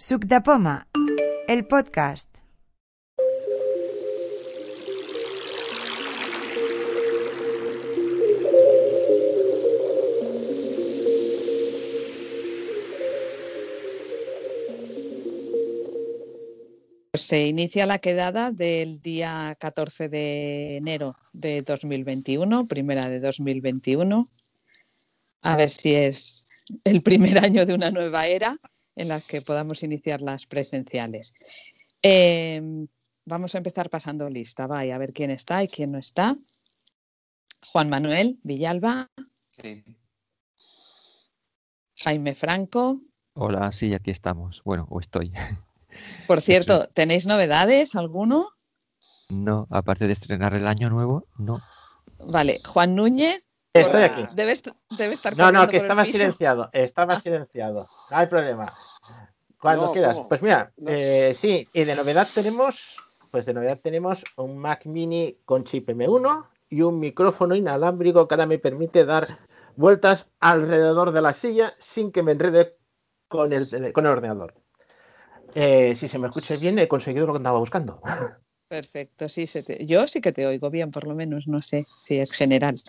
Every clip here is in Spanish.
Suc de Poma, el podcast. Se inicia la quedada del día 14 de enero de 2021, primera de 2021. A ver si es el primer año de una nueva era en la que podamos iniciar las presenciales. Eh, vamos a empezar pasando lista, va, y a ver quién está y quién no está. Juan Manuel Villalba. Sí. Jaime Franco. Hola, sí, aquí estamos. Bueno, o estoy. Por cierto, ¿tenéis novedades? ¿Alguno? No, aparte de estrenar el año nuevo, no. Vale, Juan Núñez. Estoy aquí. Debe, debe estar No, no, que estaba silenciado. Estaba silenciado. No hay problema. Cuando No, quieras. ¿cómo? Pues mira, No. eh, sí, y de novedad tenemos, pues de novedad tenemos un Mac Mini con chip M1 y un micrófono inalámbrico que ahora me permite dar vueltas alrededor de la silla sin que me enrede con el, con el ordenador. Eh, si se me escucha bien, he conseguido lo que andaba buscando. Perfecto, sí, se te- yo sí que te oigo bien, por lo menos, no sé si es general.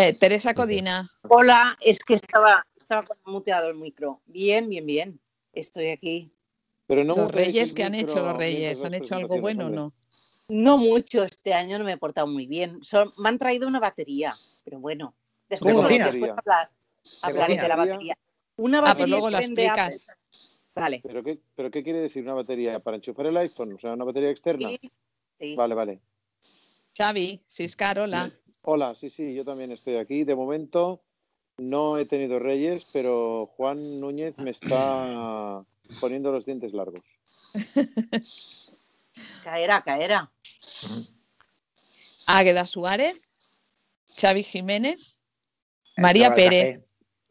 Eh, Teresa Codina, Hola, es que estaba, estaba con muteado el micro. Bien, bien, bien. Estoy aquí. Pero no los reyes, ¿qué han hecho los reyes? ¿Han hecho algo bueno o no? No mucho este año, no me he portado muy bien. Son- me han traído una batería, pero bueno. Después, ¿Una después batería? hablar, hablaré de la batería. Una Ah, batería pues luego vende Apple. explicas. Vale. ¿Pero qué, ¿Pero qué quiere decir una batería? ¿Para enchufar el iPhone? O sea, una batería externa. Sí, sí. Vale, vale. Xavi, Siscar, hola. Hola, sí, sí, yo también estoy aquí. De momento no he tenido reyes, pero Juan Núñez me está poniendo los dientes largos. Caerá, caerá. Águeda Suárez, Xavi Jiménez, María Pérez.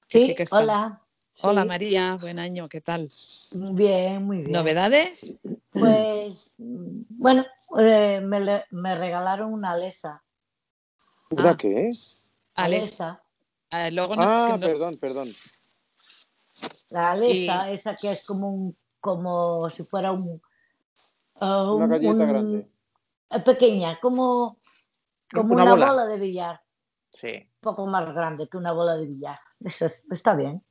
que Sí, sí que está. hola. Hola Sí, María, buen año, ¿qué tal? Bien, muy bien. ¿Novedades? Pues, bueno, eh, me, le- me regalaron una Alesa. ¿Una Ah. Alesa. eh, luego nos- Ah, perdón, perdón. La Alesa, esa que es como un, como si fuera un, ah, Una un- galleta un- grande. eh, pequeña, como, como Una una, bola. bola. de billar, Sí. un poco más grande que una bola de billar. Eso es- está bien.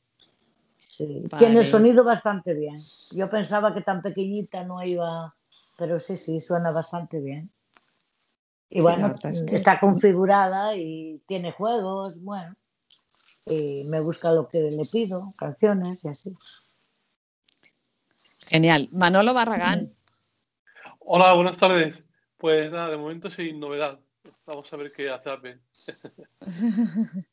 Sí, Vale. Tiene el sonido bastante bien. Yo pensaba que tan pequeñita no iba, pero sí, sí, suena bastante bien. Y Sí, bueno, es que- está configurada y tiene juegos, bueno, y me busca lo que le pido, canciones y así. Genial. Manolo Barragán, Hola, buenas tardes. Pues nada, de momento sin novedad. Vamos a ver qué hace Apple.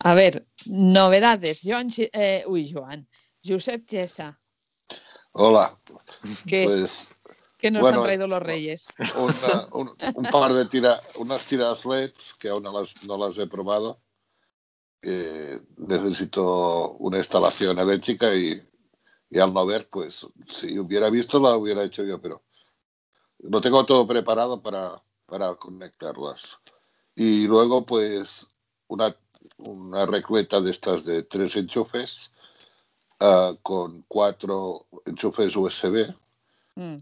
a ver, novedades. Joan, eh, uy, Joan, Josep Gessa, Hola, ¿qué, pues qué nos bueno, han traído los reyes? una- un, un par de tira, unas tiras LEDs que aún no las, no las he probado. Eh, necesito una instalación eléctrica y, y al no ver, pues si hubiera visto la hubiera hecho yo, pero lo tengo todo preparado para, para conectarlas. Y luego, pues, una, una recleta de estas de tres enchufes ah, con cuatro enchufes USB Mm,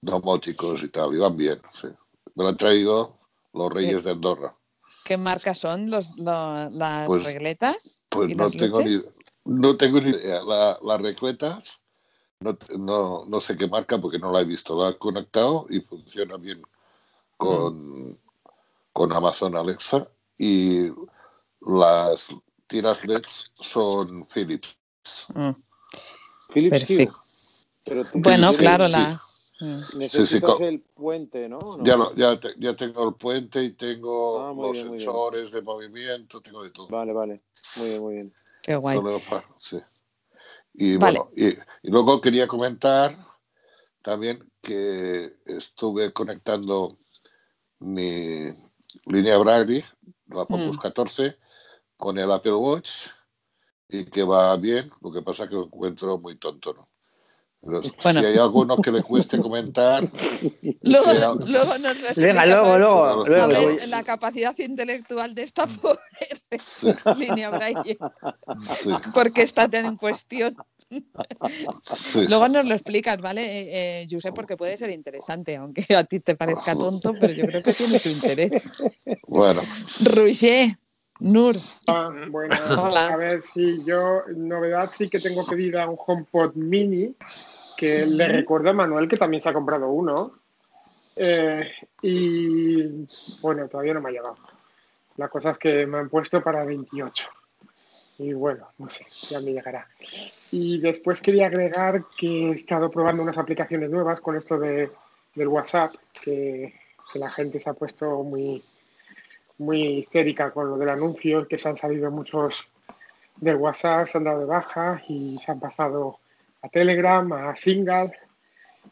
domóticos y tal, y van bien. sí. Me lo han traído los Reyes de Andorra. ¿Qué marcas son los, lo- las Pues- regletas? Pues ¿Y no las tengo, ni, no tengo ni idea. La- las recletas, no, no, no sé qué marca porque no la he visto. La he conectado y funciona bien con, con Amazon Alexa. Y las tiras LEDs son Philips. Mm, Philips. Pero Bueno, claro, sí. las. Necesitas el puente, ¿no? ¿No? Ya, lo- ya, te- ya tengo el puente y tengo Ah, los bien, sensores de movimiento, tengo de todo. Vale, vale. Muy bien, muy bien. Qué guay. Solo sí. Y Vale. bueno, y, y luego quería comentar también que estuve conectando mi línea Braille, la Focus Mm. 14, con el Apple Watch y que va bien, lo que pasa que lo encuentro muy tonto, ¿no? Bueno. si hay alguno que le cueste comentar, Luego, luego nos lo Venga, explicas, luego, a ver- luego, luego. ver, voy- la capacidad intelectual de esta pobre Sí. línea Braille, sí. porque está tan en cuestión. Sí. Luego nos lo explicas, ¿vale, eh, eh, Josep? Porque puede ser interesante, aunque a ti te parezca tonto, pero yo creo que tiene su interés. Bueno, Roger, Nur, Ah, bueno, Hola. a ver si yo, novedad sí que tengo pedida un HomePod mini, que le recuerdo a Manuel que también se ha comprado uno. Eh, y bueno, todavía no me ha llegado. La cosa es que me han puesto para 28. Y bueno, no sé, ya me llegará. Y después quería agregar que he estado probando unas aplicaciones nuevas con esto de, del WhatsApp, que, que la gente se ha puesto muy, muy histérica con lo del anuncio, que se han salido muchos del WhatsApp, se han dado de baja y se han pasado a Telegram, a Single.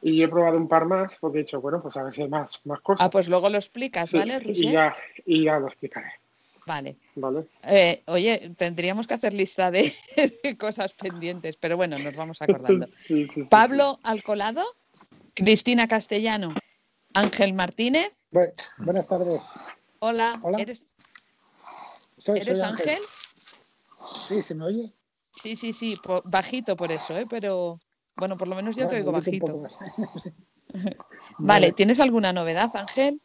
Y yo he probado un par más porque he dicho, bueno, pues a ver si hay más, más cosas. ah, pues luego lo explicas, Sí, ¿vale, y, Roger? ya, y ya lo explicaré. Vale. ¿vale? Eh, oye, tendríamos que hacer lista de, de cosas pendientes, pero bueno, nos vamos acordando. Sí, sí, sí, Pablo Alcolado, Cristina Castellano, Ángel Martínez. Bu- buenas tardes. Hola, Hola. ¿eres, Soy, ¿eres soy Ángel? Sí, ¿se me oye? Sí, sí, sí, po- bajito por eso, ¿eh? pero bueno, por lo menos yo te oigo bajito. Vale, Vale. ¿tienes alguna novedad, Ángel?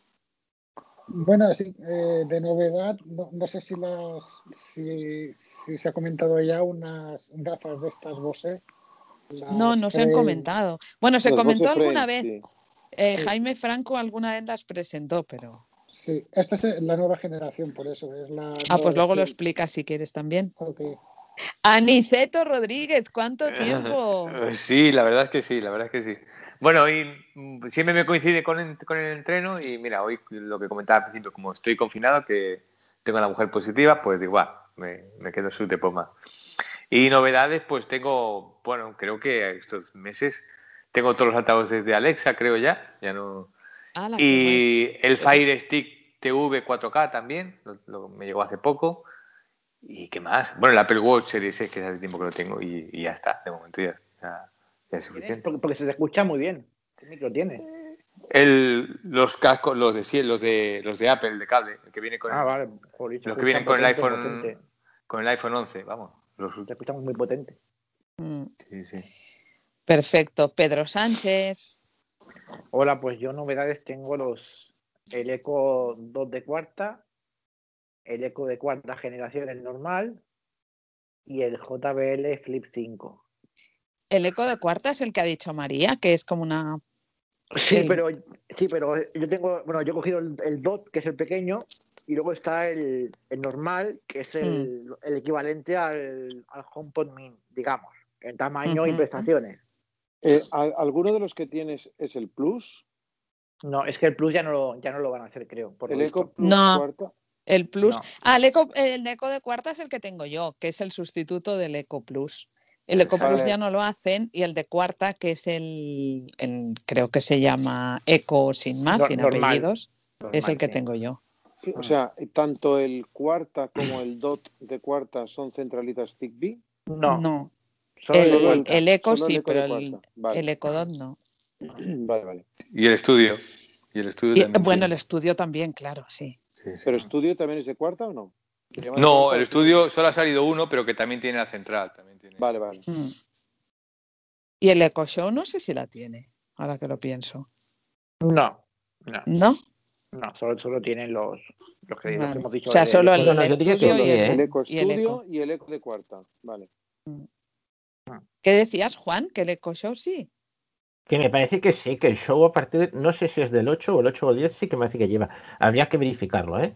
Bueno, sí, eh, de novedad, no, no sé si las si, si se ha comentado ya unas gafas de estas Bose. No, no se han comentado. Bueno, se Los comentó Bose alguna Frame, vez. sí. eh, Sí. Jaime Franco alguna vez las presentó, pero... Sí, esta es la nueva generación, por eso es la. Ah, pues luego lo explicas si quieres también. Ok. Aniceto Rodríguez, ¿cuánto tiempo? Sí, la verdad es que sí, la verdad es que sí. Bueno, y mm, siempre me coincide con, el- con el entreno y mira, hoy lo que comentaba al principio, como estoy confinado, que tengo a la mujer positiva, pues digo, va, me, me quedo su de poma. Y novedades, pues tengo, bueno, creo que estos meses tengo todos los altavoces de Alexa, creo ya, ya no. Qué Y el Fire Stick TV 4K también, lo- lo- me llegó hace poco. ¿Y qué más? Bueno, el Apple Watch Series S, que hace tiempo que lo tengo, y, y ya está, de momento ya, ya- ya es suficiente. Porque, porque se te escucha muy bien. ¿Qué micro tiene? El, los cascos, los de los de los de Apple, el de cable, el que viene con Ah, el- vale. Joder, los que vienen con el iPhone potente. con el iPhone 11, vamos. Los, Se escucha muy potente. Mm, sí, sí. Perfecto. Pedro Sánchez. Hola, pues yo novedades tengo los el Eco 2 de cuarta, el Eco de cuarta generación el normal y el JBL Flip 5. El eco de cuarta es el que ha dicho María, que es como una... Sí, El- pero sí, pero yo tengo, bueno, yo he cogido el, el DOT, que es el pequeño, y luego está el, el normal, que es el, Mm. el equivalente al, al HomePod Mini, digamos, en tamaño y prestaciones. Eh, ¿al- ¿Alguno de los que tienes es el Plus? No, es que el Plus ya no lo, ya no lo van a hacer, creo. Por ¿El. Eco Plus No. cuarta? El Plus. No. Ah, el eco, el eco de cuarta es el que tengo yo, que es el sustituto del Eco Plus. El Eco Plus ya no lo hacen y el de cuarta, que es el, el- creo que se llama Eco sin más, No- sin normal. apellidos, es el que sí. tengo yo. Sí, O sea, tanto el cuarta como el DOT de cuarta son centralitas Zigbee. No, No, el Eco Solo el sí, Eco pero el. Vale. el Eco Dot no. Vale, vale. Y el estudio. Y el estudio Y, también bueno, el estudio también, claro, sí. Sí, sí. ¿Pero estudio también es de cuarta o no? ¿Se llama de No, el estudio solo ha salido uno, pero que también tiene la central. También tiene. Vale, vale. Mm. Y el Eco Show no sé si la tiene, ahora que lo pienso. No, no, ¿No? no, solo, solo tienen los, los que, los que Vale. hemos dicho. O sea, de- solo el, el que estudio y, el. El Eco y el Estudio Eco. y el Eco de cuarta. Vale. ¿Qué decías, Juan? ¿Que el Eco Show sí? Que me parece que sí, que el show a partir, no sé si es del 8 o el 8 o el 10, sí que me parece que lleva. Habría que verificarlo, ¿eh?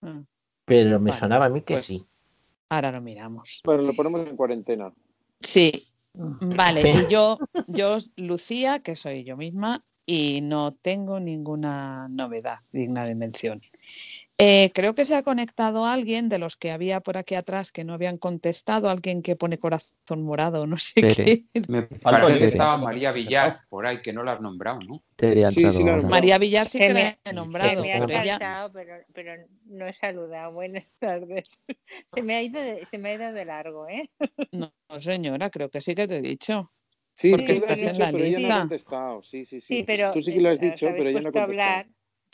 Mm, Pero me Vale, sonaba a mí que pues sí. Ahora lo miramos. Bueno, lo ponemos en cuarentena. Sí, vale. Sí. Y yo, yo, Lucía, que soy yo misma, y no tengo ninguna novedad digna de mención. Eh, creo que se ha conectado alguien de los que había por aquí atrás que no habían contestado, alguien que pone corazón morado, no sé Tere. qué. Me Parece que estaba María Villar por ahí, que no la has nombrado, ¿no? Tere ha Sí, sí, he nombrado. María Villar sí que me- la he Se nombrado, me ha saltado, pero, pero no he saludado. Buenas tardes. Se me ha ido de, se me ha ido de largo, ¿eh? no, señora, creo que sí que te he dicho. Sí, Porque estás en la pero ella no ha lista. contestado. Sí, sí, sí. Sí, pero Tú sí que lo has eh, dicho, pero ella no a contestado. hablar.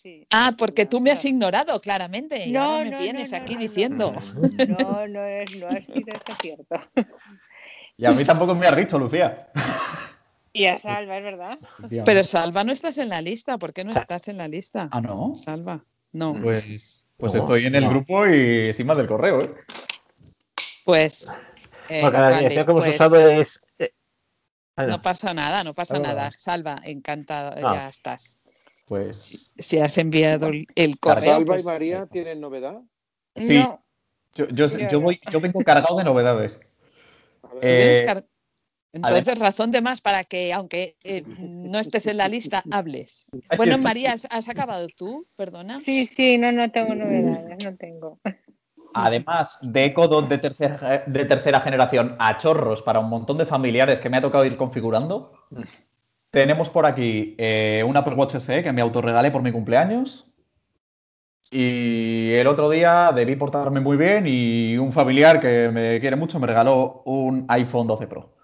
Sí. Ah, porque tú me has No. ignorado, claramente. Y No, ahora me no, vienes no, aquí diciendo. No, no, es, no ha sido eso cierto. Y a mí tampoco me has dicho, Lucía. Y a Salva, es verdad. Pero Salva no estás en la lista. ¿Por qué no estás en la lista? Ah, no. Salva. No. Pues, pues ¿Cómo? estoy en el No. grupo y encima del correo, ¿eh? Pues. eh, Porque la dirección pues, es. eh, ah, No pasa nada, no pasa nada. Salva, encantado, Ah. ya estás. Pues Si has enviado el, correo. Salva pues, y María tienen novedad. sí. No. Yo, yo, yo voy, yo vengo cargado de novedades. Eh, car- Entonces, razón de más para que, aunque eh, no estés en la lista, hables. Bueno, María, ¿has, has acabado tú? Perdona. Sí, sí, no, no tengo novedades, no tengo. Además de Dot de tercera, de tercera generación a chorros para un montón de familiares que me ha tocado ir configurando, tenemos por aquí eh, un Apple Watch SE que me autorregalé por mi cumpleaños. Y el otro día debí portarme muy bien y un familiar que me quiere mucho me regaló un iPhone 12 Pro.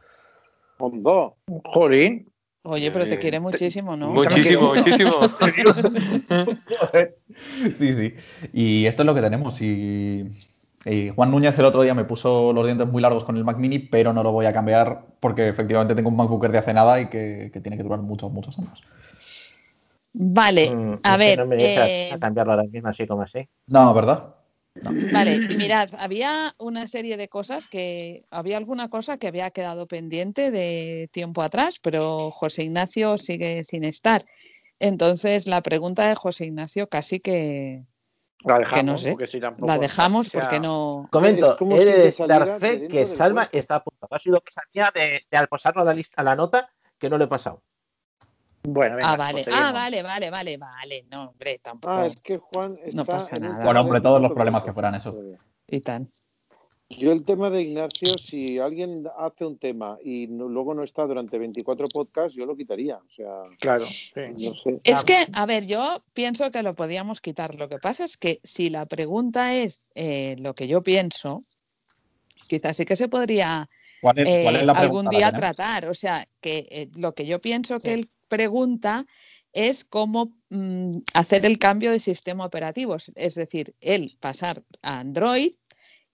Hondo. Jolín. Oye, pero te Eh, quiere muchísimo, ¿no? Muchísimo, muchísimo. Sí, sí. Y esto es lo que tenemos. Y, y Juan Núñez el otro día me puso los dientes muy largos con el Mac Mini, pero no lo voy a cambiar porque efectivamente tengo un MacBook Air de hace nada y que, que tiene que durar muchos, muchos años. Vale, mm, a es que ver. No me dejas eh, a cambiarlo ahora mismo así como así. No, ¿verdad? Vale, y mirad, había una serie de cosas que había alguna cosa que había quedado pendiente de tiempo atrás, pero José Ignacio sigue sin estar. Entonces, la pregunta de José Ignacio casi que, La que dejamos, no sé, porque si tampoco- la dejamos o sea, porque no. Comento, he de dar fe que cuerpo. está apuntado. Ha sido cosa mía de, de al pasarlo a la lista, a la nota, que no le he pasado. Bueno, venga, Ah, vale, pues ah, seguimos. vale, vale, vale, vale. No, hombre, tampoco. Ah, es que Juan está No pasa nada. Bueno, hombre, todos los problemas que fueran eso. Y tan. Yo el tema de Ignacio, si alguien hace un tema y no- luego no está durante 24 podcasts, yo lo quitaría. O sea, Claro, no sé. Es que, a ver, yo pienso que lo podíamos quitar. Lo que pasa es que si la pregunta es eh, lo que yo pienso, quizás sí que se podría ¿Cuál es, cuál eh, es la algún día tratar. O sea, que eh, lo que yo pienso que él pregunta es cómo mm, hacer el cambio de sistema operativo. Es- Es decir, él pasar a Android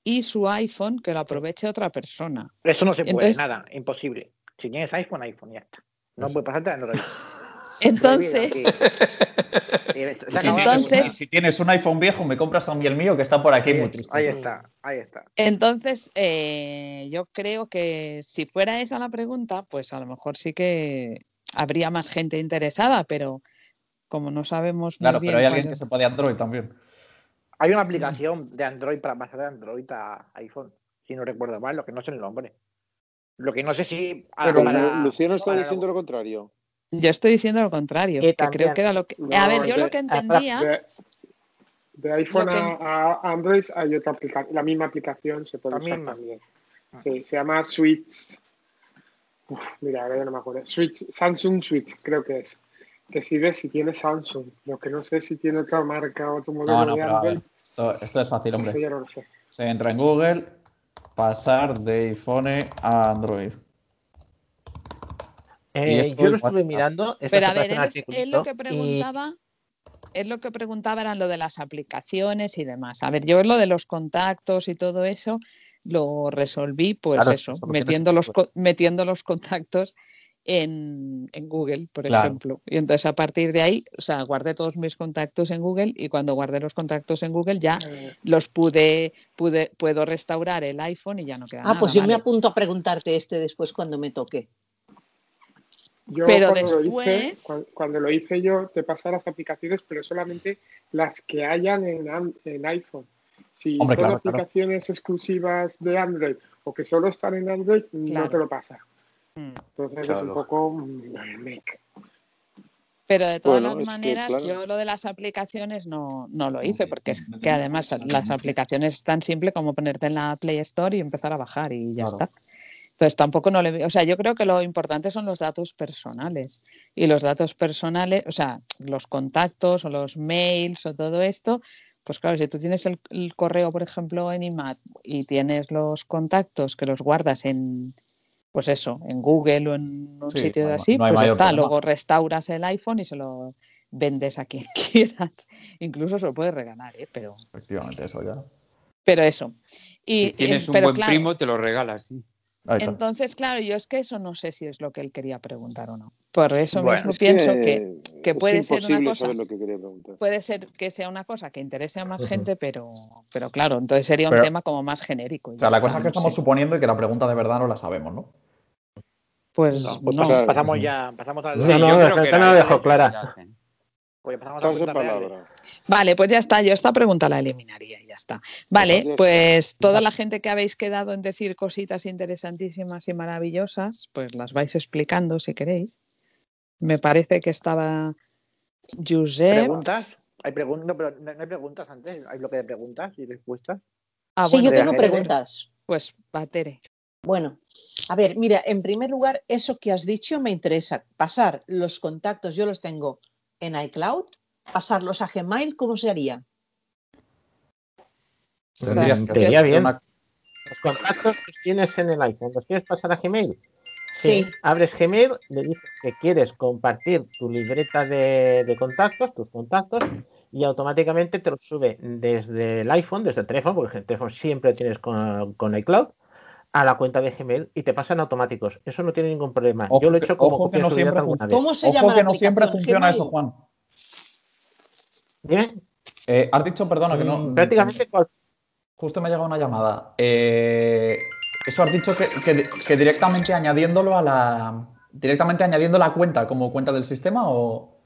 y su iPhone que lo aproveche otra persona. Eso no se puede, Entonces- nada, imposible. Si tienes iPhone, iPhone, ya está. No puede pasarte Android. Entonces, Entonces-. Si tienes un iPhone viejo, me compras también el mío que está por aquí muy triste. Ahí está, ahí está. Entonces, eh, yo creo que si fuera esa la pregunta, pues a lo mejor sí que habría más gente interesada, pero como no sabemos muy Claro, bien pero hay cuál alguien que se puede Android también. Hay una aplicación de Android para pasar de Android a iPhone, si no recuerdo mal, lo que no sé el nombre. Lo que no sé si Pero para- Luciano está para- diciendo lo contrario. Yo estoy diciendo lo contrario, Que creo que era lo que... No, a ver, yo de- lo que entendía... De, de iPhone que- a, a Android hay otra aplicación, la misma aplicación se puede La usar misma. también. Sí, se llama Switch. Uf, mira, ahora ya no me acuerdo. Switch, Samsung Switch, creo que es. Que sirve si tiene Samsung. Lo que no sé si tiene otra marca, otro modelo No, no, de pero a Android. ver, esto, esto es fácil, Eso hombre. ya no lo sé. Se entra en Google, pasar de iPhone a Android. Y Eh, esto yo lo estuve mirando. Pero a ver, él, él lo que y- preguntaba... Es lo que preguntaba eran lo de las aplicaciones y demás. A ver, yo lo de los contactos y todo eso lo resolví, pues Claro, eso, metiendo en los, metiendo los contactos en, en Google, por Claro. ejemplo. Y entonces a partir de ahí, o sea, guardé todos mis contactos en Google y cuando guardé los contactos en Google ya Eh, los pude, pude, puedo restaurar el iPhone y ya no queda Ah, nada. pues yo me apunto a preguntarte este después cuando me toque. Yo Pero cuando lo hice, después- cuan- cuando, lo hice yo, te pasa las aplicaciones, pero solamente las que hayan en, iPhone. Si Hombre, son claro, claro. aplicaciones exclusivas de Android o que solo están en Android, no te lo pasa. Entonces es un poco mm. Pero de todas Bueno, las que, maneras, claro. yo lo de las aplicaciones no, no lo hice, porque es que además las aplicaciones es tan simple como ponerte en la Play Store y empezar a bajar y ya Claro. está. Entonces tampoco no le veo, o sea, yo creo que lo importante son los datos personales. Y los datos personales, o sea, los contactos o los mails o todo esto, pues claro, si tú tienes el, el correo, por ejemplo, en IMAT y tienes los contactos que los guardas en, pues eso, en Google o en un Sí, sitio no hay- así, no pues está. problema. Luego restauras el iPhone y se lo vendes a quien quieras. Incluso se lo puedes regalar, ¿eh? pero, Efectivamente, eso ya. pero eso. Y, si tienes un pero buen claro, primo, te lo regalas. sí. Entonces, claro, yo es que eso no sé si es lo que él quería preguntar o no. Por eso Bueno, mismo es pienso que que, puede ser una cosa, saber lo que quería preguntar. puede ser que sea una cosa que interese a más gente, pero, pero claro, entonces sería un Pero- tema como más genérico. y O sea, la cosa es que no estamos sé. suponiendo y que la pregunta de verdad no la sabemos, ¿no? Pues No, pues no. pas- pasamos ya, pasamos al. No, Sí, no, yo creo que la no lo dejó clara. Pues a reales. palabra. Vale, pues ya está, yo esta pregunta la eliminaría y ya está. Vale, pues toda la gente que habéis quedado en decir cositas interesantísimas y maravillosas, pues las vais explicando si queréis. Me parece que estaba Josep. ¿Preguntas? Hay preguntas, no, pero no no hay preguntas antes. Hay bloque de preguntas y respuestas. Ah, sí, bueno, yo tengo preguntas. Pues va, Tere. Bueno, a ver, mira, en primer lugar, eso que has dicho me interesa. Pasar los contactos, yo los tengo en iCloud, pasarlos a Gmail, ¿cómo se haría? Tendrías En que hacer bien. Los contactos que tienes en el iPhone, ¿los quieres pasar a Gmail? Sí. Abres Gmail, le dices que quieres compartir tu libreta de, de contactos, tus contactos, y automáticamente te los sube desde el iPhone, desde el teléfono, porque el teléfono siempre tienes con, con iCloud, a la cuenta de Gmail y te pasan automáticos. Eso no tiene ningún problema. Ojo Yo lo he hecho como ojo que no siempre alguna funciona. vez. ¿Cómo se Ojo llama que no siempre funciona Gmail. eso, Juan. Dime. Eh, has dicho, perdona, que no. Mm, prácticamente cual- Justo me ha llegado una llamada. Eh, eso has dicho que, que- que directamente añadiéndolo a la. Directamente añadiendo la cuenta como cuenta del sistema o.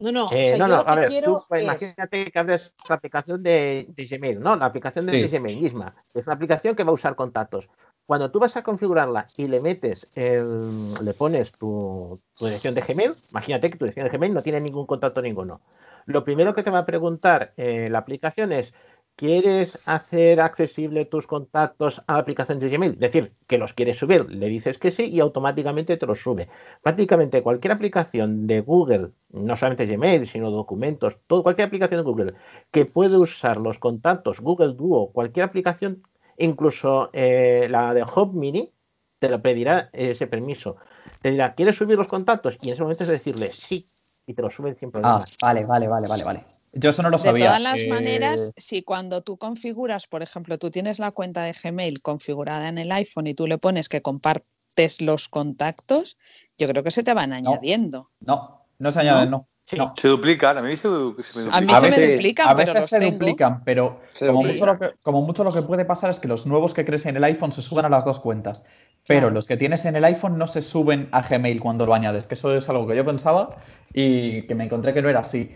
No, no, o Eh, sea, no, yo no, que a ver, quiero tú pues, es- imagínate que abres la aplicación de, de Gmail, ¿no? La aplicación de, Sí. de Gmail misma. Es una aplicación que va a usar contactos. Cuando tú vas a configurarla y le metes, el- le pones tu, tu dirección de Gmail, imagínate que tu dirección de Gmail no tiene ningún contacto ninguno. Lo primero que te va a preguntar eh, la aplicación es, ¿quieres hacer accesible tus contactos a la aplicación de Gmail? Es decir, que los quieres subir, le dices que sí y automáticamente te los sube. Prácticamente cualquier aplicación de Google, no solamente Gmail, sino documentos, todo, cualquier aplicación de Google que puede usar los contactos, Google Duo, cualquier aplicación, incluso eh, la de Hub Mini, te lo pedirá ese permiso. Te dirá, ¿quieres subir los contactos? Y en ese momento es decirle sí, y te lo suben sin problema. Ah, vale, vale, vale, vale, vale. Yo eso no lo De sabía. todas las Eh, maneras, si cuando tú configuras, por ejemplo, tú tienes la cuenta de Gmail configurada en el iPhone y tú le pones que compartes los contactos, yo creo que se te van añadiendo. No, no se añaden, no. No. Se duplican, a mí se, se me A mí duplican. se me duplican, a pero veces los se tengo. duplican, pero como duplican. mucho, lo que, como mucho lo que puede pasar es que los nuevos que crees en el iPhone se suben a las dos cuentas. Pero Claro. los que tienes en el iPhone no se suben a Gmail cuando lo añades, que eso es algo que yo pensaba y que me encontré que no era así.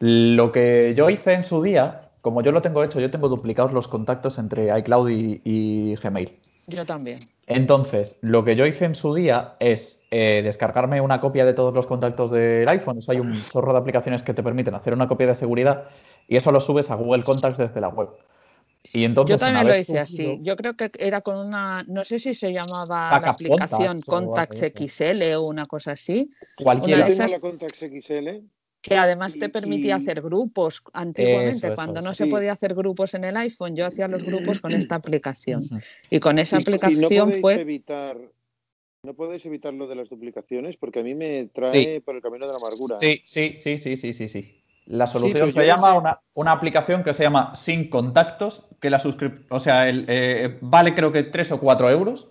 Lo que yo hice en su día, como yo lo tengo hecho, yo tengo duplicados los contactos entre iCloud y, y Gmail. Yo también. Entonces, lo que yo hice en su día es eh, descargarme una copia de todos los contactos del iPhone. Eso hay un chorro de aplicaciones que te permiten hacer una copia de seguridad y eso lo subes a Google Contacts desde la web. Y entonces, Yo también lo hice subido- así. Yo creo que era con una, no sé si se llamaba la aplicación Contacts Contacts. XL o una cosa así. Cualquiera. Una Yo de tengo esas la Contact XL. Que además te permitía y- hacer grupos antiguamente, Eso, eso, cuando no se podía hacer grupos en el iPhone, yo hacía los grupos con esta aplicación. Y con esa Y- y no aplicación podéis fue evitar no podéis evitar lo de las duplicaciones porque a mí me trae por el camino de la amargura. Sí, sí, sí, sí, sí, sí, sí. La solución se no llama sé- una, una aplicación que se llama Sin Contactos, que la suscripción, o sea, el, eh, vale creo que 3 o 4 euros.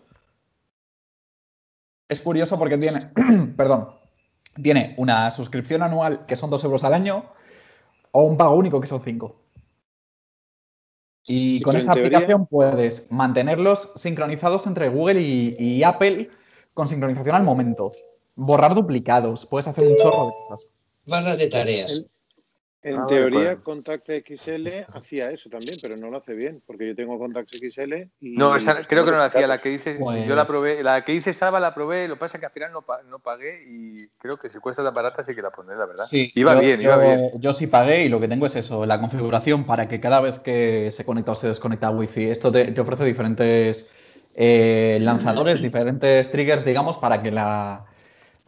Es curioso porque tiene, perdón, tiene una suscripción anual que son 2 euros al año o un pago único que son 5. Y Sí, con esa teoría- aplicación puedes mantenerlos sincronizados entre Google y, y Apple con sincronización al momento. Borrar duplicados, puedes hacer un chorro de cosas. Barra de tareas. En Ah, teoría, pues. Contact XL hacía eso también, pero no lo hace bien, porque yo tengo Contact XL y... No, esa- creo que no la hacía. La que dice, Pues- yo la probé, la que dice Salva la probé, lo que pasa es que al final no, no pagué y creo que si cuesta tan barata sí que la pondré, la verdad. Sí, iba yo- bien, yo, iba bien. Yo sí pagué y lo que tengo es eso, la configuración para que cada vez que se conecta o se desconecta Wi-Fi, esto te, te ofrece diferentes eh, lanzadores, diferentes triggers, digamos, para que la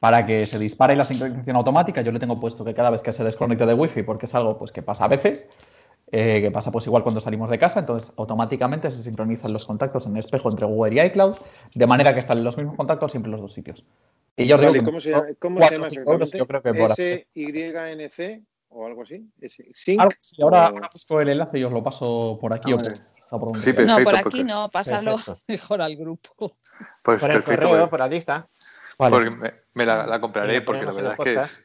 para que se dispare la sincronización automática. Yo le tengo puesto que cada vez que se desconecte de Wi-Fi, porque es algo pues que pasa a veces, eh, que pasa pues igual cuando salimos de casa, entonces automáticamente se sincronizan los contactos en el espejo entre Google y iCloud, de manera que están los mismos contactos siempre en los dos sitios. Y yo os digo Vale, que ¿cómo se cómo se llama exactamente? Yo creo que por SYNC o algo así. Ese- Sync Algo así. Ahora, o- ahora busco el enlace y os lo paso por aquí Ah, o por vale. está por donde Sí, queráis. No, por perfecto, aquí porque- no, pásalo Perfecto. mejor al grupo. Pues Por el perfecto. correo, por la lista. Vale. Porque me, me la, la compraré porque la verdad es que es-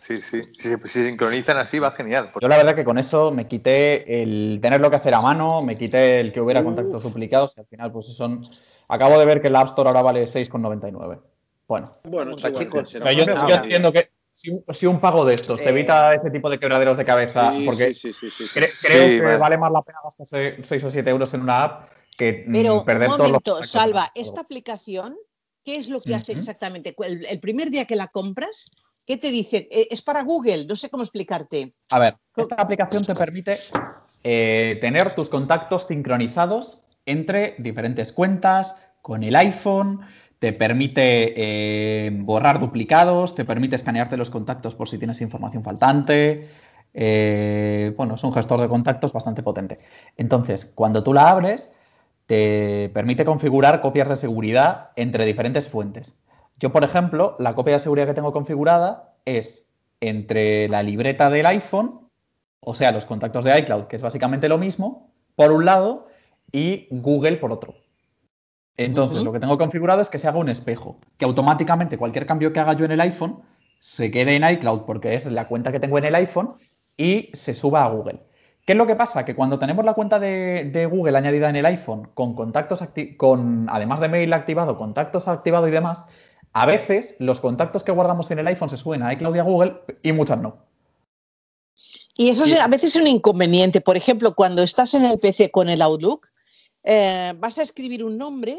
sí, sí, si, se- si sincronizan así va genial. Yo la verdad que con eso me quité el tenerlo que hacer a mano, me quité el que hubiera Uf. contactos duplicados y al final pues son... Acabo de ver que el App Store ahora vale 6,99. Bueno, Bueno, igual, Chicos, yo, yo entiendo que si, un- si un pago de estos te Eh, evita ese tipo de quebraderos de cabeza, Sí, porque sí, sí, sí, sí, cre- creo Sí, que vale. vale más la pena gastarse 6 o 7 euros en una app que mm, Pero perder un todos los momento. Salva, esta aplicación, ¿qué es lo que hace exactamente? El, el primer día que la compras, ¿qué te dice? Eh, Es para Google, no sé cómo explicarte. A ver, esta aplicación te permite eh, tener tus contactos sincronizados entre diferentes cuentas, con el iPhone, te permite eh, borrar duplicados, te permite escanearte los contactos por si tienes información faltante. eh, bueno, es un gestor de contactos bastante potente. Entonces, cuando tú la abres, te permite configurar copias de seguridad entre diferentes fuentes. Yo, por ejemplo, la copia de seguridad que tengo configurada es entre la libreta del iPhone, o sea, los contactos de iCloud, que es básicamente lo mismo, por un lado, y Google por otro. Entonces, lo que tengo configurado es que se haga un espejo, que automáticamente cualquier cambio que haga yo en el iPhone se quede en iCloud porque es la cuenta que tengo en el iPhone y se suba a Google. ¿Qué es lo que pasa? Que cuando tenemos la cuenta de, de Google añadida en el iPhone, con contactos con además de mail activado, contactos activado y demás, a veces los contactos que guardamos en el iPhone se suben a iCloud y a Google y muchas no. Y eso es a veces es un inconveniente. Por ejemplo, cuando estás en el PC con el Outlook, eh, vas a escribir un nombre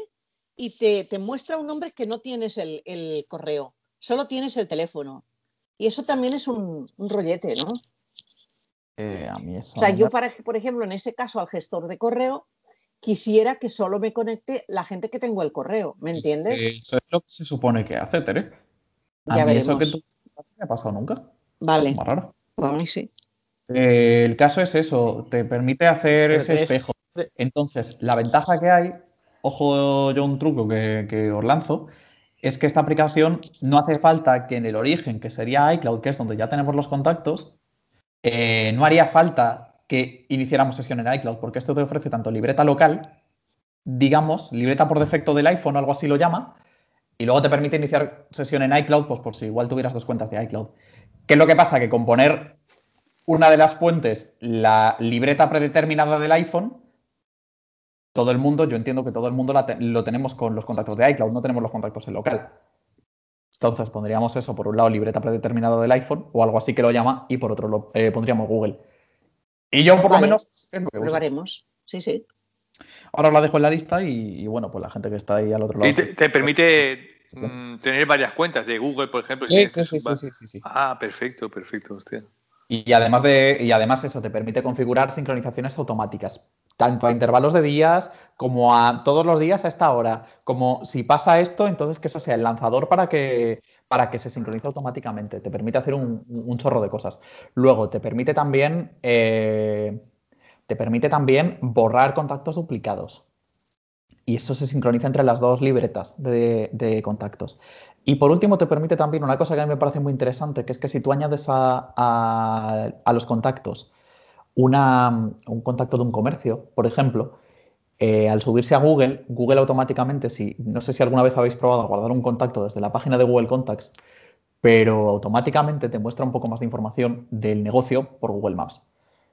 y te, te muestra un nombre que no tienes el, el correo, solo tienes el teléfono. Y eso también es un, un rollete, ¿no? Eh, a mí eso O sea, yo, para, por ejemplo, en ese caso al gestor de correo, quisiera que solo me conecte la gente que tengo el correo, ¿me entiendes? Eso es lo que se supone que hace, Tere. A Ya mí eso que veremos. tú no me ha pasado nunca. Vale. Es más raro. Mí sí. Eh, el caso es eso, te permite hacer Pero ese espejo. Entonces, la ventaja que hay, ojo yo un truco que, que os lanzo, es que esta aplicación no hace falta que en el origen, que sería iCloud, que es donde ya tenemos los contactos, eh, no haría falta que iniciáramos sesión en iCloud, porque esto te ofrece tanto libreta local, digamos, libreta por defecto del iPhone o algo así lo llama, y luego te permite iniciar sesión en iCloud, pues por si igual tuvieras dos cuentas de iCloud. ¿Qué es lo que pasa? Que con poner una de las fuentes, la libreta predeterminada del iPhone, todo el mundo, yo entiendo que todo el mundo lo tenemos con los contactos de iCloud, no tenemos los contactos en local. Entonces pondríamos eso por un lado, libreta predeterminada del iPhone o algo así que lo llama, y por otro lo, eh, pondríamos Google. Y yo por lo menos es lo que. Probaremos. Sí, sí. Ahora la dejo en la lista y, y bueno, pues la gente que está ahí al otro lado. Y te, te permite mm, tener varias cuentas de Google, por ejemplo. Sí, sí, sí, sí, sí, sí. Ah, perfecto, perfecto, hostia. Y además de, y además eso te permite configurar sincronizaciones automáticas, tanto a intervalos de días como a todos los días a esta hora. Como si pasa esto, entonces que eso sea el lanzador para que, para que se sincronice automáticamente. Te permite hacer un, un chorro de cosas. Luego te permite también, eh, te permite también borrar contactos duplicados. Y eso se sincroniza entre las dos libretas de, de contactos. Y por último, te permite también una cosa que a mí me parece muy interesante, que es que si tú añades a, a- a los contactos una- un contacto de un comercio, por ejemplo, eh, al subirse a Google, Google automáticamente, si, no sé si alguna vez habéis probado a guardar un contacto desde la página de Google Contacts, pero automáticamente te muestra un poco más de información del negocio por Google Maps.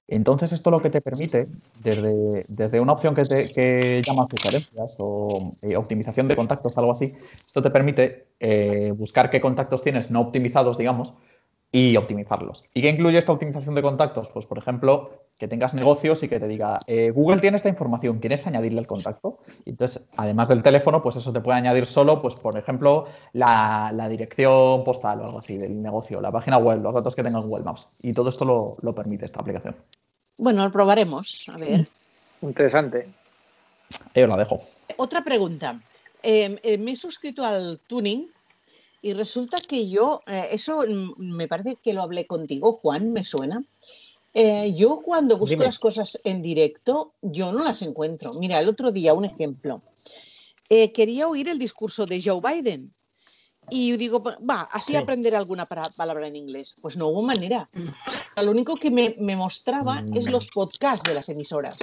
Entonces, esto lo que te permite, desde, desde una opción que, te, que llama sugerencias o eh, optimización de contactos, algo así, esto te permite eh, buscar qué contactos tienes no optimizados, digamos, y optimizarlos. ¿Y qué incluye esta optimización de contactos? Pues, por ejemplo, que tengas negocios y que te diga, eh, Google tiene esta información, ¿quieres añadirle al contacto? Y entonces, además del teléfono, pues eso te puede añadir solo, pues, por ejemplo, la, la dirección postal o algo así del negocio, la página web, los datos que tenga en Google Maps. Y todo esto lo, lo permite esta aplicación. Bueno, lo probaremos. A ver. Interesante. Ahí os la dejo. Otra pregunta. Eh, eh, me he suscrito al Tuning y resulta que yo, eh, eso mm, me parece que lo hablé contigo, Juan, me suena. Eh, yo cuando busco Dime. las cosas en directo, yo no las encuentro. Mira, el otro día, un ejemplo. Eh, quería oír el discurso de Joe Biden. Y digo, va, así Sí. aprender alguna para- palabra en inglés. Pues no hubo manera. Lo único que me, me mostraba es Mm. los podcasts de las emisoras.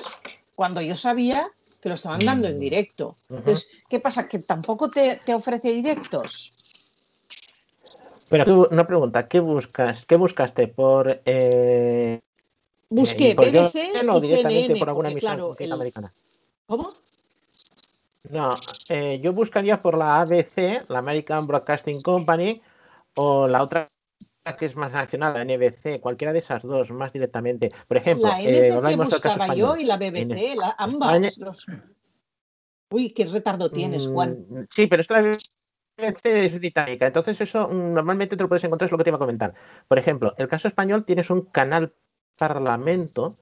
cuando yo sabía que lo estaban dando en directo. Entonces, ¿qué pasa? ¿Que tampoco te, te ofrece directos? Pero tú, una pregunta, ¿qué buscas? ¿Qué buscaste por eh, Busqué eh, por BBC Jordan o y directamente CNN, por alguna emisión claro, el- americana? ¿Cómo? No, eh, yo buscaría por la ABC, la American Broadcasting Company, o la otra que es más nacional, la NBC, cualquiera de esas dos, más directamente. Por ejemplo, La eh, NBC caso buscaba yo y la BBC, la- ambas. Los- Uy, qué retardo tienes, Juan. Mm, Sí, pero es que la BBC es británica, entonces eso mm, normalmente te lo puedes encontrar, es lo que te iba a comentar. Por ejemplo, el caso español tienes un canal Parlamento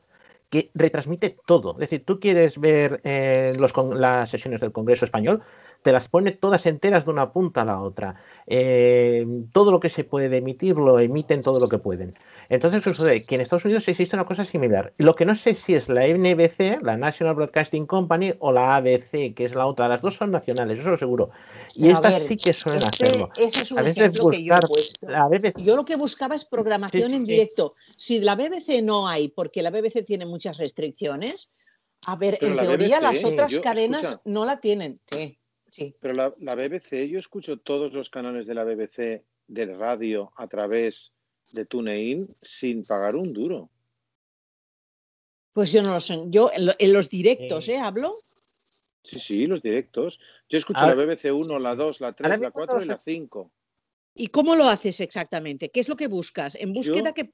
que retransmite todo. Es decir, tú quieres ver eh, los con- las sesiones del Congreso español, te las pone todas enteras de una punta a la otra. Eh, todo lo que se puede emitir lo emiten todo lo que pueden. Entonces, ¿qué sucede? Que en Estados Unidos existe una cosa similar. Lo que no sé si es la NBC, la National Broadcasting Company, o la ABC, que es la otra. Las dos son nacionales, eso lo seguro. Y Pero estas ver, sí que suelen ese- hacerlo. ese es un a veces ejemplo que yo he buscar puesto. la BBC Yo lo que buscaba es programación sí, en sí. directo. Si la BBC no hay, porque la BBC tiene muchas restricciones, a ver, Pero en la teoría BBC, las otras yo- cadenas escucha. no la tienen. Sí, sí. Pero la, la BBC, yo escucho todos los canales de la BBC de radio a través de TuneIn sin pagar un duro. Pues yo no lo sé. Yo en, lo- en los directos, ¿eh? Hablo. Sí, sí, los directos. Yo escucho Ahora- la BBC 1, la 2, la 3, ahora la mismo 4 no y la sé. 5. ¿Y cómo lo haces exactamente? ¿Qué es lo que buscas? En búsqueda Yo- que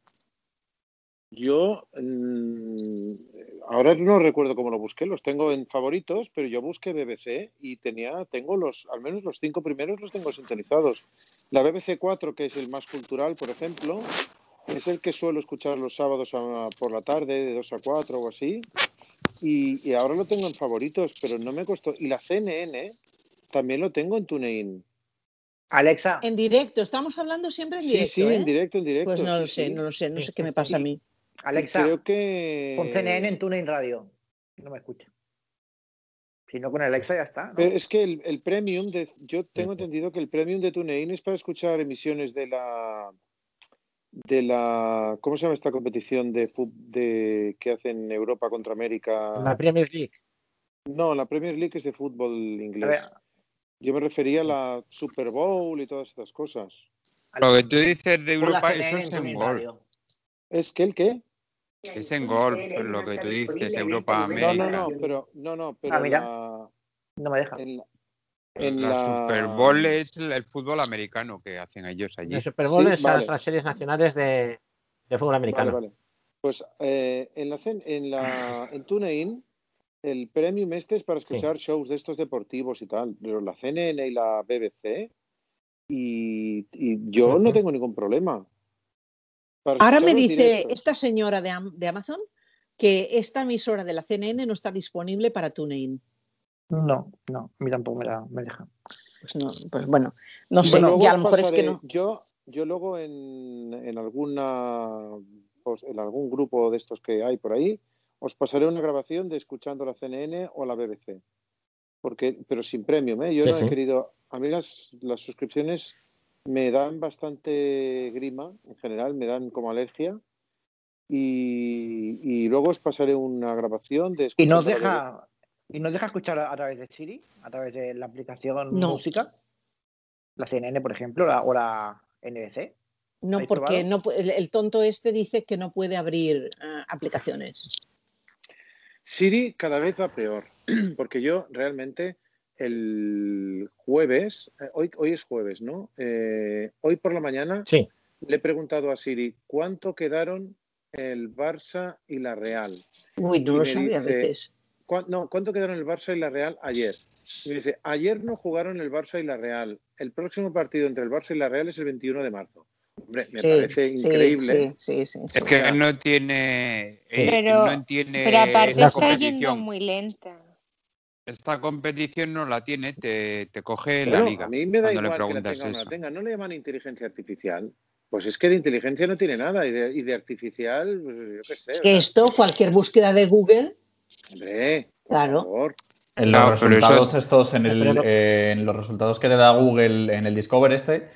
Yo mm, ahora no recuerdo cómo lo busqué, los tengo en favoritos, pero yo busqué BBC y tenía, tengo los, al menos los cinco primeros los tengo sintonizados. La BBC 4, que es el más cultural, por ejemplo, es el que suelo escuchar los sábados a- por la tarde, de 2 a 4 o así. Y, y ahora lo tengo en favoritos, pero no me costó. Y la CNN también lo tengo en TuneIn. Alexa. en directo. Estamos hablando siempre en Sí, directo. sí, ¿eh? en directo, en directo. Pues no sí, lo sé, sí. no lo sé, no Sí, sé qué sí, me pasa a sí. mí. Alexa, creo que- con CNN en TuneIn Radio. No me escucha. Si no, con Alexa ya está. ¿no? Pero es que el, el premium, de, yo tengo entendido que el premium de TuneIn es para escuchar emisiones de la de la ¿cómo se llama esta competición de de que hacen Europa contra América? La Premier League. No, la Premier League es de fútbol inglés. Yo me refería a la Super Bowl y todas estas cosas. Lo que tú dices de Europa, eso es golf. Radio. ¿Es que el qué? Es en golf, lo que tú dices, Europa, No, América. no, no, pero no, no, pero Ah, mira. la No me deja. en la, en la la- Super Bowl es el, el fútbol americano que hacen ellos allí. El Super Bowl Sí, es las- vale. las series nacionales de, de fútbol americano. Vale, vale. Pues eh, en la cen- en la en TuneIn el premium este es para escuchar shows de estos deportivos y tal, pero la CNN y la BBC y, y yo no tengo ningún problema. Para Ahora me dice directos. esta señora de, de Amazon que esta emisora de la CNN no está disponible para TuneIn. No, no, a mí tampoco me, la, me deja. Pues no, pues bueno, no sé, Bueno, luego y a lo mejor es que no. Yo, yo luego en, en alguna pues, en algún grupo de estos que hay por ahí, os pasaré una grabación de escuchando la CNN o la BBC. Porque, pero sin premium, ¿eh? Yo Sí, no he sí. querido. A mí las, las suscripciones me dan bastante grima, en general, me dan como alergia. Y, y luego os pasaré una grabación de ¿Y nos deja, ¿Y nos deja escuchar a, a través de Siri? ¿A través de la aplicación No. música? La CNN, por ejemplo, la- o la NBC. No, ¿Habéis porque no, el, el tonto este dice que no puede abrir eh, aplicaciones. Siri cada vez va peor, porque yo realmente el jueves, eh, hoy, hoy es jueves, ¿no? Eh, hoy por la mañana Sí. le he preguntado a Siri cuánto quedaron el Barça y la Real. Uy, no Y lo sabe a veces. "¿Cuán- no, ¿cuánto quedaron el Barça y la Real ayer? Y me dice, ayer no jugaron el Barça y la Real. El próximo partido entre el Barça y la Real es el 21 de marzo. Hombre, me Sí, parece increíble. Sí, sí, sí. Es que no tiene, eh, Pero, no entiende pero aparte está yendo competición. muy lenta. Esta competición no la tiene, te, te coge la liga. A mí me da le igual que la preguntas tenga o no la eso. tenga. No le llaman inteligencia artificial. Pues es que de inteligencia no tiene nada. Y de, y de artificial, pues, yo qué sé. Es que esto, cualquier búsqueda de Google, Hombre, por Claro. favor. En los No, resultados eso- estos, en, el- Pero- eh, en los resultados que te da Google en el Discover este,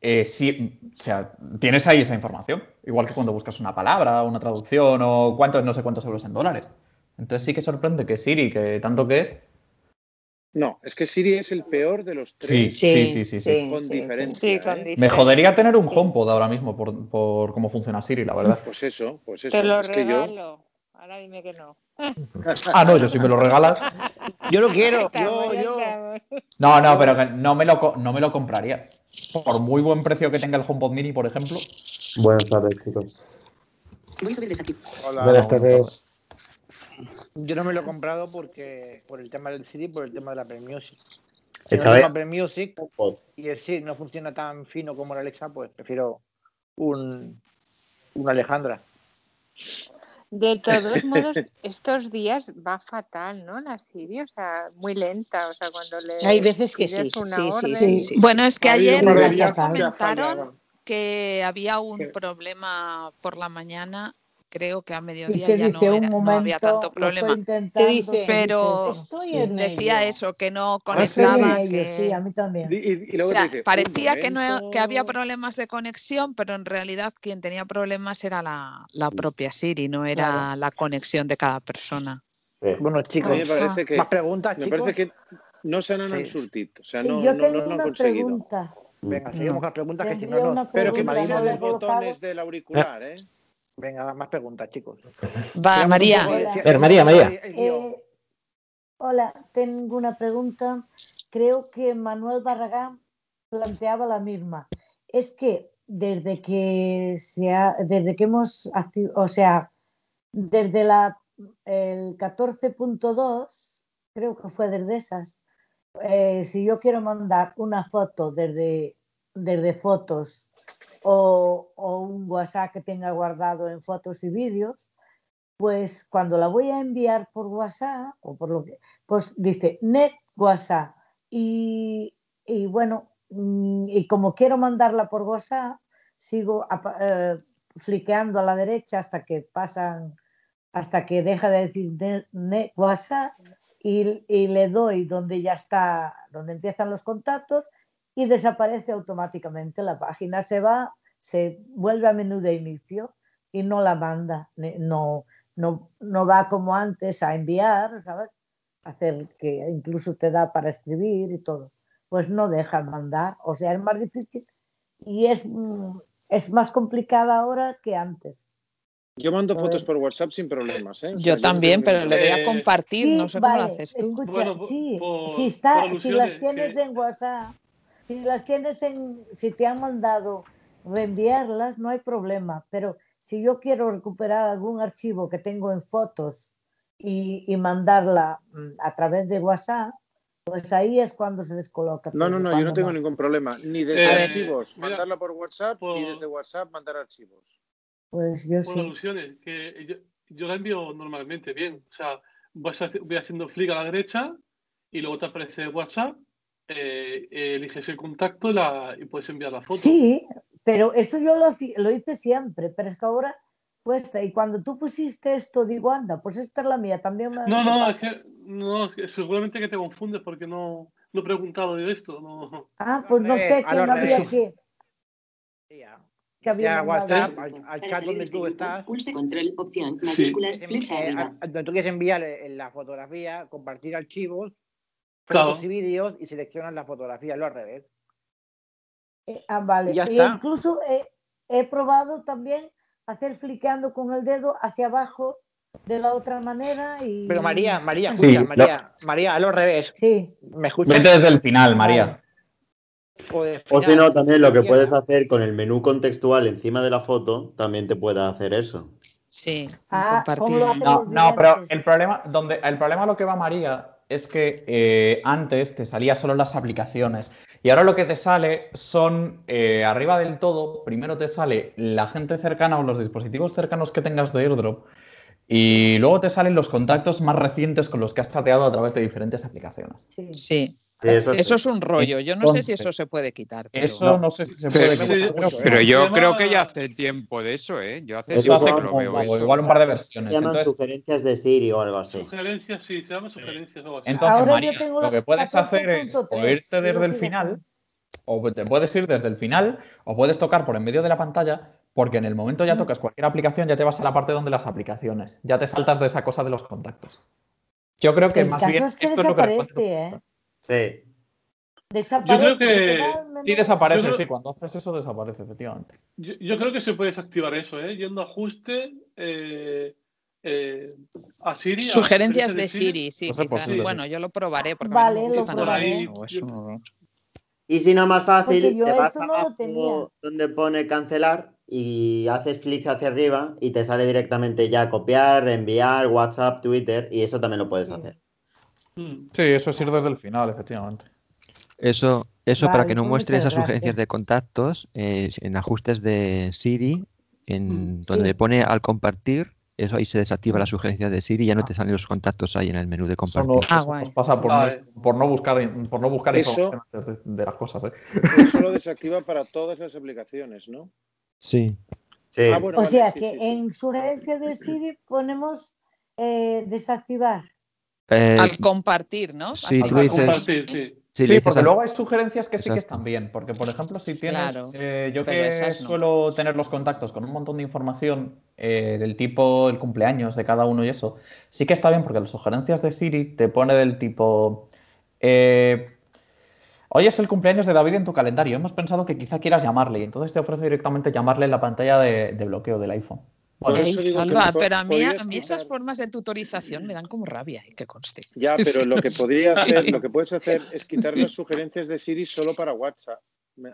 eh, sí, o sea, tienes ahí esa información. Igual que cuando buscas una palabra, una traducción o cuántos, no sé cuántos euros en dólares. Entonces sí que sorprende que Siri, que tanto que es, No, es que Siri es el peor de los Sí, tres. sí, sí, sí, sí. Con Sí, sí, diferencia. ¿eh? me jodería tener un HomePod ahora mismo por, por cómo funciona Siri, la verdad. Pues eso, pues eso. Te lo es que yo. regalo. Ahora dime que no. Ah, no, yo si me lo regalas. Yo lo quiero, Estamos, yo, yo. No, no, pero que no me lo, no me lo compraría. Por muy buen precio que tenga el HomePod Mini, por ejemplo. Buenas tardes, chicos. Voy a subirles aquí. Hola. Buenas tardes. Yo no me lo he comprado porque por el tema del CD, por el tema de la Apple Music. Si Esta no vez- y el CD no funciona tan fino como la Alexa, pues prefiero un, una Alejandra. De todos modos, estos días va fatal, ¿no? La Siri, o sea, muy lenta, o sea, cuando le Hay veces que sí, una sí, sí, orden- sí, sí. Bueno, es que ayer, un comentaron que había un Sí. problema por la mañana. Creo que a mediodía que ya no, dice un era- no momento, había tanto problema. dice, te pero dice. Estoy en decía ello. eso, que no sí, conectaba, ello, que... sí, a mí también. Y, y- y O luego sea, te dice, un parecía que, no, que había problemas de conexión, pero en realidad quien tenía problemas era la, la propia Siri, no era Claro. la conexión de cada persona. Bueno, A chicos, mí me parece que, más preguntas, me parece que no se han Sí. surtit, o sea, no, yo no, no lo han conseguido. pregunta. Venga, seguimos con las preguntas que si no, no. Pero que no he botones del auricular, ¿eh? Venga, más preguntas, chicos. Va, María. poco- Hola. si- Ver, María, María. Eh, hola, tengo una pregunta. Creo que Manuel Barragán planteaba la misma. Es que desde que se ha- desde que hemos o sea, desde la el 14.2, creo que fue desde esas. eh, si yo quiero mandar una foto desde, desde fotos o, o un WhatsApp que tenga guardado en fotos y vídeos, pues cuando la voy a enviar por WhatsApp o por lo que, pues dice net WhatsApp y, y bueno, mm, y como quiero mandarla por WhatsApp, sigo eh, fliqueando a la derecha hasta que pasan, hasta que deja de decir net WhatsApp y, y le doy donde ya está, donde empiezan los contactos y desaparece automáticamente la página, se va, se vuelve a menú de inicio y no la manda, no, no, no va como antes a enviar, ¿sabes? Hacer que incluso te da para escribir y todo. Pues no deja mandar, o sea, es más difícil y es, es más complicada ahora que antes. Yo mando fotos por WhatsApp sin problemas, ¿eh? O sea, Yo no también, pero le doy a Eh, compartir, Sí, no sé cómo lo haces tú. escucha, Bueno, sí, por- si, está, si las tienes que- en WhatsApp, si las tienes en, si te han mandado reenviarlas, no hay problema, pero si yo quiero recuperar algún archivo que tengo en fotos y, y mandarla mm, a través de WhatsApp, pues ahí es cuando se descoloca. No, no, no, yo no tengo ningún problema. Ni desde Eh, archivos, mira, mandarla por WhatsApp, por- ni desde WhatsApp mandar archivos. Pues yo por sí. alusiones, que yo, yo la envío normalmente bien. O sea, voy haciendo flick a la derecha y luego te aparece WhatsApp, eh, eliges el contacto y, la, y puedes enviar la foto. Sí, pero eso yo lo, lo hice siempre, pero es que ahora cuesta. Y cuando tú pusiste esto, digo, anda, pues esta es la mía, también me... No, no, es que, no, es que seguramente que te confundes porque no, no he preguntado de esto. No. Ah, pues no Eh, sé a quién los había que, que había Ya. WhatsApp, al, al chat donde tú estás, Pulse control, opción, Sí. mayúsculas, flecha eh, arriba. donde tú quieres enviar eh, la fotografía, compartir archivos. Fotos y vídeos y seleccionas la fotografía, lo al revés. Eh, ah, vale. Y ya E está. incluso he, he probado también hacer fliqueando con el dedo hacia abajo de la otra manera y... Pero María, María, Sí, escucha, lo- María, María, a lo revés. Sí. ¿Me escuchas? Vete desde el final, María. O O si no, también lo que puedes hacer con el menú contextual encima de la foto, también te puede hacer eso. Sí, Ah, compartir. ¿cómo lo No, no, pero el problema, donde, el problema a lo que va María es que eh, antes te salía solo las aplicaciones y ahora lo que te sale son eh, arriba del todo, primero te sale la gente cercana o los dispositivos cercanos que tengas de airdrop y luego te salen los contactos más recientes con los que has chateado a través de diferentes aplicaciones. Sí. Eso sí. eso es un rollo. Yo no sé si eso se puede quitar. pero- Eso no sé si se puede quitar. pero yo Se creo que ya hace tiempo de eso, ¿eh? Yo hace Eso Eso hace tiempo que lo veo eso. igual un par de Se versiones. llaman Entonces, sugerencias de Siri o algo así. Sugerencias, sí, se llama sugerencias o algo así. Entonces, Ahora yo tengo lo que puedes hacer es o 14.3, irte desde el final, o te puedes ir desde el final, o puedes tocar por en medio de la pantalla Porque en el momento ya tocas cualquier aplicación, ya te vas a la parte donde las aplicaciones. Ya te saltas de esa cosa de los contactos. Yo creo que El más caso bien es que esto es lo que ¿eh? Sí. Desaparece. Yo creo que-. Sí, desaparece, creo- sí. Cuando haces eso, desaparece, efectivamente. Yo, yo creo que se puede desactivar eso, ¿eh? Yendo a ajuste eh, eh, a Siri. a Sugerencias de Siri, sí. Quizás. posible, Bueno, yo lo probaré porque Vale, me lo probaré. eso. Y si no, más fácil, te vas esto no lo abajo tenía. donde pone cancelar y haces clic hacia arriba y te sale directamente ya copiar, enviar, WhatsApp, Twitter y eso también lo puedes hacer. Mm. Sí, eso es ir desde el final, efectivamente. Eso, eso para que no pues muestre esas sugerencias de contactos, eh, en ajustes de Siri, en Mm, donde sí. pone al compartir, eso ahí se desactiva las sugerencias de Siri y ya no te salen los contactos ahí en el menú de Eso, no, compartir. Ah, eso guay. nos pasa por, Vale. no, por no buscar, por no buscar Eso- información de, de las cosas. ¿eh? Eso lo desactiva para todas las aplicaciones, ¿no? Sí. Sí. Ah, bueno, O vale, sea sí, que en sugerencia de Siri ponemos eh, desactivar. Eh, Al compartir, ¿no? sí, Al tú Al dices- compartir, sí. sí, porque al- luego hay sugerencias que sí que están bien. Porque, por ejemplo, si tienes. Claro, eh, yo que esas no. suelo tener los contactos con un montón de información eh, del tipo el cumpleaños de cada uno y eso, sí que está bien porque las sugerencias de Siri te pone del tipo. eh, Hoy es el cumpleaños de David en tu calendario. Hemos pensado que quizá quieras llamarle y entonces te ofrece directamente llamarle en la pantalla de, de bloqueo del iPhone. Por Bueno, Ey, eso digo que Salva, po- pero a mí, a mí esas formas de tutorización me dan como rabia, y que conste. Ya, pero lo que podría hacer, lo que puedes hacer es quitar las sugerencias de Siri solo para WhatsApp,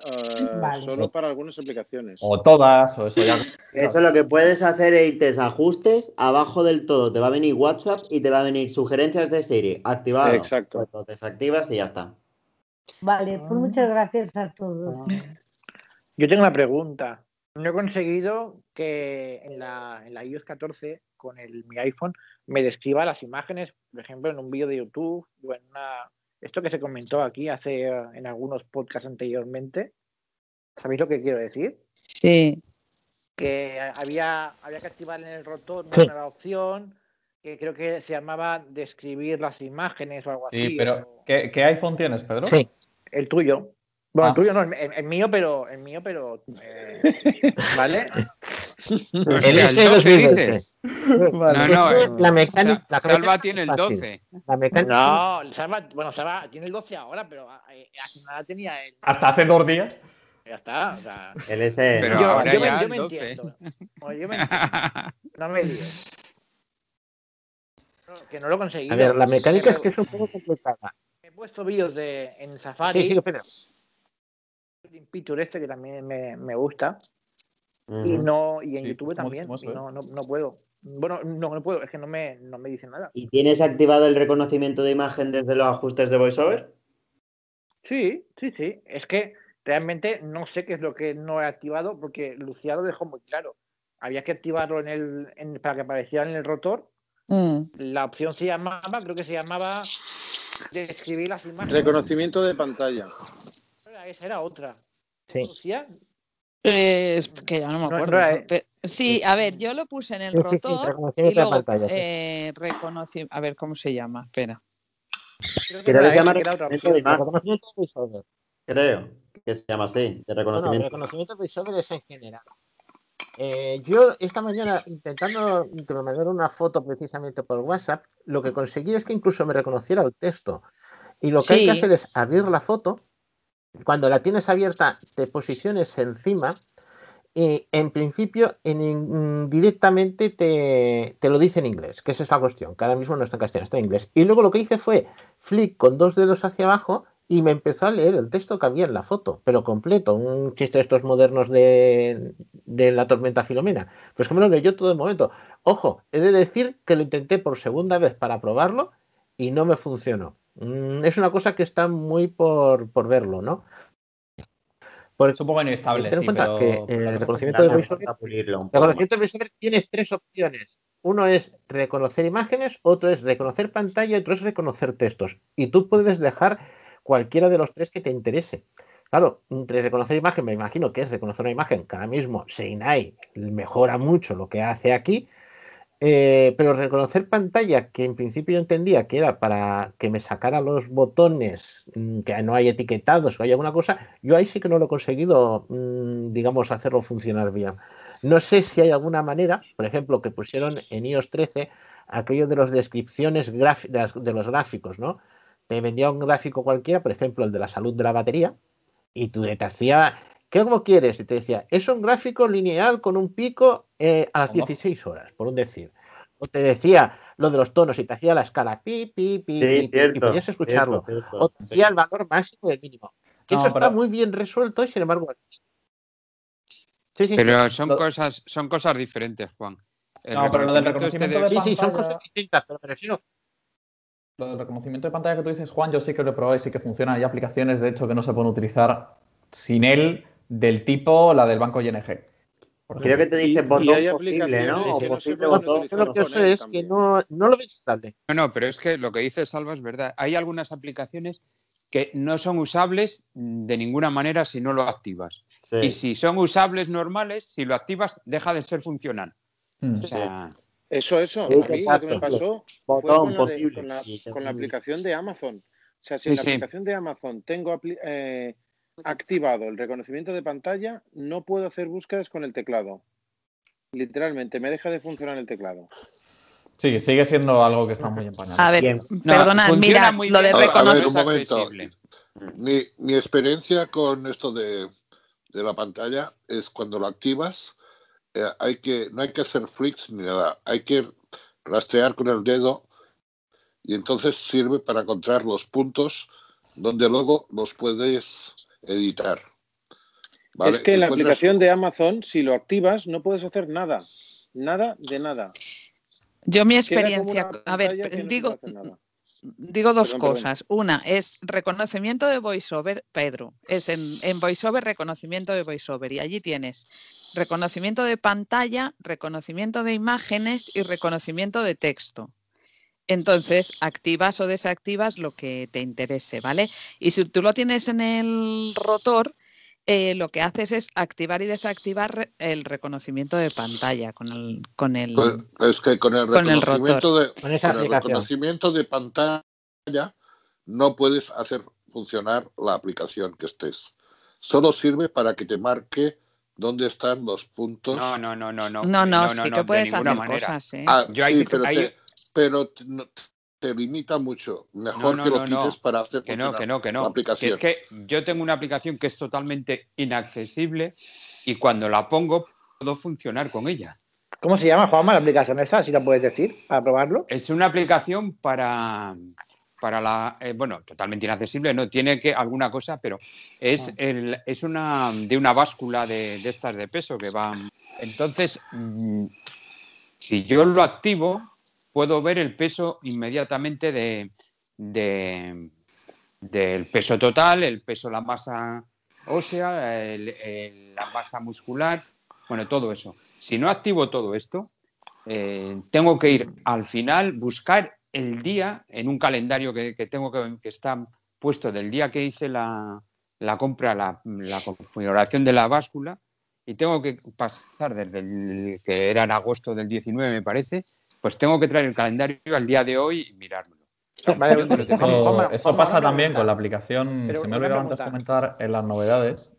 ah, Vale. solo para algunas aplicaciones. o todas, o eso ya. Eso lo que puedes hacer es irte a ajustes, abajo del todo te va a venir WhatsApp y te va a venir sugerencias de Siri, activado. Exacto. Pues lo desactivas y ya está. Vale, pues muchas gracias a todos. Yo tengo una pregunta. No he conseguido que en la, en la iOS 14 con el, mi iPhone me describa las imágenes, por ejemplo, en un vídeo de YouTube o en una... Esto que se comentó aquí hace en algunos podcasts anteriormente. ¿Sabéis lo que quiero decir? Sí. Que había, había que activar en el rotor una Sí. nueva opción que creo que se llamaba describir las imágenes o algo así. Sí, pero ¿qué, qué iPhone tienes, Pedro? Sí. El tuyo. Bueno, Ah. el tuyo no, el, el mío, pero el mío, pero eh, ¿vale? El S 12 2020. dices. Vale. No, no, eh, es la mecánica. Sa- Salva tiene el es fácil. 12. La mecánica. No, Salva, bueno, Salva tiene el 12 ahora, pero eh, hace nada tenía el. Hasta hace dos días. Ya está, o sea. El S. Pero yo, ahora yo me, ya yo el me 12. entiendo. Bueno, yo me entiendo. No me líes. No, que no lo he conseguido. A ver, la mecánica es Pero que es un poco complicada. He puesto vídeos de en Safari. Sí, sí, Pedro. Este que también me, me gusta. Y no, y en Sí, YouTube ¿cómo también. y no, no, no puedo. Bueno, no, no puedo, es que no me, no me dice nada. ¿Y tienes activado el reconocimiento de imagen desde los ajustes de VoiceOver? Sí, sí, sí. Es que realmente no sé qué es lo que no he activado porque Lucía lo dejó muy claro. Había que activarlo en el, en- para que apareciera en el rotor. Mm. La opción se llamaba, creo que se llamaba describir las imágenes. Reconocimiento de pantalla. Era- Esa era otra. Sí. Lucía, Eh, es que ya no me acuerdo. no era- Pe- sí, a ver, yo lo puse en el Sí, sí, sí, rotor reconocimiento y de luego pantalla, sí. eh, reconoci- A ver, ¿cómo se llama? Espera. creo que Creo no que era se llama esa, que era otra reconocimiento de. Reconocimiento. Creo que se llama así, de No, no, reconocimiento. reconocimiento de es en general. Eh, yo esta mañana, intentando que me mandaran una foto precisamente por WhatsApp, lo que conseguí es que incluso me reconociera el texto. Y lo que hay que Sí. hacer es abrir la foto. Cuando la tienes abierta, te posiciones encima. Y en principio, en, directamente te, te lo dice en inglés, que es la cuestión, que ahora mismo no está en castellano, está en inglés. Y luego lo que hice fue flick con dos dedos hacia abajo y me empezó a leer el texto que había en la foto, pero completo, un chiste de estos modernos de, de la tormenta Filomena. Pues que me lo leyó todo el momento. Ojo, he de decir que lo intenté por segunda vez para probarlo y no me funcionó. Mm, Es una cosa que está muy por, por verlo, ¿no? Porque Es un poco inestable, ten en sí, cuenta pero... que pero el no reconocimiento de VoiceOver tienes tres opciones. Uno es reconocer imágenes, otro es reconocer pantalla y otro es reconocer textos. Y tú puedes dejar cualquiera de los tres que te interese. Claro, entre reconocer imagen, me imagino que es reconocer una imagen, que ahora mismo Seinai mejora mucho lo que hace aquí, eh, pero reconocer pantalla, que en principio yo entendía que era para que me sacara los botones mm, que no hay etiquetados o hay alguna cosa, yo ahí sí que no lo he conseguido, mm, digamos, hacerlo funcionar bien. No sé si hay alguna manera, por ejemplo, que pusieron en iOS 13 aquello de las descripciones de los gráficos, ¿no? Te vendía un gráfico cualquiera, por ejemplo, el de la salud de la batería, y tú te hacía, ¿qué como quieres? Y te decía, es un gráfico lineal con un pico eh, a las ¿Cómo? 16 horas, por un decir. O te decía lo de los tonos y te hacía la escala pi, pi, pi, Sí, pi, pi, y cierto, podías escucharlo. cierto, cierto, o te decía el valor máximo del mínimo. Que No, eso está muy bien resuelto y sin embargo. Sí, sí, Pero sí. son Lo- cosas, son cosas diferentes, Juan. El No, pero lo del reconocimiento este reconocimiento de Sí, sí, son cosas distintas, pero me refiero. Lo del reconocimiento de pantalla que tú dices, Juan, yo sí que lo he probado y sí que funciona. Hay aplicaciones, de hecho, que no se pueden utilizar sin él, del tipo la del banco ING. Creo que te dice botón hay posible, aplicaciones ¿no? O posible botón. Yo lo que sé es que no, no lo ves estable. No, no, pero es que lo que dice Salva es verdad. Hay algunas aplicaciones que no son usables de ninguna manera si no lo activas. Sí. Y si son usables normales, si lo activas, deja de ser funcional. Mm. O sea, Eso, eso. Sí, a mí lo que me pasó fue Botón con la, de- posible. con la- con la aplicación de Amazon. O sea, si Sí, en la sí. aplicación de Amazon tengo apli- eh, activado el reconocimiento de pantalla, no puedo hacer búsquedas con el teclado. Literalmente, me deja de funcionar el teclado. Sí, sigue siendo algo que está muy en pañales. A ver, no, mirad, muy lo de reconocer. un momento. accesible. Mi, mi experiencia con esto de, de la pantalla es cuando lo activas, eh, hay que, no hay que hacer flicks ni nada, hay que rastrear con el dedo y entonces sirve para encontrar los puntos donde luego los puedes editar. ¿vale? Es que en la aplicación de Amazon, si lo activas, no puedes hacer nada. Nada de nada. Yo mi experiencia, a ver, no digo, digo dos Perdón, perdón. cosas. Una es reconocimiento de VoiceOver, Pedro. Es en, en VoiceOver reconocimiento de VoiceOver. Y allí tienes reconocimiento de pantalla, reconocimiento de imágenes y reconocimiento de texto. Entonces, activas o desactivas lo que te interese, ¿vale? Y si tú lo tienes en el rotor, eh, lo que haces es activar y desactivar el reconocimiento de pantalla con el, con el, Con- es que con el con el reconocimiento de Con esa con el reconocimiento de pantalla no puedes hacer funcionar la aplicación que estés. Solo sirve para que te marque dónde están los puntos. No, no, no, no, no. No, no, sí no, que de puedes hacer manera. cosas, ¿eh? Ah, Yo ahí sí, pero, ahí- te, pero te, no- te limita mucho. Mejor no, que lo quites para hacer Que no, que no, que la no. Que aplicación. es que yo tengo una aplicación que es totalmente inaccesible y cuando la pongo puedo funcionar con ella. ¿Cómo se llama, Juanma, la aplicación esa? Si la puedes decir, para probarlo. Es una aplicación para, para la. eh, bueno, totalmente inaccesible, no tiene que alguna cosa, pero es, Ah. el, es una de una báscula de, de estas de peso que van. Entonces, mm, si yo lo activo, puedo ver el peso inmediatamente de, de- del peso total, el peso, la masa ósea, la masa muscular, bueno, todo eso. Si no activo todo esto, eh, tengo que ir al final, buscar el día en un calendario que, tengo que, que está puesto del día que hice la, la compra, la, la configuración de la báscula, y tengo que pasar desde el que era en agosto del 19, me parece, pues tengo que traer el calendario al día de hoy y mirármelo. Vale. Juanma, Eso, pasa también con la aplicación, Pero se me olvidó antes comentar en las novedades,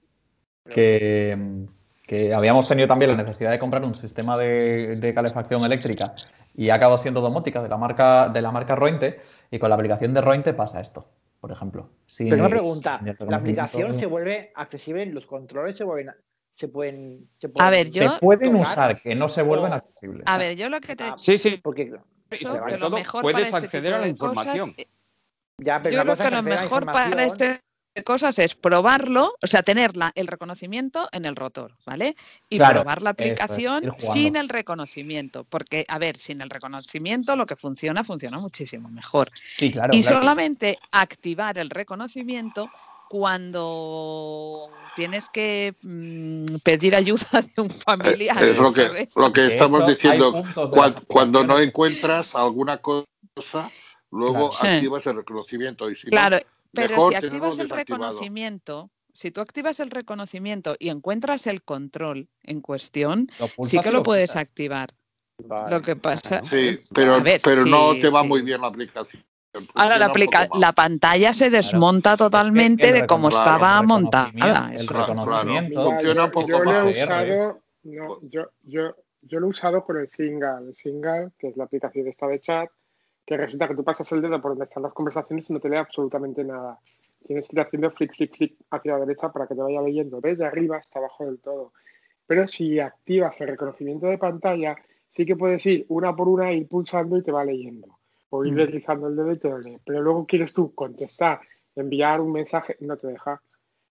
que, que habíamos tenido también la necesidad de comprar un sistema de, de calefacción eléctrica y ha acabado siendo domótica de la marca de la marca Rointe y con la aplicación de Rointe pasa esto, por ejemplo. Sin Pero una pregunta, sin ¿la aplicación se vuelve accesible? ¿Los controles se vuelven, se pueden, se A pueden se usar, que no se vuelven accesibles. a ver, yo lo que te Ah, Sí, sí. porque que lo todo mejor puedes para este acceder tipo a la cosas, información. eh, ya, pero yo creo que es lo acceder mejor para este de cosas es probarlo, o sea, tener la- el reconocimiento en el rotor, ¿vale? Y Claro, probar la es, aplicación sin el reconocimiento, porque, a ver, sin el reconocimiento lo que funciona, funciona muchísimo mejor. Sí, claro, y claro. solamente activar el reconocimiento cuando tienes que mm, pedir ayuda de un familiar. Es lo que, ¿sabes? lo que De estamos hecho, diciendo. cuando no encuentras alguna cosa, luego Claro. activas el reconocimiento. Y si no, Claro, pero mejor si activas el reconocimiento, si tú activas el reconocimiento y encuentras el control en cuestión, sí que lo lo puedes activar. Vale. Lo que pasa, Sí, pero, ver, pero no te va sí. muy bien la aplicación. Ahora la, aplica- pantalla se desmonta totalmente de cómo estaba el montada. reconocimiento- el reconocimiento Funciona un poco yo lo he usado, No, yo, yo, yo lo he usado con el Singal. El Singal, que es la aplicación esta de chat, que resulta que tú pasas el dedo por donde están las conversaciones y no te lee absolutamente nada. Tienes que ir haciendo flick, flick, flick hacia la derecha para que te vaya leyendo desde arriba hasta abajo del todo. Pero si activas el reconocimiento de pantalla, sí que puedes ir una por una, ir pulsando y te va leyendo. O ir Mm. deslizando el dedo y te lo lee. Pero luego quieres tú contestar, enviar un mensaje, no te deja.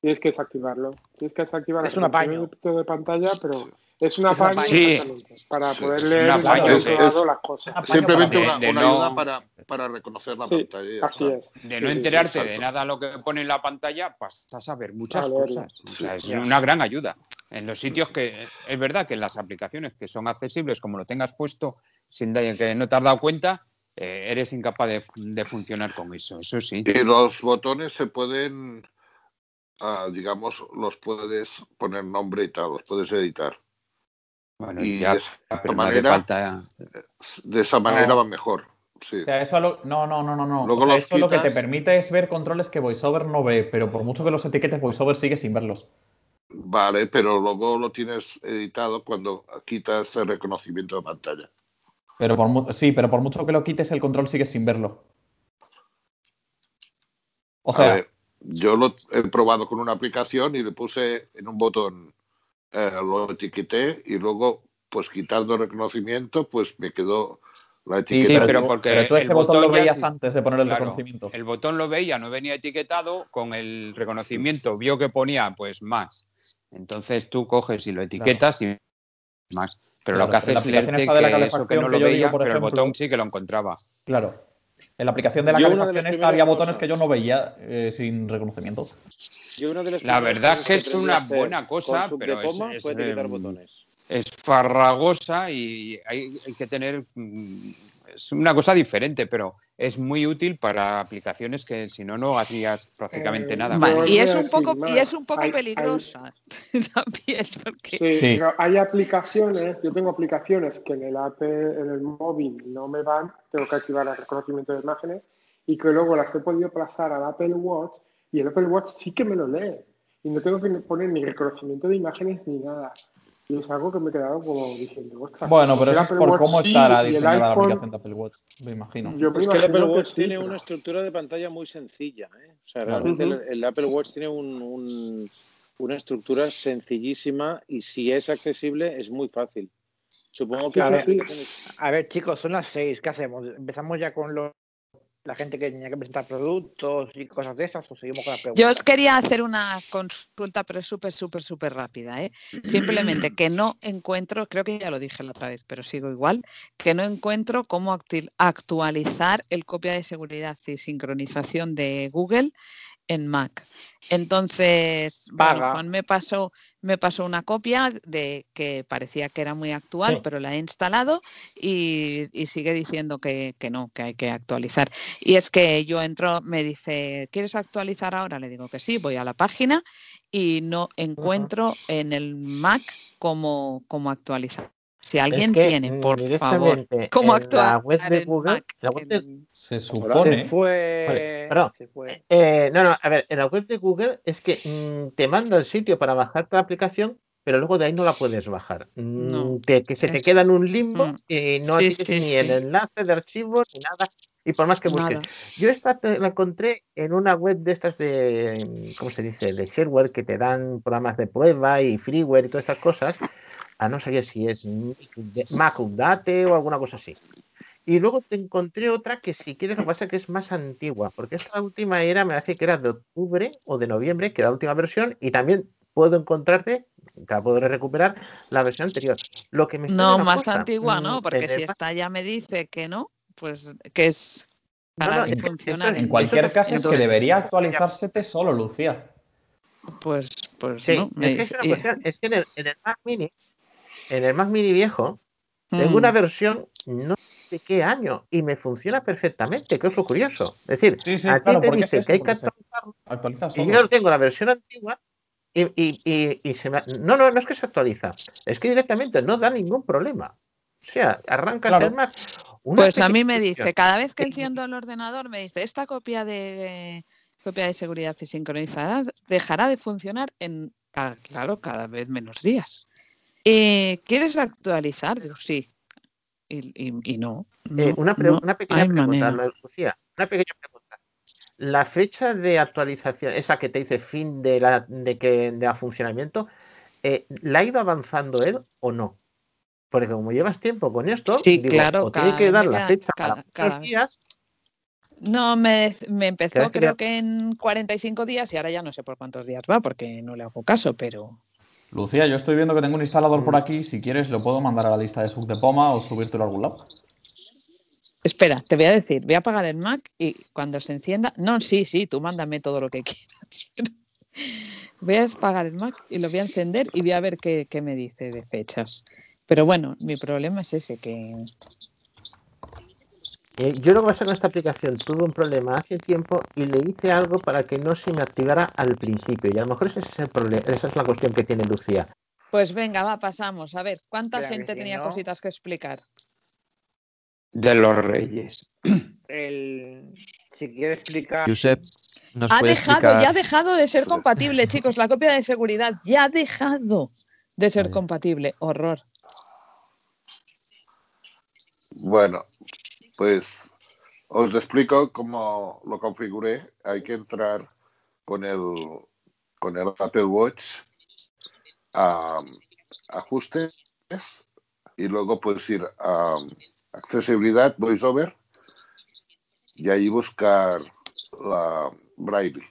Tienes que desactivarlo. Tienes que desactivar Es el un apaño. de pantalla, pero es un Es un apaño. Sí. para poder leer apaño, sí. otro lado las cosas. Simplemente una, de una no- ayuda para, para reconocer la Sí, pantalla. así es. De no sí, sí, enterarte de nada lo que pone en la pantalla, pasas a ver muchas cosas. O sea, es Ya. una gran ayuda. En los sitios que es verdad que en las aplicaciones que son accesibles, como lo tengas puesto, sin que no te has dado cuenta, eh, eres incapaz de, de funcionar con eso. Eso sí. Y los botones se pueden, ah, digamos, los puedes poner nombre y tal, los puedes editar. Bueno, y ya, de esa manera, falta. de esa manera No. va mejor. Sí. O sea, eso lo- no, no, no, no, no. Luego o sea, los eso lo que te permite es ver controles que VoiceOver no ve, pero por mucho que los etiquetes, VoiceOver sigue sin verlos. Vale, pero luego lo tienes editado cuando quitas el reconocimiento de pantalla. Pero por mu- sí, pero por mucho que lo quites, el control sigue sin verlo. O A sea, ver, yo lo he probado con una aplicación y le puse en un botón, eh, lo etiqueté y luego, pues quitando el reconocimiento, pues me quedó la sí, etiqueta. pero, pero porque pero tú el ese botón lo botón veías sí- antes de poner el Claro, reconocimiento. el botón lo veía, no venía etiquetado, con el reconocimiento vio que ponía pues más. Entonces tú coges y lo etiquetas y más. Pero Claro, lo que hace es aplicación leerte esta de la que eso que no que lo veía, por pero el botón sí que lo encontraba. Claro. En la aplicación de la Yo de esta había botones cosas- que yo no veía eh, sin reconocimiento. Yo una de las La verdad es que es una buena cosa, pero es, es, em, botones. es farragosa y hay, hay que tener mm, es una cosa diferente, pero es muy útil para aplicaciones que si no no hacías prácticamente Eh, nada. y es un poco y es un poco Hay- hay- también porque Sí, Sí. pero hay aplicaciones, yo tengo aplicaciones que en el app, en el móvil no me van, tengo que activar el reconocimiento de imágenes y que luego las he podido pasar al Apple Watch y el Apple Watch sí que me lo lee y no tengo que poner ni reconocimiento de imágenes ni nada. Y es algo que me he quedado como diciendo, ostras. Bueno, pero eso es Apple por Watch cómo sí estará diseñada la aplicación de Apple Watch, me imagino. Yo me Es que el Apple Watch sí, tiene pero- una estructura de pantalla muy sencilla. ¿eh? O sea, Claro. realmente el, el Apple Watch tiene un- un- una estructura sencillísima y si es accesible es muy fácil. Supongo que A ver, a ver, chicos, son las seis. ¿Qué hacemos? ¿Empezamos ya con los, la gente que tenía que presentar productos y cosas de esas o seguimos con las preguntas? Yo os quería hacer una consulta, pero es súper, súper, súper rápida. ¿eh? Simplemente que no encuentro, creo que ya lo dije la otra vez, pero sigo igual, que no encuentro cómo actualizar el copia de seguridad y sincronización de Google en Mac. Entonces, bueno. Juan me pasó, me pasó una copia de que parecía que era muy actual, Sí. pero la he instalado y, y sigue diciendo que, que no, que hay que actualizar. Y es que yo entro, me dice, ¿quieres actualizar ahora? Le digo que sí, voy a la página y no encuentro en el Mac cómo, cómo actualizar. Si alguien que, tiene, mm, por favor, directamente cómo en la web de Google, Mac. la web de- Se Se supone. fue. Vale, perdón. Se fue. Eh, no, no, a ver, en la web de Google es que mm, te manda el sitio para bajarte la aplicación, pero luego de ahí no la puedes bajar. Mm, No, te- que se te queda en un limbo Mm. y no Sí, tienes sí, ni el enlace de archivo ni nada. Y por más que busques. Nada. Yo esta te- la encontré en una web de estas de, ¿cómo se dice? De shareware que te dan programas de prueba y freeware y todas estas cosas. A no saber si es Mac Update o alguna cosa así. Y luego te encontré otra que si quieres lo que pasa es que es más antigua, porque esta última era, me hace que era de octubre o de noviembre, que era la última versión, y también puedo encontrarte, te la podré recuperar, la versión anterior. Lo que me No, más cosa, antigua, mm, ¿no? en Porque si esta ya me dice que no, pues que es No, para no, que funcionar. es- En cualquier caso es que debería actualizársete solo, Lucía. Pues, pues Sí, no. es me que es una cuestión, es que en el, en el Mac Mini, en el Mac Mini viejo, tengo Mm. una versión no sé de qué año y me funciona perfectamente, que es lo curioso. Es decir, Sí, sí, a ti claro, te es dice que hay que actualizarlo actualiza y yo tengo la versión antigua y, y, y, y se me... No, no, no es que se actualiza, es que directamente no da ningún problema. O sea, arrancas Claro. el Mac. una Pues a mí me cuestión. dice, cada vez que enciendo el ordenador, me dice, esta copia de copia de seguridad y sincronizada dejará de funcionar en, claro, cada vez menos días. Eh, ¿quieres actualizar? Digo, sí. Y, y- y no. Eh, no, una, pre- no una pequeña pregunta. Lucía. Una pequeña pregunta. La fecha de actualización, esa que te dice fin de la de que de funcionamiento, eh, ¿la ha ido avanzando él o no? Porque como llevas tiempo con esto, Sí, digo, claro, o tiene que dar la fecha cada- cada días. No, me, me empezó que creo que en 45 días y ahora ya no sé por cuántos días va porque no le hago caso, pero Lucía, yo estoy viendo que tengo un instalador por aquí. Si quieres, lo puedo mandar a la lista de sub de Poma o subírtelo a algún lado. espera, te voy a decir, voy a apagar el Mac y cuando se encienda, no, sí, sí, tú mándame todo lo que quieras. voy a apagar el Mac y lo voy a encender y voy a ver qué, qué me dice de fechas. Pero bueno, mi problema es ese, que Eh, yo lo que pasa con esta aplicación, tuve un problema hace tiempo y le hice algo para que no se me activara al principio. Y a lo mejor ese es el problema, esa es la cuestión que tiene Lucía. Pues venga, va, pasamos. A ver, ¿cuánta Espera, gente si tenía no- cositas que explicar? De los Reyes. El... Si quiere explicar. Josep, ¿nos Ha puede dejado, explicar? ya ha dejado de ser compatible, chicos. La copia de seguridad ya ha dejado de ser compatible. Horror. Bueno, pues os explico cómo lo configuré. Hay que entrar con el, con el Apple Watch a ajustes y luego puedes ir a accesibilidad, voiceover y ahí buscar la Braille.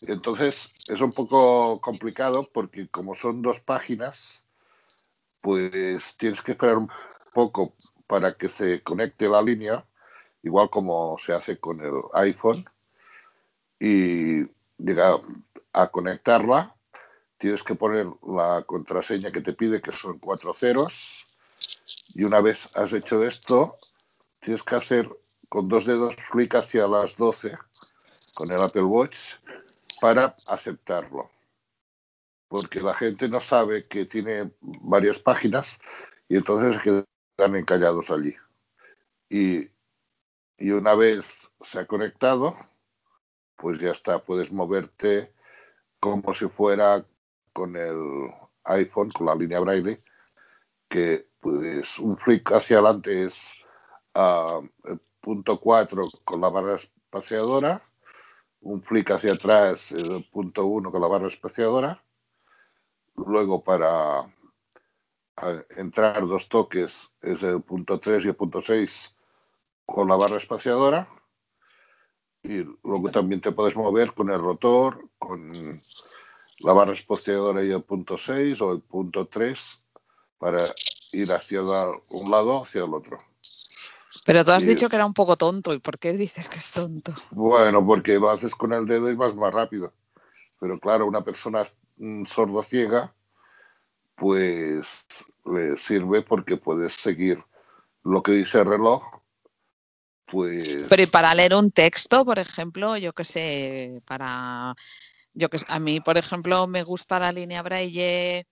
Entonces es un poco complicado porque como son dos páginas, pues tienes que esperar un poco para que se conecte la línea, igual como se hace con el iPhone, y llega a conectarla, tienes que poner la contraseña que te pide, que son cuatro ceros, y una vez has hecho esto, tienes que hacer con dos dedos clic hacia las 12 con el Apple Watch para aceptarlo. Porque la gente no sabe que tiene varias páginas y entonces se quedan encallados allí. Y, y una vez se ha conectado, pues ya está, puedes moverte como si fuera con el iPhone, con la línea braille, que pues un flick hacia adelante es ah, el punto 4 con la barra espaciadora, un flick hacia atrás el punto 1 con la barra espaciadora, luego para a- entrar dos toques es el punto 3 y el punto 6 con la barra espaciadora, y luego también te puedes mover con el rotor, con la barra espaciadora y el punto 6 o el punto 3 para ir hacia un lado hacia el otro. Pero tú has Y- dicho que era un poco tonto. ¿Y por qué dices que es tonto? Bueno, porque lo haces con el dedo y vas más rápido. Pero claro, una persona mm, sordo-ciega, pues le sirve porque puedes seguir lo que dice el reloj, pues Pero y para leer un texto, por ejemplo, yo qué sé, para, yo que a mí, por ejemplo, me gusta la línea Braille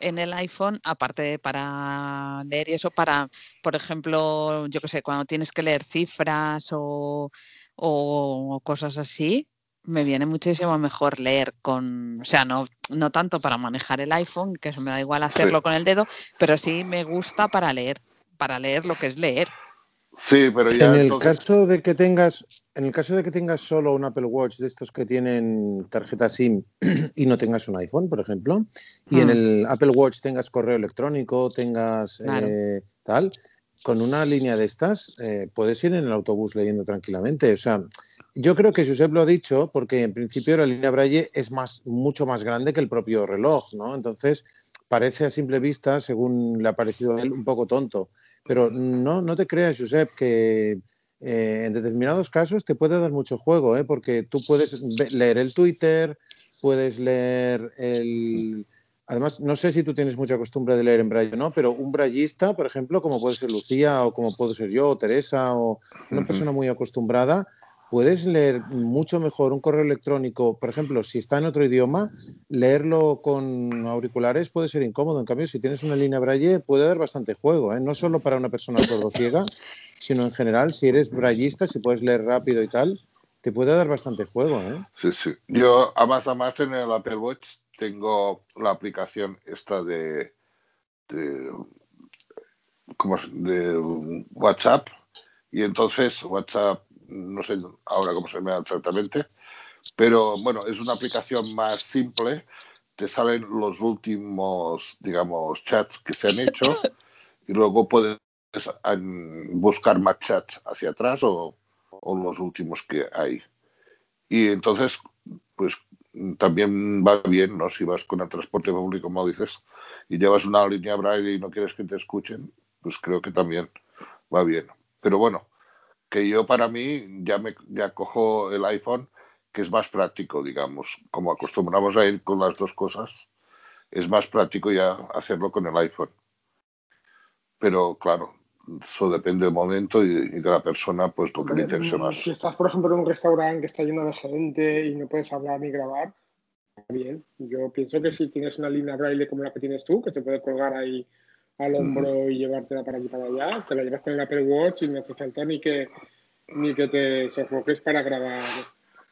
en el iPhone, aparte de para leer y eso, para, por ejemplo, yo qué sé, cuando tienes que leer cifras o, o cosas así, me viene muchísimo mejor leer con, o sea, no, no tanto para manejar el iPhone, que eso me da igual hacerlo Sí. con el dedo, pero sí me gusta para leer, para leer lo que es leer. sí, pero ya En el entonces caso de que tengas, en el caso de que tengas solo un Apple Watch de estos que tienen tarjeta SIM y no tengas un iPhone, por ejemplo, y en Hmm. el Apple Watch tengas correo electrónico, tengas Claro. eh, tal, con una línea de estas eh, puedes ir en el autobús leyendo tranquilamente. O sea, yo creo que Josep lo ha dicho porque en principio la línea Braille es más, mucho más grande que el propio reloj, ¿no? Entonces parece a simple vista, según le ha parecido a él, un poco tonto. Pero no, no te creas, Josep, que eh, en determinados casos te puede dar mucho juego, ¿eh? porque tú puedes leer el Twitter, puedes leer el... Además, no sé si tú tienes mucha costumbre de leer en braille o no, pero un braillista, por ejemplo, como puede ser Lucía o como puedo ser yo o Teresa o una persona muy acostumbrada, puedes leer mucho mejor un correo electrónico, por ejemplo, si está en otro idioma, leerlo con auriculares puede ser incómodo. En cambio, si tienes una línea braille, puede dar bastante juego, ¿eh? no solo para una persona sordociega, sino en general, si eres braillista, si puedes leer rápido y tal, te puede dar bastante juego. ¿eh? Sí, sí. Yo, a más a más, en el Apple Watch tengo la aplicación esta de de, ¿cómo es? de WhatsApp y entonces WhatsApp, no sé ahora cómo se llama exactamente, pero bueno, es una aplicación más simple, te salen los últimos, digamos, chats que se han hecho y luego puedes buscar más chats hacia atrás o, o los últimos que hay. Y entonces, pues también va bien, ¿no? Si vas con el transporte público, como dices, y llevas una línea braille y no quieres que te escuchen, pues creo que también va bien. Pero bueno, que yo para mí ya me ya cojo el iPhone, que es más práctico, digamos, como acostumbramos a ir con las dos cosas, es más práctico ya hacerlo con el iPhone. Pero claro, eso depende del momento y, y de la persona, pues lo que le interese más. Si estás, por ejemplo, en un restaurante que está lleno de gente y no puedes hablar ni grabar, está bien. Yo pienso que si tienes una línea braille como la que tienes tú, que se puede colgar ahí al hombro y llevártela para y para allá, te la llevas con el Apple Watch y no hace falta ni que, ni que te sofoques para grabar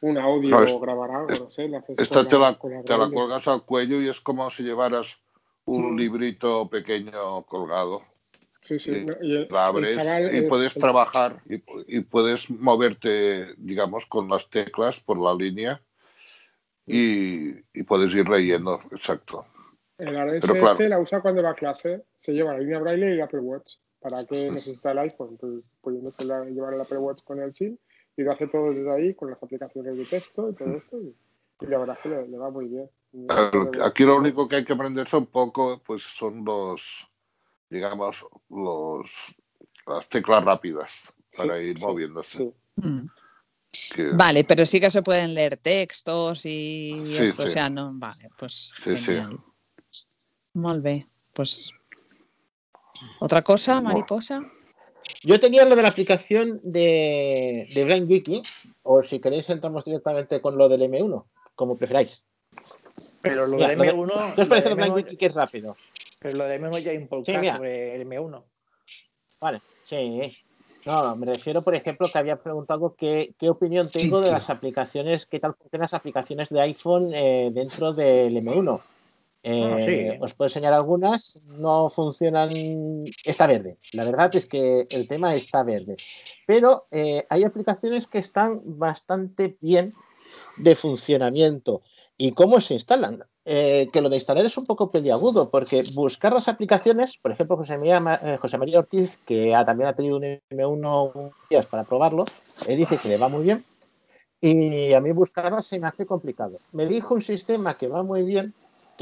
un audio No, es- o grabar algo, no sé, haces Esta te la, la te la colgas al cuello y es como si llevaras un Mm. librito pequeño colgado. Sí, sí. Y la abres chaval, y el- puedes el- trabajar y, y puedes moverte, digamos, con las teclas por la línea y, y puedes ir leyendo, exacto. El Ares Pero claro. este la usa cuando va a clase, se lleva la línea braille y el Apple Watch. ¿Para qué necesita el iPhone? Pues pudiéndose la- llevar el Apple Watch con el SIM y lo hace todo desde ahí con las aplicaciones de texto y todo esto. Y, la verdad es que le, le va muy bien. Aquí lo único que hay que aprenderse un poco, pues son los, digamos, los, las teclas rápidas para ir moviéndose. Mm. Que- Vale, pero sí que se pueden leer textos y Sí, esto, o sea, no, vale, pues Sí, sí. genial. Molt bé, pues otra cosa, mariposa. Yo tenía lo de la aplicación de, de BrainWiki, o si queréis entramos directamente con lo del M1, como preferáis. Pero lo del lo de- M1. ¿Qué os parece lo el del M1 BrainWiki que es rápido? Pero lo del M1 ya hay un podcast Sí, mira. sobre el M1. Vale, sí. No, me refiero, por ejemplo, que había preguntado qué, qué opinión tengo de las aplicaciones, qué tal funcionan las aplicaciones de iPhone eh, dentro del M1. Eh, Ah, sí. Os puedo enseñar algunas, no funcionan, está verde. La verdad es que el tema está verde. Pero eh, hay aplicaciones que están bastante bien de funcionamiento. ¿Y cómo se instalan? Eh, que lo de instalar es un poco peliagudo, porque buscar las aplicaciones, por ejemplo, José María, Ma- eh, José María Ortiz, que también ha tenido un M1 unos días para probarlo, él dice que le va muy bien, y a mí buscarlas se me hace complicado. Me dijo un sistema que va muy bien,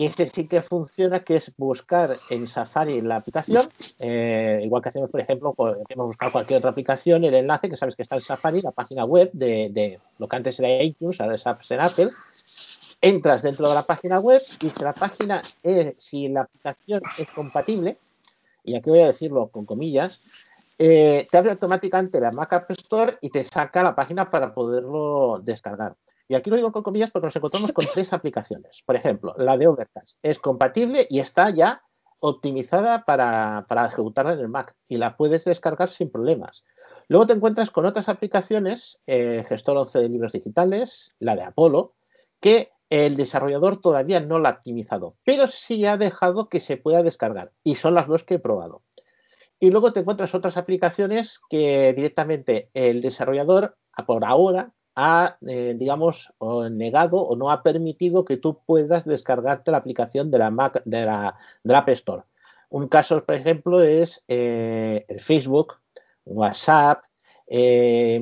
este sí que funciona, que es buscar en Safari la aplicación, eh, igual que hacemos, por ejemplo, cuando hemos buscado cualquier otra aplicación, el enlace que sabes que está en Safari, la página web de, de lo que antes era iTunes, ahora es en Apple, entras dentro de la página web y si la página es, si la aplicación es compatible, y aquí voy a decirlo con comillas, eh, te abre automáticamente la Mac App Store y te saca la página para poderlo descargar. Y aquí lo digo con comillas porque nos encontramos con tres aplicaciones. Por ejemplo, la de Overcast es compatible y está ya optimizada para, para ejecutarla en el Mac y la puedes descargar sin problemas. Luego te encuentras con otras aplicaciones, eh, Gestor 11 de libros digitales, la de Apollo, que el desarrollador todavía no la ha optimizado, pero sí ha dejado que se pueda descargar y son las dos que he probado. Y luego te encuentras otras aplicaciones que directamente el desarrollador, por ahora, ha, eh, digamos, negado o no ha permitido que tú puedas descargarte la aplicación de la Mac, de la, de la App Store. Un caso, por ejemplo, es eh, Facebook, WhatsApp, eh,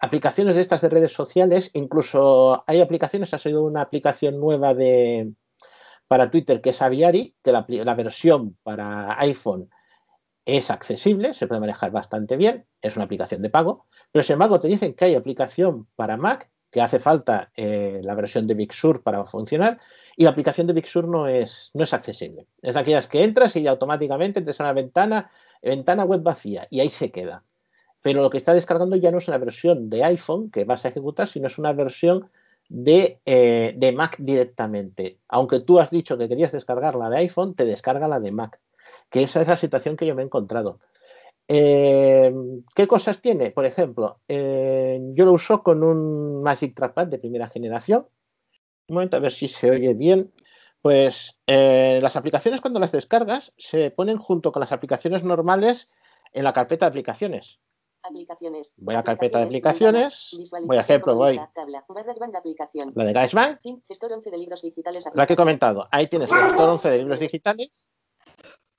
aplicaciones de estas de redes sociales, incluso hay aplicaciones, ha salido una aplicación nueva de, para Twitter que es Aviary, que la, la versión para iPhone es accesible, se puede manejar bastante bien, es una aplicación de pago, pero sin embargo te dicen que hay aplicación para Mac, que hace falta eh, la versión de Big Sur para funcionar, y la aplicación de Big Sur no es, no es accesible. Es de aquellas que entras y automáticamente te sale una ventana, ventana web vacía, y ahí se queda. Pero lo que está descargando ya no es una versión de iPhone que vas a ejecutar, sino es una versión de, eh, de Mac directamente. Aunque tú has dicho que querías descargar la de iPhone, te descarga la de Mac que esa es la situación que yo me he encontrado. Eh, ¿Qué cosas tiene? Por ejemplo, eh, yo lo uso con un Magic Trackpad de primera generación. Un momento, a ver si se oye bien, Pues eh, las aplicaciones cuando las descargas se ponen junto con las aplicaciones normales en la carpeta de aplicaciones. Aplicaciones. Voy a la carpeta de aplicaciones. Voy a ejemplo, voy Tabla. Barra de banda aplicación. la de GarageBand, Fin. Gestor 11 de libros digitales. la que he comentado. Ahí tienes el gestor 11 de libros digitales.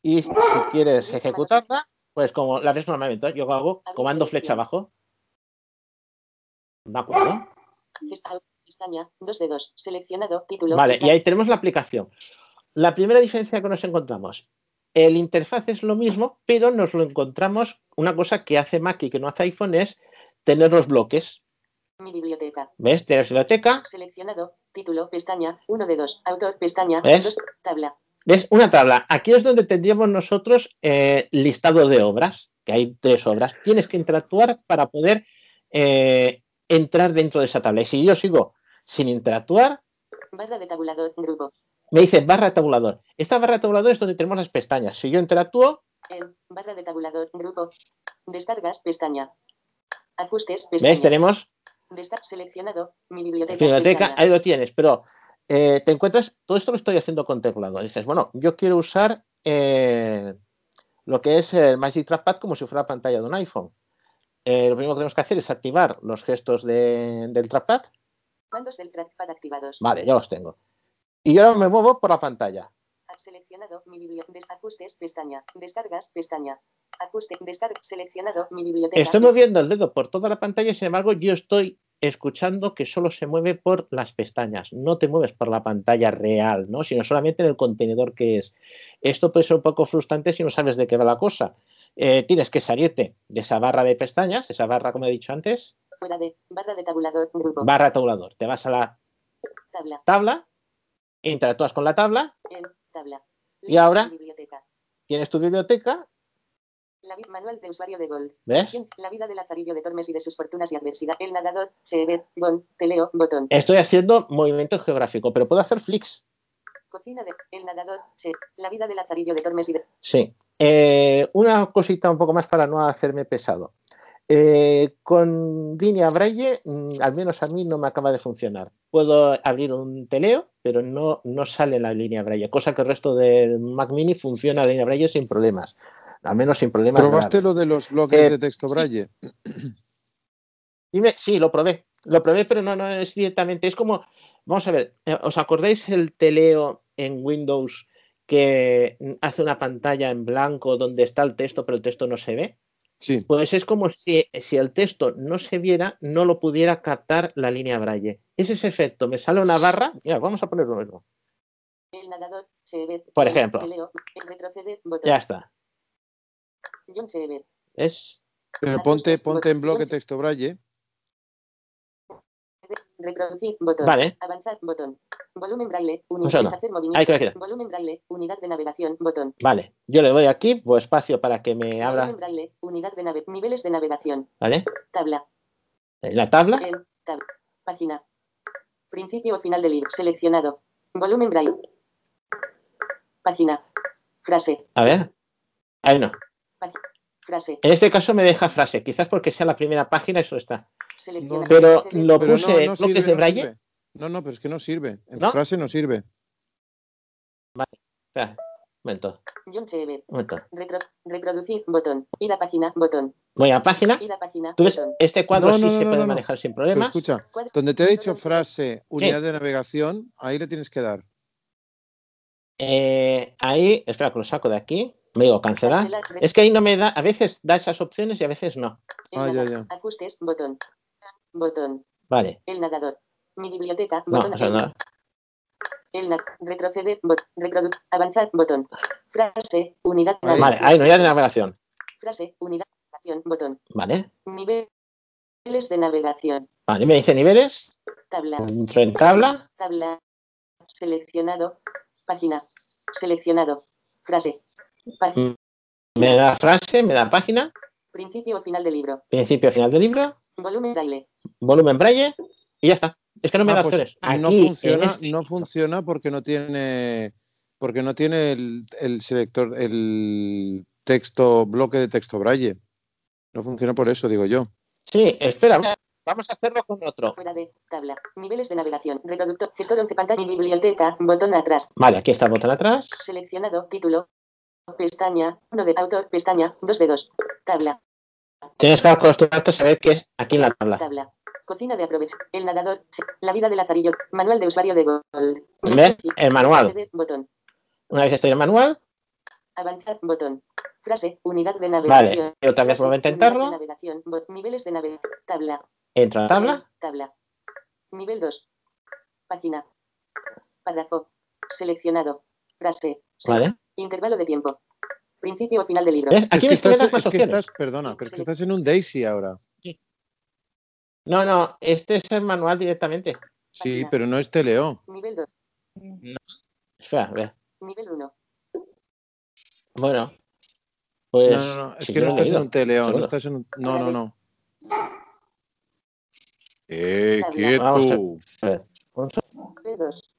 Y si quieres ejecutarla, pues como la ves normalmente, yo hago comando flecha abajo. ¿De acuerdo? Pestaña. 2 de 2. Seleccionado. Título. Vale, y ahí tenemos la aplicación. La primera diferencia que nos encontramos, el interfaz es lo mismo, pero nos lo encontramos, una cosa que hace Mac y que no hace iPhone es tener los bloques. Mi biblioteca. ¿Ves? Tienes biblioteca, Seleccionado. Título. Pestaña. 1 de 2. Autor. Pestaña. ¿Ves? 2. Tabla. ¿Ves? Una tabla. Aquí es donde tendríamos nosotros eh, listado de obras, que hay tres obras. Tienes que interactuar para poder eh, entrar dentro de esa tabla. Y si yo sigo sin interactuar, Barra de tabulador. Grupo. me dice barra de tabulador. Esta barra de tabulador es donde tenemos las pestañas. Si yo interactúo, En. Barra de tabulador. Grupo. Descargas. Pestaña. Ajustes. Pestaña. ¿ves? Tenemos Descar seleccionado. Mi biblioteca. biblioteca, pestaña. ahí lo tienes, pero eh, te encuentras, todo esto lo estoy haciendo con teclado. Dices, bueno, yo quiero usar eh, lo que es el Magic Trackpad como si fuera la pantalla de un iPhone. Eh, lo primero que tenemos que hacer es activar los gestos de- del trackpad. Mandos del trackpad activados. Vale, ya los tengo. Y ahora me muevo por la pantalla. Seleccionado. Mi biblioteca. Ajustes. Pestaña. Descargas. Pestaña. Ajuste. Descarga. Seleccionado. Mi biblioteca. Estoy moviendo el dedo por toda la pantalla sin embargo yo estoy escuchando que solo se mueve por las pestañas, no te mueves por la pantalla real, ¿no? sino solamente en el contenedor que es. Esto puede ser un poco frustrante si no sabes de qué va la cosa. Eh, tienes que salirte de esa barra de pestañas, esa barra, como he dicho antes, Fuera de. Barra de tabulador. Grupo. barra tabulador. Te vas a la Tabla. tabla, interactúas con la tabla. Y ahora- tienes tu biblioteca, La manual de usuario de Gold. ¿Ves? La vida de Lazarillo de Tormes y de sus fortunas y adversidad. El nadador. Sever. Gon. Teleo. Botón. estoy haciendo movimiento geográfico, pero puedo hacer flicks. Cocina de. El nadador. Se. La vida de Lazarillo de Tormes y de. Sí. Eh, una cosita un poco más para no hacerme pesado. Eh, con línea Braille, mm, al menos a mí no me acaba de funcionar. Puedo abrir un teleo, pero no, no sale la línea Braille, cosa que el resto del Mac Mini funciona la línea Braille sin problemas. Al menos sin problemas. ¿Probaste lo de los bloques Eh, de texto Braille? Dime, sí, lo probé. Lo probé, pero no, no es directamente. Es como, vamos a ver, eh, ¿os acordáis el teleo en Windows que hace una pantalla en blanco donde está el texto, pero el texto no se ve? Sí. Pues es como si, si el texto no se viera, no lo pudiera captar la línea Braille. Es ese efecto. Me sale una barra. Mira, vamos a ponerlo mismo. El nadador. Sever. Por El ejemplo. Teleo. El retroceder. Botón. Ya está. Es. Pero ponte, ponte en bloque texto Braille. Reproducir. Botón. Vale. Avanzar. Botón. Volumen braille. Un Unidad. Deshacer Ahí movimiento. queda, queda. Volumen braille. Unidad de navegación. Botón. Vale. Yo le doy aquí, pues espacio para que me abra. Volumen braille. Unidad de nave. Niveles de navegación. ¿Vale? Tabla. En la tabla. En tab. Página. Principio o final del libro. Seleccionado. Volumen braille. Página. Frase. A ver. Ahí no. Página. Frase. En este caso me deja frase, quizás porque sea la primera página, eso está. Seleccionado. Pero lo Pero puse no, no bloques sirve, de no braille. sirve. No, no, pero es que no sirve. En ¿No? frase no sirve. Vale. Espera, un momento, John Sever. un momento. Retro- reproducir. Botón. Ir a página. Botón. Voy a página. Ir a página. Tú ves, Botón. este cuadro No, sí no, no, se no, puede no, no. manejar sin Pero problemas. escucha, donde te he dicho frase, unidad Sí. de navegación, ahí le tienes que dar. Eh, ahí, espera que lo saco de aquí. Me digo cancelar. Cancelar, Es que ahí no me da, a veces da esas opciones y a veces no. Ah, ya, ya. Ajustes. Botón. Botón. Vale. El nadador. Mi biblioteca. No, Botón. o sea, el, no. el retroceder. Bot, avanzar. Botón. Frase. Unidad de Ahí. Vale, navegación. ahí unidad de navegación. Frase. Unidad de navegación. Botón. Vale. Niveles de navegación. Vale, me dice niveles. Tabla. Entro en tabla. Tabla. Seleccionado. Página. Seleccionado. Frase. Página. Me da frase, me da página. Principio o final del libro. Principio, final del libro. Volumen braille. Volumen braille. Y ya está. Es que no me Ah, da pues opciones. no Aquí, funciona, este- no funciona porque no tiene porque no tiene el, el selector, el texto, bloque de texto braille. No funciona por eso, digo yo. Sí, espera. vamos a hacerlo con otro. Fuera de tabla. Niveles de navegación. Reproductor. Gestor 11 pantalla. Mi biblioteca. Botón atrás. Vale, aquí está el botón atrás. Seleccionado. Título. Pestaña. 1 de autor. Pestaña. 2 de 2. Tabla. Tienes que acostumbrarte a saber qué es aquí en la tabla. Tabla. Cocina de aprovech. El nadador. La vida de Lazarillo. Manual de usuario de Gol. ¿Ves? El manual. Botón. Una vez estoy en el manual, Avanzar. Botón. Frase. Unidad de navegación. vale, yo otra vez vuelvo a Unidad de intentarlo. navegación. Niveles de navegación. Tabla. Entro a la tabla. Tabla. Nivel 2. Página. Párrafo. Seleccionado. Frase. Vale. Intervalo de tiempo. Principio o final del libro. ¿Ves? Es Aquí que ves que estás, es que estás- perdona, pero es que estás en un Daisy ahora. No, no, este es el manual directamente. Sí, pero no es Teleo. Nivel 2. Espera, a ver. Nivel 1. Bueno, pues. no, no, no, es si que no estás en leído, un Teleo, no estás en un... No, no, no. Eh, Vamos a quieto. ver. un seg- Nivel 2.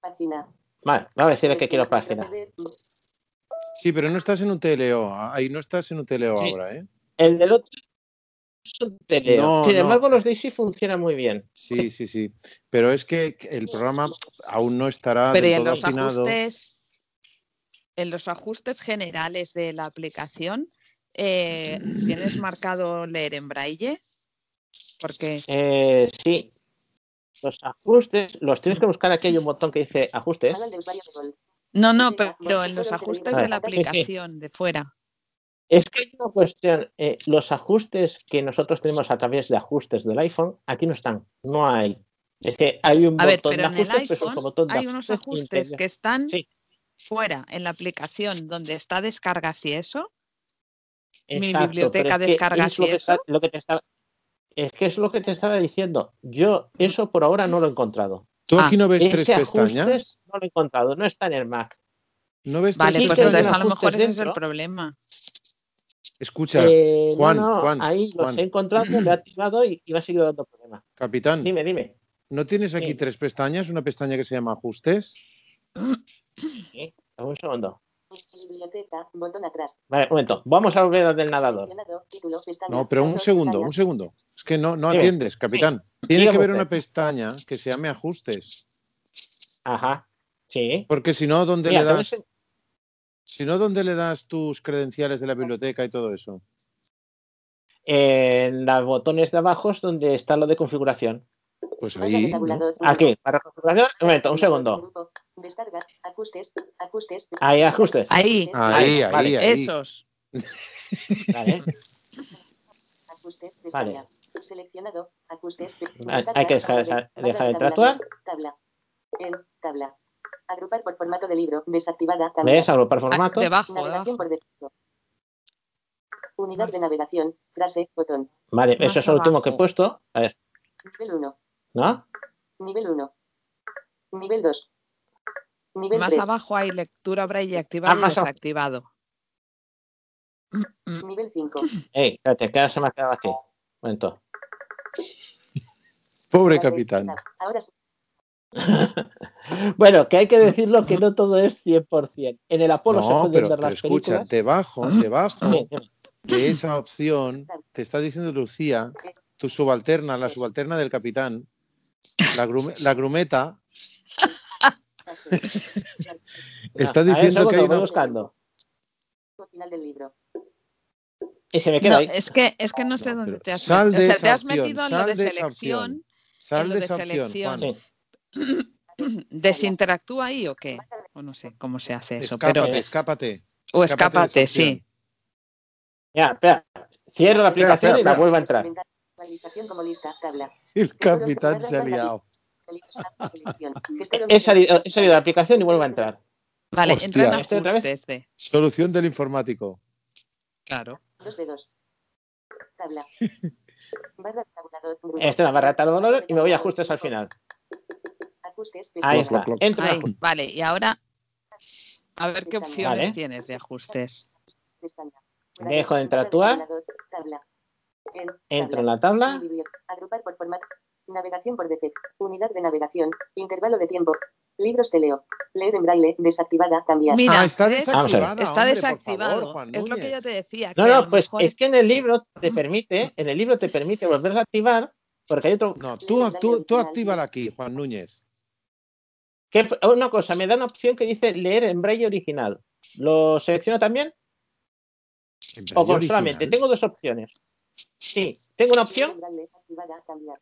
Página. Vale, vamos a decirle que quiero página. Sí, pero no estás en un TLO. Ahí no estás en un TLO Sí. ahora, ¿eh? El del otro es un teleo. No, Sin no. embargo, los Daisy funcionan muy bien. Sí, sí, sí. Pero es que el programa aún no estará Pero del en todo los afinado. ajustes, en los ajustes generales de la aplicación, eh, ¿tienes marcado leer en braille? Porque Eh, sí. Los ajustes, los tienes que buscar aquí. Hay un botón que dice ajustes. De de no, no, Biblioteca. pero en los Gestor 11 de ajustes de la ver, sí, sí. aplicación de fuera. Es que hay una cuestión. eh, los ajustes que nosotros tenemos a través de ajustes del iPhone, aquí no están. No hay. Es que hay un A ver, botón de pero en el ajustes, pero es un iPhone botón de hay unos ajustes interior. que están Sí. fuera en la aplicación donde está descargas y eso. Mi Exacto, biblioteca es que descargas es lo y que está- eso. lo que te estaba- es que es lo que te estaba diciendo. Yo eso por ahora no lo he encontrado. ¿Tú Ah, aquí no ves Ese tres ajustes pestañas? No lo he encontrado, no está en el Mac. ¿No ves Vale, tres pues entonces a lo mejor ese es el problema. Escucha, Eh, no, Juan, no, Juan, ahí los Juan, he encontrado, lo he activado y, y me ha seguido dando problemas. capitán, Dime, dime. ¿no tienes aquí Sí. tres pestañas? Una pestaña que se llama ajustes. Sí, Un segundo. Biblioteca. Botón atrás. Vale, un momento. Vamos a volver al del nadador. No, pero un segundo, un segundo. Es que no, no atiendes, capitán. Tiene que haber usted. una pestaña que se llame ajustes. Ajá. Sí. Porque si no, ¿dónde Mira, le das? Si no, ¿dónde le das tus credenciales de la biblioteca y todo eso? En los botones de abajo es donde está lo de configuración. Pues ahí. Aquí, para configuración. Un momento, un segundo. Descarga. Ajustes. Ajustes. Ahí, ajustes. Ahí, Ahí, Vale, ahí, ahí. esos. Vale. Ajustes. Vale. Seleccionado. Ajustes. Hay- hay que dejar- dejar interactuar. Tabla. En tabla. Agrupar por formato de libro. Desactivada. Cambia. ¿Ves? Agrupar formato. Debajo, Navegación debajo. por defecto. Unidad de navegación. Frase. Botón. Vale, Más eso es lo último que he puesto. A ver, Nivel 1. ¿no? Nivel 1. Nivel 2. Nivel Más 3. abajo hay lectura braille activado Ah, y desactivado. Nivel 5. Ey, espérate, que ahora se me ha quedado aquí. Un momento. Pobre capitán. Ahora sí. Bueno, que hay que decirlo que no todo es 100%. En el Apolo se pueden pero, ver pero las escucha, películas. debajo, debajo de esa opción te está diciendo Lucía, tu subalterna, la subalterna del capitán, la, grume- la grumeta, está diciendo que hay una... buscando. Final del libro. Y se me queda No, ahí. es que, es que no sé dónde pero te has sal metido. de O sea, te has opción, metido en lo sal de selección. Sal de selección. Sí. ¿Desinteractúa ahí o qué? O no sé cómo se hace eso. Pero, Escápate, escápate. o escápate sí. Ya, espera. Cierro la Espera, aplicación espera, y la vuelvo a entrar. Visualización como lista. Tabla. El capitán se ha liado. He salido, he salido de la aplicación y vuelvo a entrar. Vale, Hostia. entra en ¿Este otra vez? Solución del informático. Claro. Dos de dos. Tabla. Barra de tabulador. Estoy en la barra de tabulador y me voy a ajustes al final. Ajustes. Ahí está. Entro en Ahí, ajustes. vale, y ahora a ver qué opciones Vale. tienes de ajustes. Dejo de Barra interactuar. tabulador, Tabla. En Entro en la tabla. Agrupar por formato. Navegación por defecto. Unidad de navegación. Intervalo de tiempo. Libros te leo. Leer en braille, desactivada, cambiar. Mira, Ah, está ¿ves? desactivada, está hombre, por desactivado. favor, es lo que yo te decía. No, que no, pues mejor- es que en el libro te permite, en el libro te permite volverla a activar, porque hay otro. No, tú, tú, tú actívala aquí, Juan Núñez. ¿Qué- una cosa, me da una opción que dice leer en braille original. ¿Lo selecciono también? O con solamente. Tengo dos opciones. Sí, tengo una opción,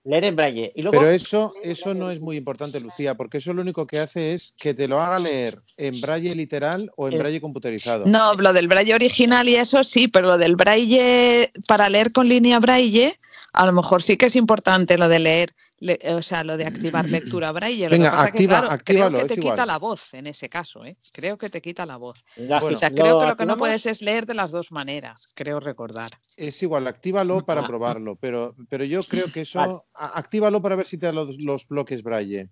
leer en braille. Y luego, Pero eso, eso no es muy importante, Lucía, porque eso lo único que hace es que te lo haga leer en braille literal o en Eh, braille computerizado. No, lo del braille original y eso sí, pero lo del braille para leer con línea braille, a lo mejor sí que es importante lo de leer, le- o sea, lo de activar lectura braille. Lo que Venga, que, activa- claro, actívalo, creo que es te quita igual. la voz en ese caso, ¿eh? Creo que te quita la voz. Ya, Bueno, o sea, ¿lo creo que lo que no puedes es leer de las dos maneras, creo recordar. Es igual, actívalo para Ah. probarlo, pero, pero yo creo que eso, Vale. a- actívalo para ver si te da los, los bloques braille.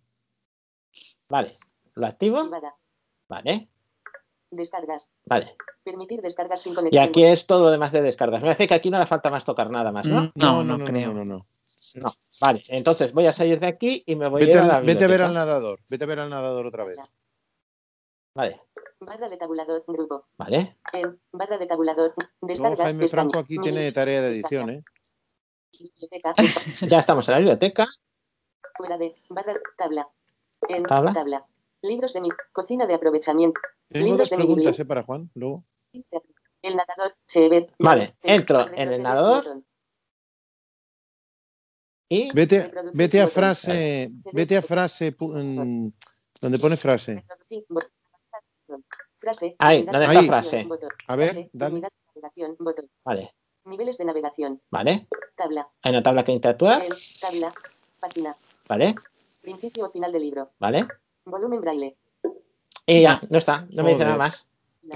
Vale, ¿lo activo? Vale, Descargas. vale. Permitir descargas sin Y conexión. aquí es todo lo demás de descargas. Me parece que aquí no le falta más tocar nada más, ¿no? Mm, No, no, no, no, no, no. No. Vale, entonces voy a salir de aquí y me voy Vete, a ir a la vete a ver al nadador, vete a ver al nadador otra vez. Vale, Barra de tabulador, grupo. vale. En barra de tabulador. Luego Descargas. Jaime pestaña. Franco aquí tiene tarea de edición, ¿eh? biblioteca, Ya estamos en la biblioteca. Fuera de. Barra. Tabla. En Tabla. tabla. Libros de mi. Cocina de aprovechamiento. Tengo Libros dos de mi preguntas, ¿eh? Para Juan, luego. El nadador. Se ve. Vale, entro en el nadador y Vete, vete a frase, vete a frase donde pone frase. Frase. Ahí, ¿dónde de está navegación, frase? botón. A ver, Frase, dale. Vale, Niveles de navegación. vale. Tabla. Hay una tabla que interactuar. El, tabla. Página. Vale, Principio o final del libro. vale. Volumen braille. Y ya, no está, no me dice nada más.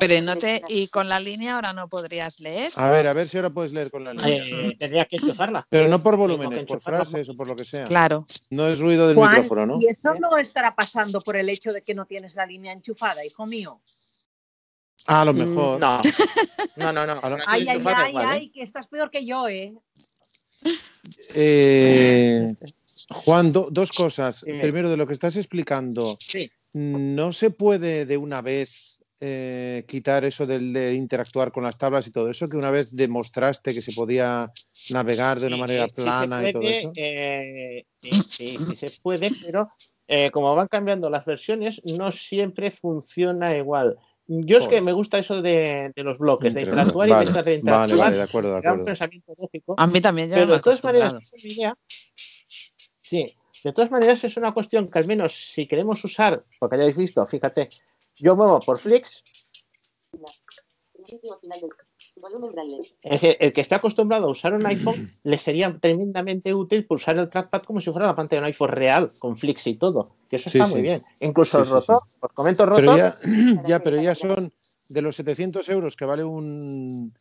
Pero no te, y con la línea ahora no podrías leer. A ver, a ver si ahora puedes leer con la línea. Eh, tendría que enchufarla. Pero no por volúmenes, por frases o por lo que sea. Claro. No es ruido del Juan, micrófono, ¿no? ¿y eso no estará pasando por el hecho de que no tienes la línea enchufada, hijo mío? Ah, a lo mejor. No, no, no. no. Ay, ay, ay, ¿eh? ay, que estás peor que yo, ¿eh? Eh, Juan, do- dos cosas. Primero, de lo que estás explicando, Sí. ¿no se puede de una vez eh, quitar eso del de interactuar con las tablas y todo eso? Que una vez demostraste que se podía navegar de una Sí, manera sí, sí se plana y todo eso. eh, sí, sí, sí se puede, pero eh, como van cambiando las versiones, no siempre funciona igual. Yo es que me gusta eso de, de los bloques, de Interactuar. y Vale, de vale, interactuar. vale, de acuerdo, de da un acuerdo. pensamiento lógico. A mí también ya Pero me de todas maneras, es una idea- sí, de todas maneras es una cuestión que al menos si queremos usar, porque hayáis visto, fíjate, yo muevo por Flix, Volumen es el que esté acostumbrado a usar un iPhone le sería tremendamente útil pulsar el trackpad como si fuera la pantalla de un iPhone real, con Flix y todo, que eso Sí, está sí. muy bien. Incluso Sí, el sí, rotor, os comento el Pero rotor, ya, ya, pero ya son de los 700 euros que vale un,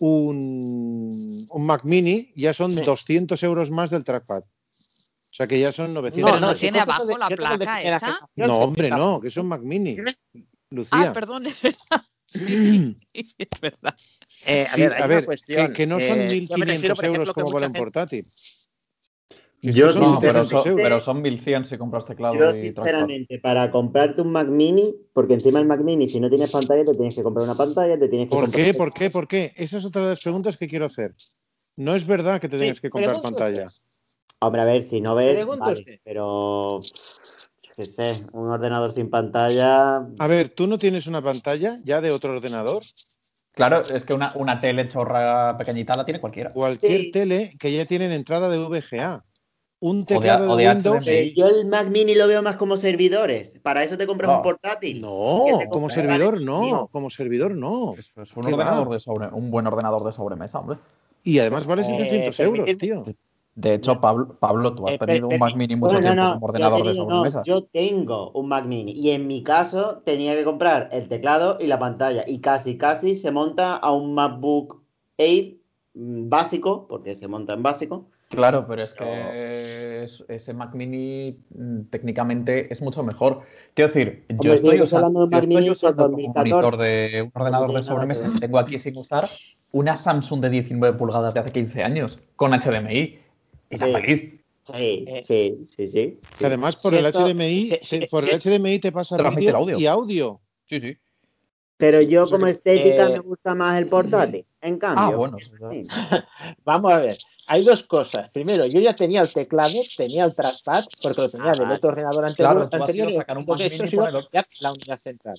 un, un Mac Mini, ya son 200 euros más del trackpad. O sea que ya son 900 Pero no euros. tiene abajo de- la placa esa. No, hombre, está- no, que es un Mac Mini. Lucía. Ah, perdón, es verdad. Sí, es verdad. Eh, a Sí, ver, hay a una ver, cuestión, que, que no son eh, yo me refiero, 1.500 por euros ejemplo, como vale un portátil. Yo, son No, pero, 700 son, euros. pero son 1100 si compras teclado Yo, y trackpad. sinceramente, para comprarte un Mac Mini, porque encima el Mac Mini, si no tienes pantalla, te tienes que comprar una pantalla, te tienes que ¿Por comprar... qué? ¿Por qué? ¿Por qué? Esa es otra de las preguntas que quiero hacer. No es verdad que te tengas que comprar pantalla. Hombre, a ver, si no ves, vale, pero... Qué sé, un ordenador sin pantalla... A ver, ¿tú no tienes una pantalla ya de otro ordenador? Claro, es que una, una tele chorra pequeñita la tiene cualquiera. Cualquier Sí. tele que ya tienen entrada de VGA. Un O de- teclado de, o de Windows. HDMI. Yo el Mac Mini lo veo más como servidores. Para eso te compras No. un portátil. No, como servidor no, como servidor no. Es, es un ¿Qué ordenador de sobre, un buen ordenador de sobremesa, hombre. Y además vale Eh, 700 euros, tío. De hecho, Pablo, Pablo tú has Eh, tenido un Mac Mini mucho tiempo no, como ordenador de no, sobremesa. yo tengo un Mac Mini y en mi caso tenía que comprar el teclado y la pantalla y casi casi se monta a un MacBook Air mm, básico, porque se monta en básico. Claro, pero es que es- ese Mac Mini mm, técnicamente es mucho mejor. Quiero decir, yo Hombre, estoy, usando, yo estoy usando como 2014. monitor de un ordenador de sobremesa. Tengo aquí sin usar una Samsung de 19 pulgadas de hace 15 años con HDMI. Y está Sí. feliz. Sí, Eh, sí, sí, sí. Que además por el esto- HDMI, te- por el HDMI te pasa Transmite vídeo el audio. y audio. Sí, sí. Pero yo como estética Eh, me gusta más el portátil. En cambio, Ah, bueno. sí. Vamos a ver, hay dos cosas. Primero, yo ya tenía el teclado, tenía el trackpad, porque lo tenía del otro ordenador anterior. Claro, anterior sacar un el- ya la unidad central.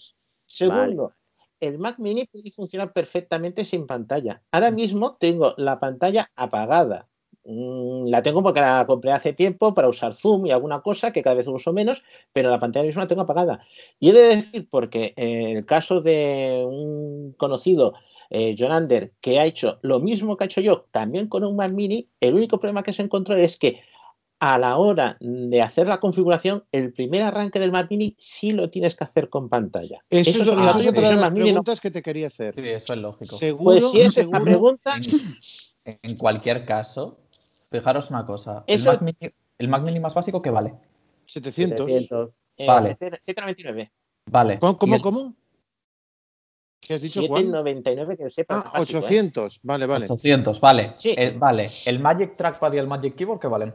Segundo, el Mac Mini puede funcionar perfectamente sin pantalla. Ahora mismo tengo la pantalla apagada. Mm, La tengo porque la compré hace tiempo para usar Zoom y alguna cosa que cada vez uso menos, pero la pantalla misma la tengo apagada. Y he de decir, porque en el caso de un conocido, eh, John Ander, que ha hecho lo mismo que he hecho yo, también con un Mac Mini, el único problema que se encontró es que a la hora de hacer la configuración, el primer arranque del Mac Mini sí lo tienes que hacer con pantalla. Eso, es lo eso es otra de el las no. preguntas que te quería hacer. Sí, eso es lógico. Seguro, Pues si es esa pregunta, En, en cualquier caso, fijaros una cosa. Eso- El, Mac Mini, el Mac Mini más básico, ¿qué vale? 700. 700. eh, Vale. 799. Vale. ¿Cómo, ¿Y cómo, el- cómo? ¿Qué has dicho, Juan? 799 que sepa. Ah, básico, ¿eh? 800. Vale, vale. 800, vale. Sí. Eh, vale. El Magic Trackpad y el Magic Keyboard, ¿qué valen?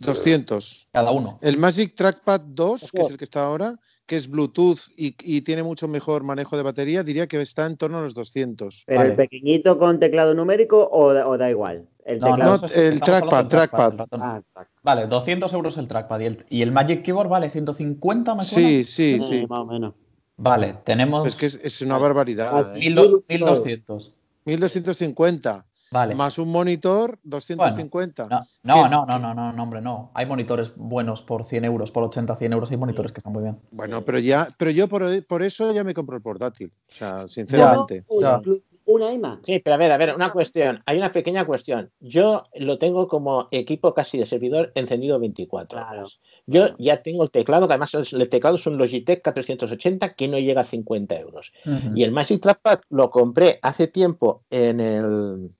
200. Cada uno. El Magic Trackpad 2, que es el que está ahora, que es Bluetooth y, y tiene mucho mejor manejo de batería, diría que está en torno a los 200. Pero Vale. el pequeñito con teclado numérico o, da- o da igual. El No, teclado. no, No, eso sí, el trackpad, trackpad. el ratón. Ah. Vale, 200 euros el trackpad. ¿Y el, y el Magic Keyboard vale 150, me suena? Sí, sí, Eh, sí. Más o menos. Vale, tenemos Es que es, es una barbaridad. Así. ¿eh? 1200. 1200. 1250. Vale. Más un monitor, 250. No, no, no, no, no, no, no, hombre, no. Hay monitores buenos por 100 euros, por 80, 100 euros. Hay monitores que están muy bien. Bueno, pero ya, pero yo por, por eso ya me compro el portátil. O sea, sinceramente. Ya. una iMac. Sí, pero a ver, a ver, una cuestión. Hay una pequeña cuestión. Yo lo tengo como equipo casi de servidor encendido 24 Claro. horas. Yo ya tengo el teclado, que además el teclado es un Logitech K380 que no llega a 50 euros. Y el Magic Trackpad lo compré hace tiempo en el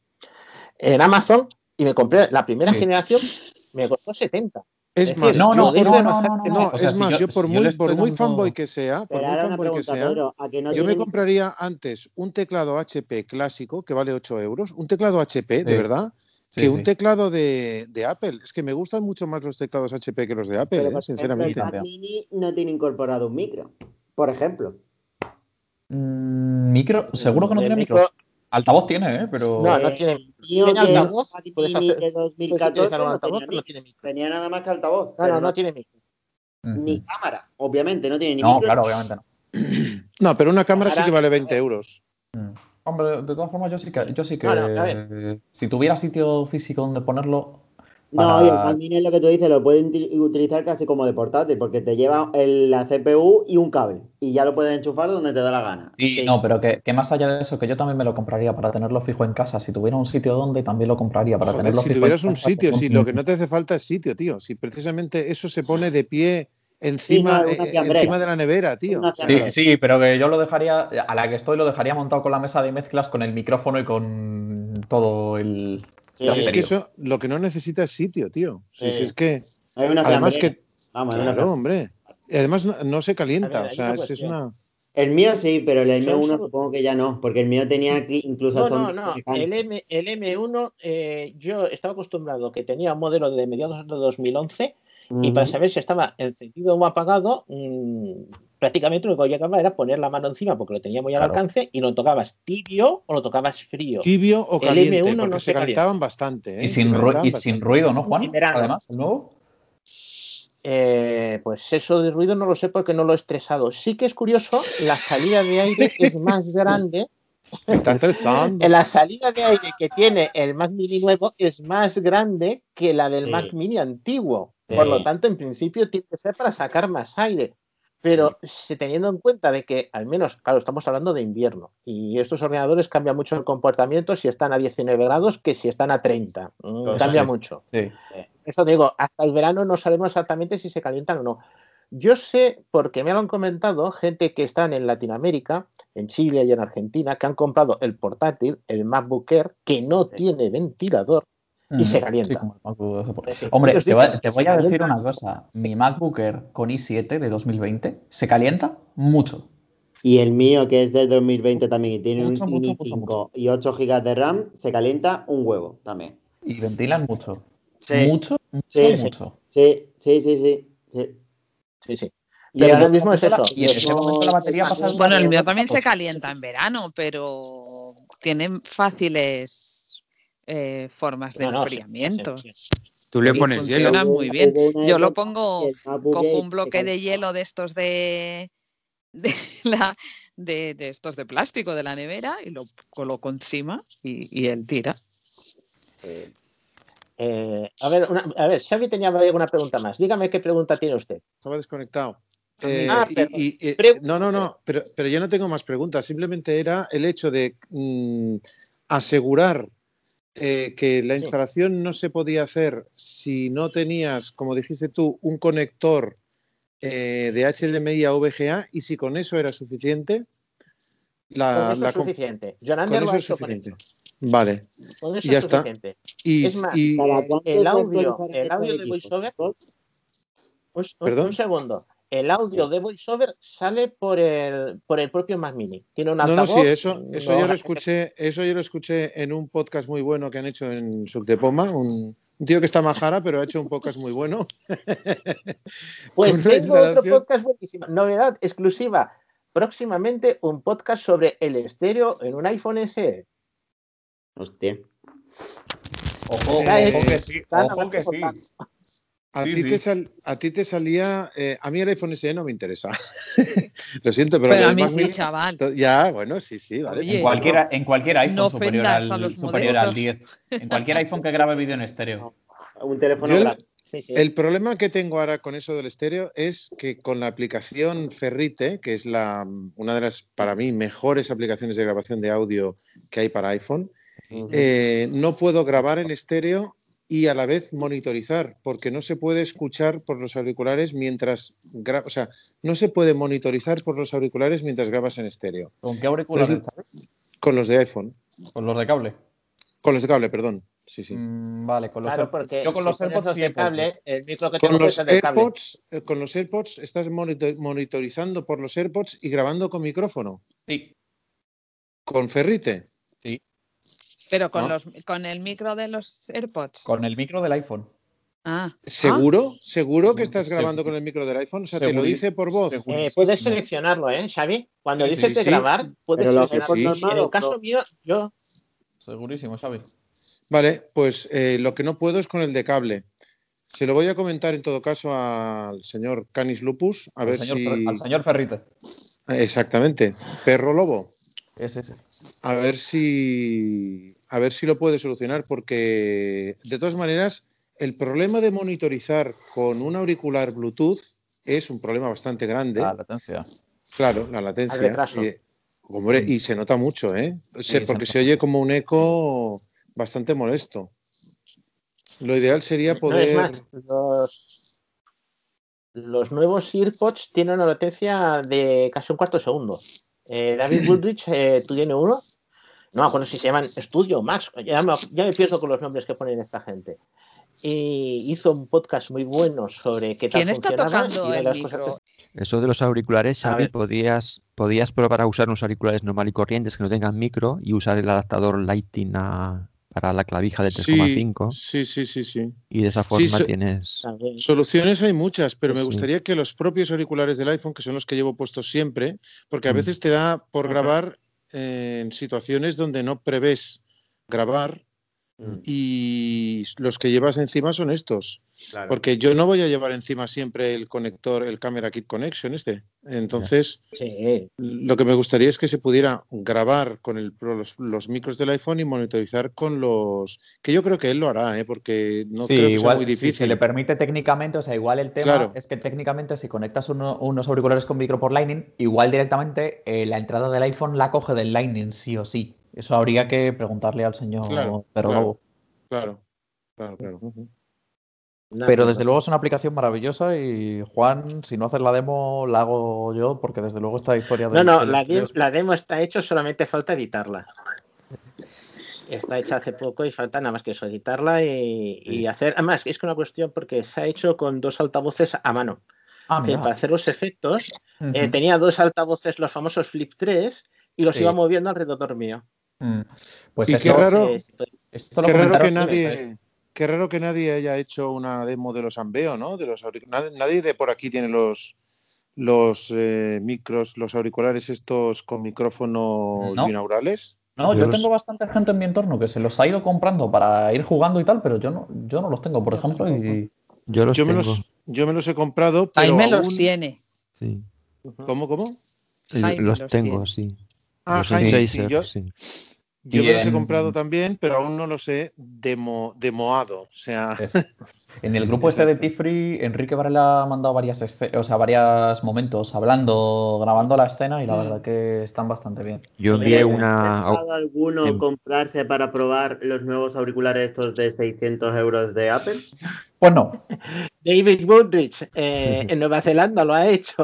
en Amazon y me compré la primera Sí. generación, me costó 70. Es Es más, decir, No, yo no, no, no, no, es más, yo- por muy, por muy fanboy que sea, por Pero muy fanboy que sea, Pedro. ¿A que no yo me compraría antes un teclado HP clásico que vale 8 euros, un teclado HP, de verdad, que un teclado de, de Apple. Es que me gustan mucho más los teclados HP que los de Apple, eh, sinceramente. el Mac Mini no tiene incorporado un micro. Por ejemplo. Mm, micro, seguro que no tiene micro- micro. Altavoz tiene, ¿eh? Pero. No, no tiene. Mío Tiene que es altavoz, Mac puedes Mini hacer- de puedes 2014 utilizar un no altavoz, tenía pero no tiene. Tenía nada más que altavoz. No, pero no, no tiene micro. Ni cámara, obviamente, no tiene ni No, micro. claro, obviamente no. No, pero una cámara sí que vale 20 euros. Mm. Hombre, de todas formas, yo sí que, yo sí que No, no, a ver. si tuviera sitio físico donde ponerlo. No, para- y el es lo que tú dices, lo pueden uti- utilizar casi como de portátil, porque te lleva el- la CPU y un cable, y ya lo puedes enchufar donde te da la gana. Sí, Sí. no, pero que, que más allá de eso, que yo también me lo compraría para tenerlo fijo en casa. Si tuviera un sitio donde, también lo compraría para Joder, tenerlo si fijo tuvieras en un casa. sitio, si un- lo que no te hace falta es sitio, tío. Si precisamente eso se pone de pie encima, Sí, no, una eh, encima de la nevera, tío. Sí, pero que yo lo dejaría, a la que estoy, lo dejaría montado con la mesa de mezclas, con el micrófono y con todo el. Sí, es que eso, lo que no necesita es sitio, tío. Si, Sí. si es que, Hay una además que, Vamos, hay una claro, fiambrera. hombre. Y además no, no se calienta, ver, o sea, una es, una... El mío sí, pero el Son M1 solo- supongo que ya no, porque el mío tenía aquí incluso No, no, no. El, M, el M1, eh, yo estaba acostumbrado que tenía un modelo de mediados de 2011 y para saber si estaba encendido o apagado, mm, prácticamente lo que llegaba era poner la mano encima porque lo tenía muy al Claro. alcance y lo tocabas tibio o lo tocabas frío. Tibio o El caliente, M1 porque no se se calentaban bastante, ¿eh? Y sin, ru- calentaban y bastante. sin ruido, ¿no, Juan? Además, el nuevo. Eh, pues eso de ruido no lo sé porque no lo he estresado. Sí que es curioso, la salida de aire es más grande. Está estresando. La salida de aire que tiene el Mac Mini nuevo es más grande que la del Sí. Mac Mini antiguo. Por lo tanto, en principio tiene que ser para sacar más aire. Pero si teniendo en cuenta de que, al menos, claro, estamos hablando de invierno y estos ordenadores cambian mucho el comportamiento si están a 19 grados que si están a 30. Mm, Eso Cambia sí. mucho. Sí. Eso digo, hasta el verano no sabemos exactamente si se calientan o no. Yo sé, porque me lo han comentado, gente que están en Latinoamérica, en Chile y en Argentina, que han comprado el portátil, el MacBook Air, que no tiene ventilador y se calienta. Sí, como el MacBook de por- Sí, Hombre, te, voy- te voy a decir calienta. una cosa. Mi MacBook Air con i7 de 2020 se calienta mucho. Y el mío, que es del 2020 también, y tiene Mucho, un mucho, i5 mucho, y 8 GB de RAM, se calienta un huevo también. Y ventilan mucho. Sí. Mucho Sí, mucho. sí, sí, sí, sí, sí. Sí, sí. Y Pero ahora ahora mismo es eso. y en ese momento la batería pasa Bueno, el mío también se calienta en verano, pero tiene fáciles eh, formas de No, no, sí, enfriamiento. sí, sí. Tú le Y pones hielo. funciona muy bien. Yo lo pongo, cojo un bloque de hielo de estos de, de, la, de, de estos de plástico de la nevera y lo coloco encima y, y él tira. Eh, eh, a ver, una- a ver, Xavi tenía alguna pregunta más. Dígame qué pregunta tiene usted. Estaba desconectado. Ah, Eh, ah, y- eh, no, no, no, pero, pero yo no tengo más preguntas. Simplemente era el hecho de mm, asegurar eh, que la Sí. instalación no se podía hacer si no tenías, como dijiste tú, un conector eh, de HDMI a VGA y si con eso era suficiente. La, Con eso la es suficiente. John con Ander lo eso ha es hecho con suficiente. eso. Vale. Con eso ya es está. suficiente. Y, es más, y- ¿Cada eh, cuánto el audio, el audio este de equipo? VoiceOver. Un, un segundo. El audio de VoiceOver sale por el, por el propio Mac Mini. Tiene un No, no, sí, eso, eso no- yo lo escuché, eso yo lo escuché en un podcast muy bueno que han hecho en Subtepoma, un, un tío que está majara, pero ha hecho un podcast muy bueno. Pues una tengo otro podcast buenísimo. Novedad exclusiva. Próximamente un podcast sobre el estéreo en un iPhone SE. Hostia. Ojo, es- ojo que sí, ojo que sí. A, Sí, ti sí. Te sal- a ti te salía, eh, a mí el iPhone SE no me interesa. lo siento, pero, Pero a mí sí, chaval. Ya, bueno, sí, sí, vale. Oye, En cualquier, en cualquier iPhone no superior, al, superior al modestos. 10. En cualquier iPhone que grabe vídeo en estéreo. Un teléfono Yo grande. Sí, sí. El problema que tengo ahora con eso del estéreo es que con la aplicación Ferrite, que es la, una de las, para mí, mejores aplicaciones de grabación de audio que hay para iPhone, eh, no puedo grabar en estéreo y a la vez monitorizar, porque no se puede escuchar por los auriculares mientras gra- o sea, no se puede monitorizar por los auriculares mientras grabas en estéreo. ¿Con qué auriculares? Pues- Con los de iPhone, Con los de cable. con los de cable, perdón. Sí, sí. Mm, vale, con los Claro, AirPods. porque Yo con los AirPods de cable, el micro que Con tengo los es el de cable. AirPods, eh, con los AirPods estás monito- monitorizando por los AirPods y grabando con micrófono. Sí, Con Ferrite. Sí. Pero con, Ah. los, con el micro de los AirPods. Con el micro del iPhone. Ah, ¿Seguro? ¿Seguro que estás grabando con el micro del iPhone? O sea, te lo dice por voz. Eh, Sí, puedes sí. seleccionarlo, ¿eh, Xavi? Cuando Sí, dices sí, de sí. grabar, puedes Pero los seleccionarlo. AirPods En normales, el caso no. mío, yo Segurísimo, Xavi. Vale, pues eh, lo que no puedo es con el de cable. Se lo voy a comentar en todo caso al señor Canis Lupus, a Al ver señor, si. Al señor Ferrite. Exactamente. Perro lobo. Ese, ese. A ver si. A ver si lo puede solucionar, porque de todas maneras, el problema de monitorizar con un auricular Bluetooth es un problema bastante grande. La latencia. Claro, la latencia. Al retraso. Y, hombre, y se nota mucho, ¿eh? Se- porque se oye como un eco bastante molesto. Lo ideal sería No, es poder. más, los, los nuevos AirPods tienen una latencia de casi un cuarto de segundo. Eh, David Woodrich, eh, tú tienes uno. No me acuerdo si se llaman Studio Max. Ya me, ya me pierdo con los nombres que ponen esta gente. Y hizo un podcast muy bueno sobre qué tal ¿Quién está tocando el micro? Eso de los auriculares, Xavi, podías, podías probar a usar unos auriculares normal y corrientes que no tengan micro y usar el adaptador Lighting a- para la clavija de Sí, 3,5 sí, sí, sí, sí. y de esa Sí, forma so- tienes... Soluciones hay muchas, pero me Sí. gustaría que los propios auriculares del iPhone, que son los que llevo puestos siempre, porque a Mm. veces te da por grabar en situaciones donde no prevés grabar Mm. y los que llevas encima son estos. Claro. Porque yo no voy a llevar encima siempre el conector, el Camera Kit Connection este. Entonces, Sí, lo que me gustaría es que se pudiera grabar con el, los, los micros del iPhone y monitorizar con los... Que yo creo que él lo hará, ¿eh? porque no sí, creo que igual sea muy si difícil. se le permite técnicamente, o sea, igual el tema Claro. es que técnicamente si conectas uno- unos auriculares con micro por Lightning, igual directamente eh, la entrada del iPhone la coge del Lightning, sí o sí. Eso habría que preguntarle al señor Claro, Perro claro. Lobo. Claro, claro, claro. nada, Pero nada. desde luego es una aplicación maravillosa y Juan, si no haces la demo, la hago yo, porque desde luego esta historia No, del, no, del la, de- demo está hecha, solamente falta editarla. Está hecha hace poco y falta nada más que eso, editarla y, y hacer. Además, es que una cuestión porque se ha hecho con dos altavoces a mano. Ah, para hacer los efectos, eh, tenía dos altavoces, los famosos Flip 3, y los Sí. iba moviendo alrededor mío. Mm. Pues Y esto, qué raro, Eh, esto lo qué raro que nadie, qué raro que nadie haya hecho una demo de los Ambeo, ¿no? De los nadie, nadie de por aquí tiene los los eh, micros, los auriculares estos con micrófono No. binaurales. No, Yo yo los- tengo bastante gente en mi entorno que se los ha ido comprando para ir jugando y tal, pero yo no, yo no los tengo, por ejemplo, y Yo los yo me tengo. los yo me los he comprado, pero Jaime los aún- tiene. Sí. ¿Cómo, cómo? Jaime los los tengo, tiene. sí. Ah, Jaime, sí, yo- sí. Yo me los he comprado también, pero aún no los he demo, demoado. O sea, En el grupo este de Tifree, Enrique Varela ha mandado varias o sea, varios momentos hablando, grabando la escena y la verdad que están bastante bien. Yo envié una. ¿ha pensado alguno en- comprarse para probar los nuevos auriculares estos de 600 euros de Apple? Pues no. David Woodridge eh, en Nueva Zelanda lo ha hecho.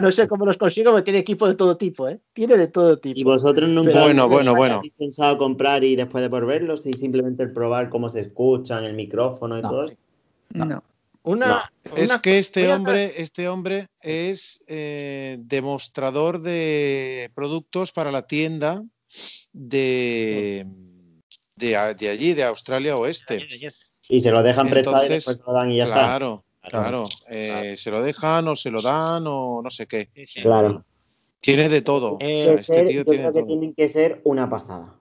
No sé cómo los consigo, porque tiene equipo de todo tipo, ¿eh? Tiene de todo tipo. ¿Y vosotros nunca Pero- Bueno, bueno, habéis bueno. pensado comprar y después de por verlos y simplemente probar cómo se escuchan, el micrófono y No. todo eso? No. Una, es una- que este hombre, este hombre es eh, demostrador de productos para la tienda de, de, allí, de Australia Oeste. Y se lo dejan prestado y después se lo dan y ya está. claro, claro. eh, se lo dejan o se lo dan o no sé qué. Claro. Tiene de todo. O sea, este ser- tío yo tiene creo de que todo. tienen que ser una pasada.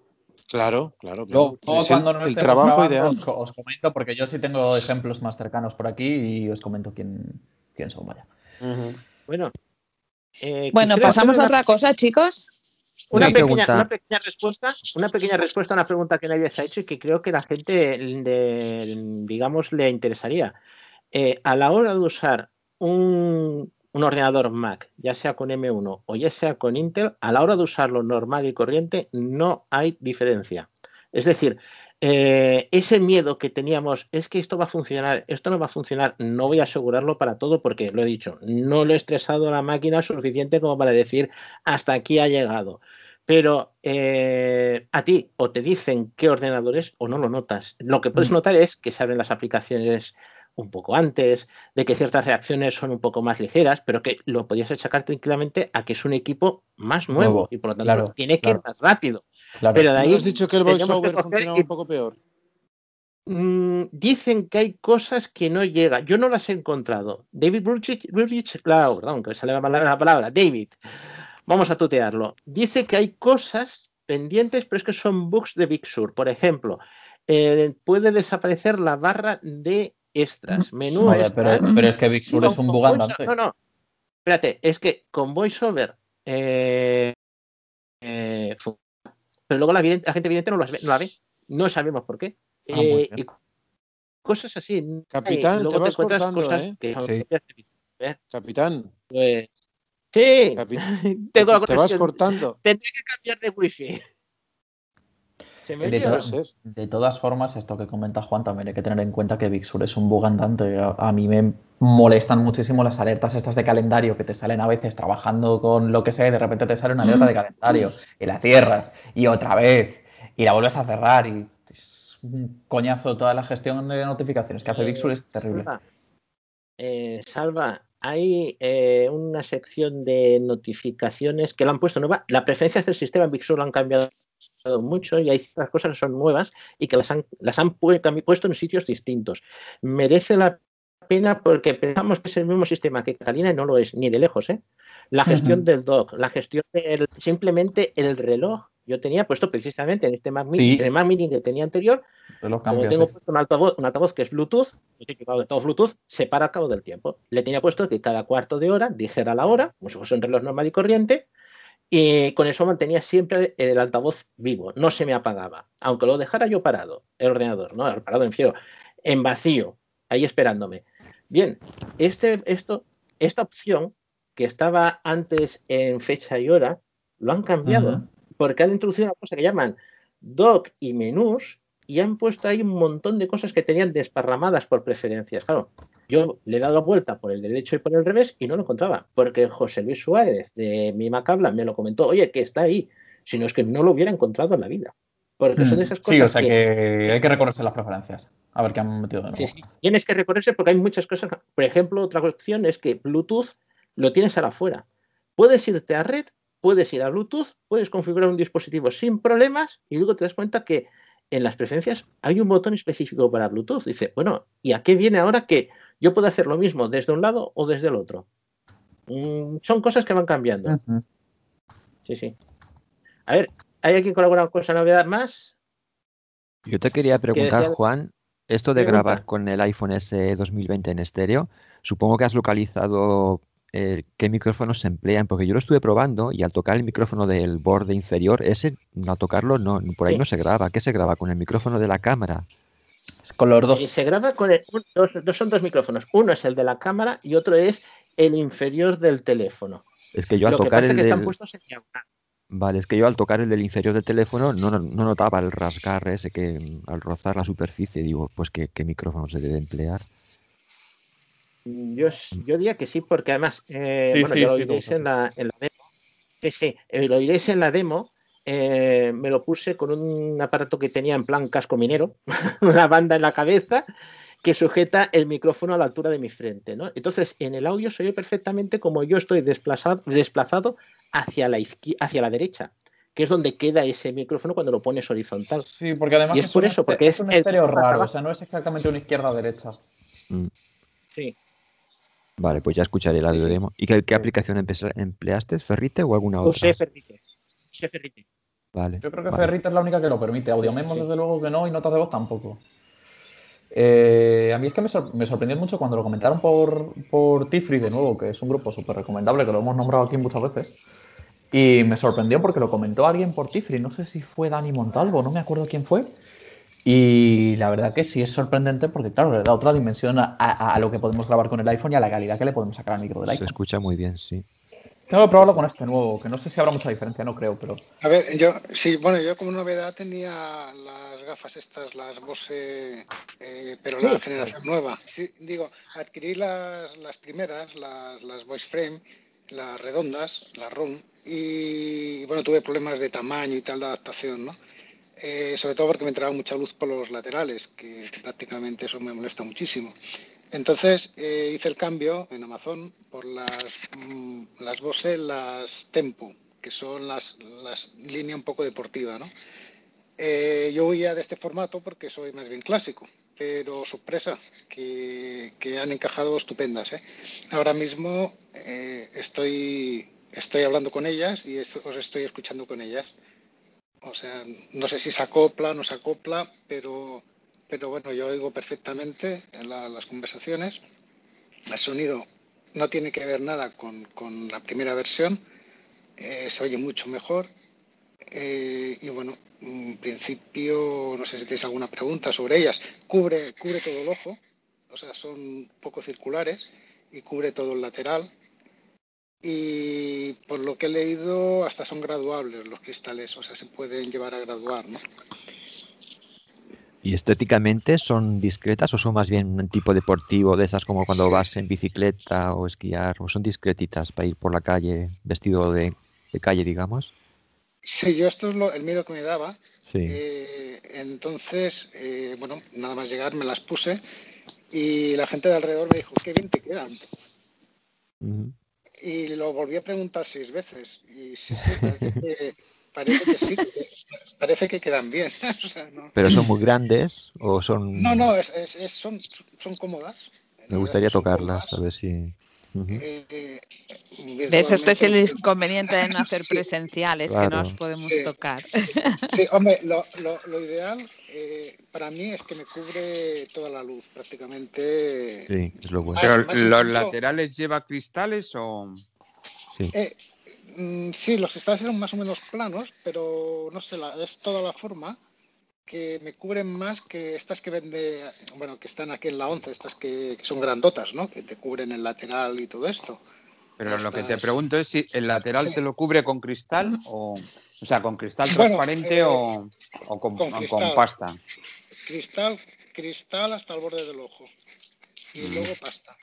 Claro, claro, claro. Luego, Es el- cuando no el estemos trabajo ideal. os, os comento, porque yo sí tengo ejemplos más cercanos por aquí y os comento quién, quién son, vaya. Bueno. eh, Bueno, pasamos a otra cosa, chicos. Una pequeña, pregunta. una pequeña respuesta, una pequeña respuesta a una pregunta que nadie se ha hecho y que creo que la gente, digamos, le interesaría. Eh, a la hora de usar un, un ordenador Mac, ya sea con M1 o ya sea con Intel, a la hora de usarlo normal y corriente no hay diferencia. Es decir, eh, ese miedo que teníamos es que esto va a funcionar, esto no va a funcionar, no voy a asegurarlo para todo porque lo he dicho, no lo he estresado a la máquina suficiente como para decir hasta aquí ha llegado. Pero eh, a ti o te dicen qué ordenador es o no lo notas. Lo que puedes notar es que se abren las aplicaciones un poco antes, de que ciertas reacciones son un poco más ligeras, pero que lo podías achacar tranquilamente a que es un equipo más nuevo, Nuevo, y por lo tanto claro, tiene que claro. ir más rápido. Claro. Pero de ¿No ahí has dicho que el voiceover funcionaba y- un poco peor? Mm, dicen que hay cosas que no llegan. Yo no las he encontrado. David Burgess- claro, perdón, que sale la palabra, la palabra, David, vamos a tutearlo. Dice que hay cosas pendientes, pero es que son bugs de Big Sur. Por ejemplo, eh, puede desaparecer la barra de extras, menú Vaya, pero, extras. pero es que Big Sur es un bug andante. No, no. Espérate, es que con VoiceOver. Eh, eh, pero luego la, la gente evidente no, las ve- no la ve. No sabemos por qué. Ah, Eh, y cosas así. Capitán, Y luego te vas encuentras cortando, cosas ¿eh? que Sí. Capitán, Pues, sí, capi- tengo la te vas cortando. Tendré que cambiar de wifi. ¿Se me De, todas formas, esto que comenta Juan, también hay que tener en cuenta que Big Sur es un bug andante. A, a mí me molestan muchísimo las alertas estas de calendario que te salen a veces trabajando con lo que sea y de repente te sale una alerta de calendario y la cierras y otra vez y la vuelves a cerrar y es un coñazo toda la gestión de notificaciones que hace Big Sur es terrible. Salva, eh, Salva, hay eh, una sección de notificaciones que la han puesto nueva. Las preferencias del sistema en Big Sur lo han cambiado mucho y hay ciertas cosas que son nuevas y que las han, las han pu- puesto en sitios distintos. Merece la pena porque pensamos que es el mismo sistema que Catalina y no lo es, ni de lejos. ¿eh? La gestión del dock, la gestión del simplemente el reloj. Yo tenía puesto precisamente en este Mac Mini, Sí. en el Mac Mini que tenía anterior, como tengo sí. puesto un altavoz, un altavoz que es Bluetooth, de todo Bluetooth, se para al cabo del tiempo. Le tenía puesto que cada cuarto de hora dijera la hora, como si fuese un reloj normal y corriente, y con eso mantenía siempre el altavoz vivo, no se me apagaba. Aunque lo dejara yo parado, el ordenador, ¿no? Parado en fiero, en vacío, ahí esperándome. Bien, este, esto, esta opción que estaba antes en fecha y hora, lo han cambiado porque han introducido una cosa que llaman doc y menús y han puesto ahí un montón de cosas que tenían desparramadas por preferencias. Claro, yo le he dado la vuelta por el derecho y por el revés y no lo encontraba, porque José Luis Suárez de Mi Macabla me lo comentó, oye, que está ahí, si no es que no lo hubiera encontrado en la vida. Porque son de esas cosas Mm. Sí, o sea que, que hay que recorrerse las preferencias. A ver qué han metido de nuevo. Sí, sí. Tienes que recorrerse porque hay muchas cosas. Por ejemplo, otra opción es que Bluetooth lo tienes ahora afuera. Puedes irte a red, puedes ir a Bluetooth, puedes configurar un dispositivo sin problemas y luego te das cuenta que en las preferencias hay un botón específico para Bluetooth. Dice, bueno, ¿y a qué viene ahora que yo puedo hacer lo mismo desde un lado o desde el otro? Mm, son cosas que van cambiando. Sí, sí. A ver, ¿hay alguien con alguna cosa novedad más? Yo te quería preguntar, Juan, esto de Pregunta. grabar con el iPhone S 2020 en estéreo, supongo que has localizado eh, qué micrófonos se emplean, porque yo lo estuve probando y al tocar el micrófono del borde inferior, ese, al tocarlo, no, por ahí Sí. no se graba. ¿Qué se graba? ¿Con el micrófono de la cámara? Con los Eh, dos. Se graba con el- un- dos, dos- son dos micrófonos. Uno es el de la cámara y otro es el inferior del teléfono. Es que yo al Lo que tocar es el que están del... puestos en diagonal. Vale, es que yo al tocar el del inferior del teléfono no, no- no notaba el rasgar ese que al rozar la superficie digo, pues qué, qué micrófono se debe emplear. Yo, yo diría que sí, porque además, eh, Sí, bueno, sí, ya lo sí, oiréis lo en la, en la demo. Sí, sí, eh, lo oiréis en la demo. eh, me lo puse con un aparato que tenía en plan casco minero, una banda en la cabeza que sujeta el micrófono a la altura de mi frente, ¿no? Entonces, en el audio se oye perfectamente como yo estoy desplazado, desplazado hacia la hacia la derecha, que es donde queda ese micrófono cuando lo pones horizontal. Sí, porque además y es, por un eso, este- porque es un estéreo raro, o sea, no es exactamente una izquierda-derecha. Mm, Sí. Vale, pues ya escucharé el audio sí. demo. ¿Y qué, qué aplicación empleaste? ¿Ferrite o alguna Usé otra? Ferrite. Usé Ferrite. Vale. Yo creo que vale. Ferrite es la única que lo permite. Audio memos, desde luego que no, y notas de voz tampoco. Eh, a mí es que me, sor- me sorprendió mucho cuando lo comentaron por, por Tifri, de nuevo, que es un grupo súper recomendable, que lo hemos nombrado aquí muchas veces. Y me sorprendió porque lo comentó alguien por Tifri, no sé si fue Dani Montalvo, no me acuerdo quién fue. Y la verdad que sí es sorprendente porque, claro, le da otra dimensión a, a- a lo que podemos grabar con el iPhone y a la calidad que le podemos sacar al micro del Se iPhone. escucha muy bien, sí. Tengo que probarlo con este nuevo, que no sé si habrá mucha diferencia, no creo, pero A ver, yo, sí, bueno, yo como novedad tenía las gafas estas, las Bose, eh, pero la Sí. generación nueva. Sí, digo, adquirí las, las primeras, las, las Voice Frame, las redondas, las ROM, y bueno, tuve problemas de tamaño y tal de adaptación, ¿no? Eh, sobre todo porque me entraba mucha luz por los laterales, que prácticamente eso me molesta muchísimo. Entonces eh, hice el cambio en Amazon por las, mm, las Bose, las Tempo, que son las, las línea un poco deportiva, ¿no? Eh, yo huía de este formato porque soy más bien clásico, pero sorpresa, que, que han encajado estupendas. ¿eh? Ahora mismo estoy, estoy hablando con ellas y os estoy escuchando con ellas. O sea, no sé si se acopla, no se acopla, pero, pero bueno, yo oigo perfectamente la- las conversaciones. El sonido no tiene que ver nada con, con la primera versión, eh, se oye mucho mejor. Eh, y bueno, en principio, no sé si tenéis alguna pregunta sobre ellas. Cubre, cubre todo el ojo, o sea, son poco circulares y cubre todo el lateral. Y por lo que he leído, hasta son graduables los cristales, o sea, se pueden llevar a graduar, ¿no? ¿Y estéticamente son discretas o son más bien un tipo deportivo de esas como cuando vas en bicicleta o esquiar? ¿O son discretitas para ir por la calle vestido de, de calle, digamos? Sí, yo esto es lo- el miedo que me daba. Sí. Eh, entonces, eh, bueno, nada más llegar me las puse y la gente de alrededor me dijo, qué bien te quedan. Y lo volví a preguntar seis veces. Y sí, sí, parece que, parece que sí, parece que quedan bien. O sea, no, ¿Pero son muy grandes o son...? no, no, es, es- es- son, son cómodas. Me gustaría tocarlas, a ver si... Ujú. Eh, eh, ¿Ves? Este es el inconveniente de no hacer presenciales, que no Claro. os podemos Sí. tocar. Sí, hombre, lo, lo- lo ideal eh, para mí es que me cubre toda la luz, prácticamente. Sí, es lo bueno. Más- Pero más los incluso- laterales lleva cristales o Eh, mm, sí, los cristales eran más o menos planos, pero no sé, la- es toda la forma que me cubren más que estas que vende, bueno, que están aquí en la 11, estas que, que son grandotas, ¿no? Que te cubren el lateral y todo esto. Pero lo que te pregunto es si el lateral Sí. te lo cubre con cristal o, o sea, con cristal Bueno, transparente eh, o, o con, con o cristal. con pasta. Cristal, cristal hasta el borde del ojo. Y Mm. luego pasta.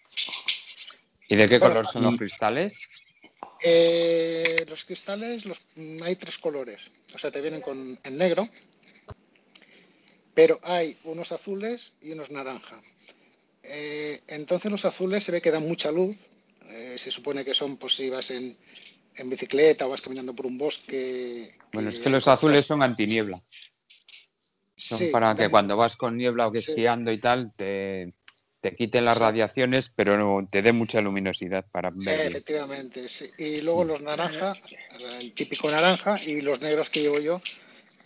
¿Y de qué Bueno, color son los y- cristales? Eh, los cristales los, mm, hay tres colores, o sea, te vienen con en negro, pero hay unos azules y unos naranja. Eh, entonces los azules se ve que dan mucha luz, eh, se supone que son si vas en, en bicicleta o vas caminando por un bosque. Bueno, es que los azules son antiniebla. Son Sí, para que cuando vas con niebla o que Sí. esquiando y tal, te, te quiten las radiaciones, pero no, te dé mucha luminosidad para ver bien. Efectivamente, sí. Y luego los naranja, el típico naranja, y los negros que llevo yo,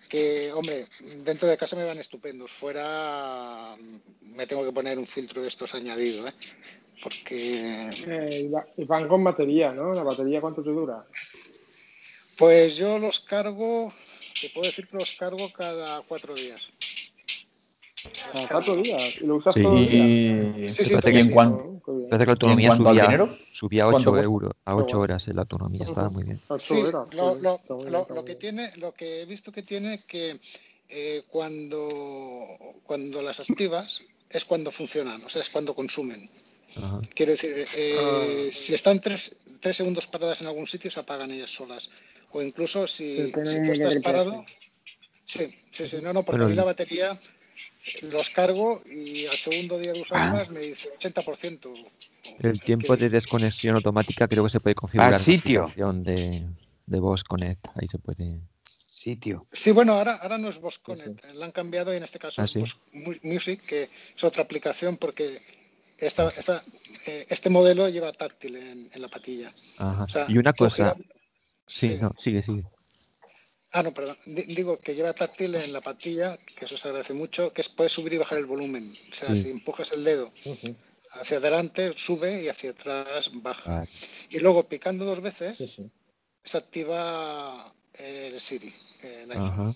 que, hombre, dentro de casa me van estupendos. Fuera mm, me tengo que poner un filtro de estos añadido, ¿eh? Porque, Eh, y va- y van con batería, ¿no? ¿La batería cuánto te dura? pues yo los cargo, te puedo decir que los cargo cada cuatro días. Cada cuatro días. ¿Y lo usas Sí. todo el día? Y, Sí, sí, parece todo que en día. cuan- Qué bien. Parece que la autonomía subía, dinero, subía a ¿cuánto 8 cuesta? euros, a Qué 8 guay. horas en la autonomía, estaba muy bien. Sí, lo, que tiene, lo que he visto que tiene que eh, cuando, cuando las activas es cuando funcionan, o sea, es cuando consumen. Ajá. Quiero decir, eh, Ah. si están tres, tres segundos paradas en algún sitio, se apagan ellas solas. O incluso si, si tú estás parado, sí, sí, sí, no, no, porque Bueno, a mí el- la batería los cargo y al segundo día de usarlas Ah. me dice 80%. El tiempo de desconexión automática creo que se puede Ah, configurar en la sitio. de, de Voz Connect. Ahí se puede. Sitio. Sí, bueno, ahora, ahora no es Voz Connect, la han cambiado y en este caso Ah, es sí. Voz Music, que es otra aplicación porque esta, esta, eh, este modelo lleva táctil en, en la patilla. Ajá. O sea, y una cosa. Sí, sí. no, sigue, sigue. Ah, no, perdón. Di- Digo que lleva táctil en la patilla, que eso se agradece mucho, que es puedes subir y bajar el volumen. O sea, Sí. si empujas el dedo hacia adelante, sube y hacia atrás baja. Vale. Y luego picando dos veces, Sí, sí. se activa el Siri. iPhone. Ajá.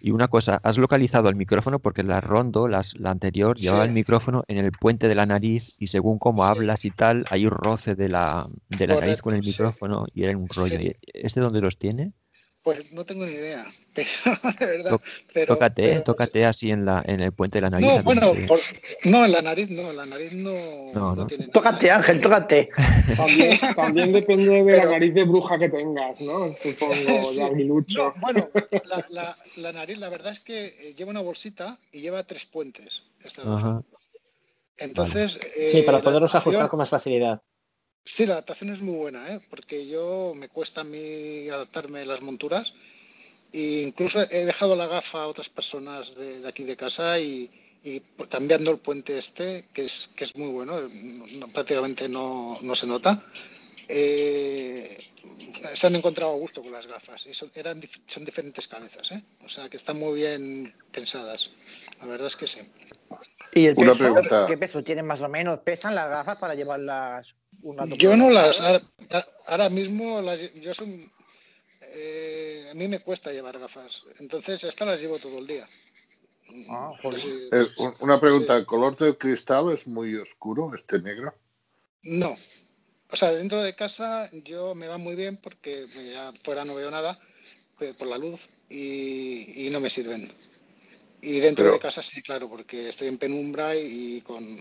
Y una cosa, has localizado el micrófono porque la Rondo, las, la anterior, llevaba el micrófono en el puente de la nariz y según cómo hablas y tal, hay un roce de la, de la nariz con el micrófono y era un rollo. Sí. ¿Este dónde los tiene? Pues no tengo ni idea, pero de verdad. Tó- Pero, tócate, pero- tócate así en, la, en el puente de la nariz. no, bueno, por- no, en la nariz no, en la nariz no, No, no no. tiene nada. Tócate, Ángel, tócate. También, también depende de la nariz de bruja que tengas, ¿no? Supongo, Sí. de aguilucho. No, bueno, la, la- la nariz, la verdad es que eh, lleva una bolsita y lleva tres puentes. Esta. Entonces, Sí, eh, para la poderlos ajustar con más facilidad. Sí, la adaptación es muy buena, ¿eh? porque yo me cuesta a mí adaptarme las monturas e incluso he dejado la gafa a otras personas de, aquí de casa y, y cambiando el puente este, que es, que es muy bueno, no- no- prácticamente no, no se nota, eh, se han encontrado a gusto con las gafas y son, eran, dif- son diferentes cabezas, ¿eh? o sea que están muy bien pensadas, la verdad es que sí. ¿Y el Una peso? pregunta. ¿Qué peso tienen más o menos? ¿Pesan las gafas para llevarlas un rato Yo no la las, ahora, ahora mismo las, yo soy, eh, a mí me cuesta llevar gafas, entonces estas las llevo todo el día. Ah, Eh, un- una pregunta. ¿el color del cristal es muy oscuro, este negro? No, o sea, dentro de casa yo me va muy bien porque ya fuera no veo nada eh, por la luz y, y no me sirven. Y dentro Pero- de casa sí, claro, porque estoy en penumbra y con,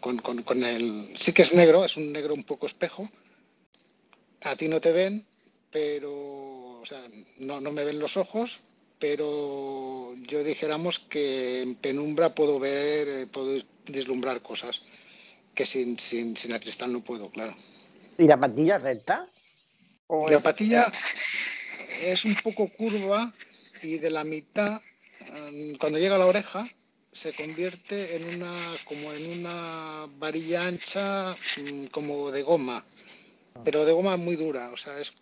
con, con- con el... Sí que es negro, es un negro un poco espejo. A ti no te ven, pero... O sea, no, no me ven los ojos, pero yo dijéramos que en penumbra puedo ver, eh, puedo vislumbrar cosas que sin, sin, sin el cristal no puedo, claro. ¿Y la patilla recta? ¿O La es- patilla es un poco curva y de la mitad, em, cuando llega a la oreja, se convierte en una como en una varilla ancha mm, como de goma, pero de goma muy dura, o sea, es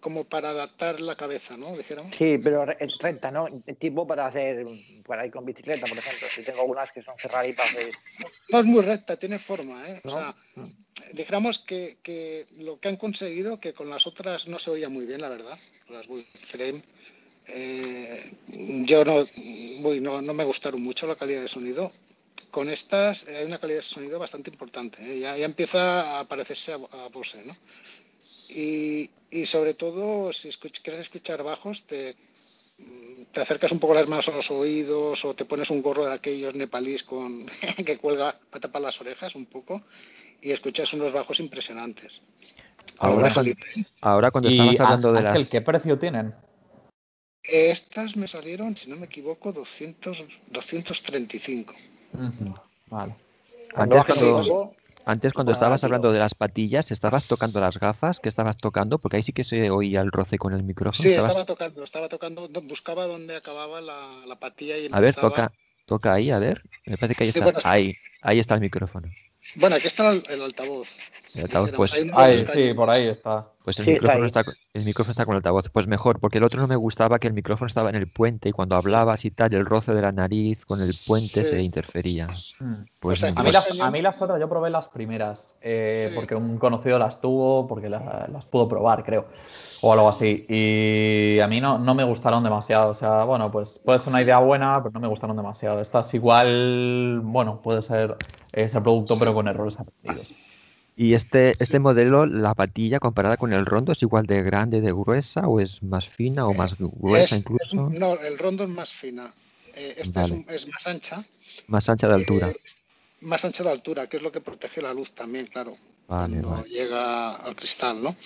como para adaptar la cabeza, ¿no? Dijéramos. Sí, pero es recta, ¿no? Tipo para hacer, para ir con bicicleta, por ejemplo. Si tengo algunas que son cerraditas de... No es muy recta, tiene forma, ¿eh? O ¿No? sea, dijéramos que, que lo que han conseguido, que con las otras no se oía muy bien, la verdad, las Frame, eh, yo no, uy, no, no me gustaron mucho la calidad de sonido. Con estas eh, hay una calidad de sonido bastante importante, ¿eh? ya, ya empieza a parecerse a, a Bose, ¿no? Y, y sobre todo, si escuch- quieres escuchar bajos, te, mm, te acercas un poco las manos a los oídos o te pones un gorro de aquellos nepalíes con que cuelga para tapar las orejas un poco y escuchas unos bajos impresionantes. Ahora, Ahora, cuando, ahora cuando Y estabas hablando de Ángel, las... ¿qué precio tienen? Estas me salieron, si no me equivoco, 200, 235. Ujú, Vale. Antes cuando, Antes cuando estabas hablando de las patillas, ¿estabas tocando las gafas? ¿Qué estabas tocando? Porque ahí sí que se oía el roce con el micrófono. Sí, Estabas- estaba tocando, estaba tocando, do- buscaba dónde acababa la, la patilla y A ver, empezaba. toca, toca ahí, a ver. Me parece que ahí Sí, está. bueno, está- Ahí, ahí está el micrófono. Bueno, aquí está el, el altavoz. El altavoz, pues, Ahí, sí, por ahí está. pues el Sí, está micrófono ahí. está, con- el micrófono está con el altavoz. Pues mejor, porque el otro no me gustaba que el micrófono estaba en el puente y cuando hablabas y tal, el roce de la nariz con el puente Sí. se interfería. Mm. Pues a, mí las, a mí las otras, yo probé las primeras, eh, porque un conocido las tuvo, porque la- las pudo probar, creo, o algo así. Y a mí no, no me gustaron demasiado. O sea, bueno, pues puede ser una idea buena, pero no me gustaron demasiado. Estas igual, bueno, puede ser ese producto, pero con errores aprendidos. ¿Y este, este modelo, la patilla comparada con el rondo, es igual de grande, de gruesa o es más fina o más gruesa Es- incluso? No, el rondo es más fina. Eh, esta es, Vale. un- es más ancha, Más ancha de altura. más ancha de altura, que es lo que protege la luz también, claro. Vale, vale. llega al cristal, ¿no?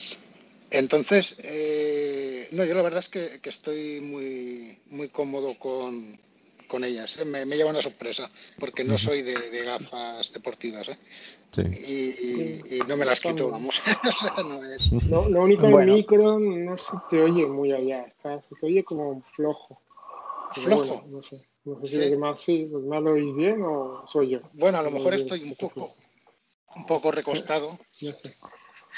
Entonces, eh, no, yo la verdad es que, que estoy muy, muy cómodo con, con ellas. ¿eh? Me, me lleva una sorpresa, porque no soy de, de gafas deportivas, ¿eh? Sí. Y, y- y no me las quito, vamos. O sea, no es... Lo, lo único Bueno. el micro no se te oye muy allá, está, se te oye como flojo. Pero ¿Flojo? bueno, no sé. No sé si Sí. los demás sí, los demás lo oís bien o soy yo. Bueno, a lo mejor estoy un poco, un poco recostado. no sé.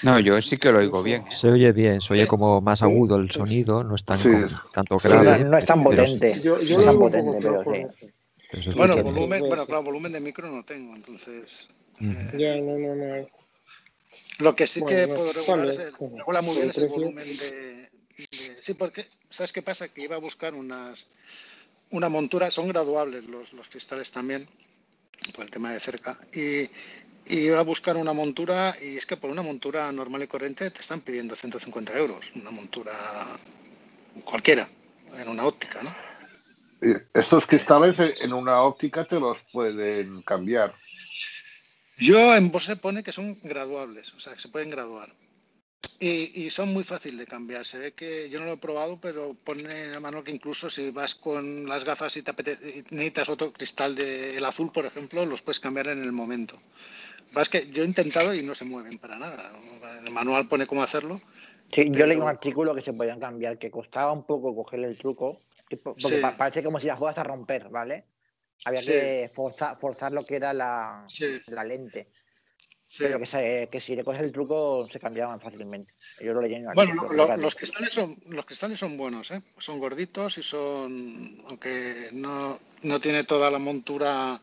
No, yo sí que lo oigo bien. Se oye bien, se oye como más agudo el sonido, no es tan Sí. como- tanto grave. no, no es tan potente. Yo, yo no es tan potente, pero sí. pero Bueno, bien. volumen, bueno, claro, volumen de micro no tengo, entonces. Ujú. Ya, no, no, no. Lo que sí que no puedo regular es el, como regula muy por bien el es el precio. volumen de, de- Sí, porque, ¿sabes qué pasa? Que iba a buscar unas una montura, son graduables los, los cristales también, por el tema de cerca, y, y iba a buscar una montura, y es que por una montura normal y corriente te están pidiendo 150 euros, una montura cualquiera, en una óptica, ¿no? Estos cristales eh, en una óptica te los pueden cambiar. Yo en Bose pone que son graduables, o sea, que se pueden graduar. Y, y son muy fácil de cambiar. Se ve que yo no lo he probado, pero pone a mano que incluso si vas con las gafas y te apetece- y necesitas otro cristal del azul, por ejemplo, los puedes cambiar en el momento. Es que yo he intentado y no se mueven para nada. El manual pone cómo hacerlo. Sí, yo leí un artículo que se podían cambiar, que costaba un poco cogerle el truco, que po- porque Sí. pa- parece como si las fueras a romper, ¿vale? Había Sí. que forzar, forzar lo que era la, Sí. la lente. Sí. Pero que, se- que si le coges el truco se cambiaban fácilmente. Yo lo leí Bueno, lo- los cristales son los cristales son buenos, ¿eh? Son gorditos y son, aunque no, no tiene toda la montura,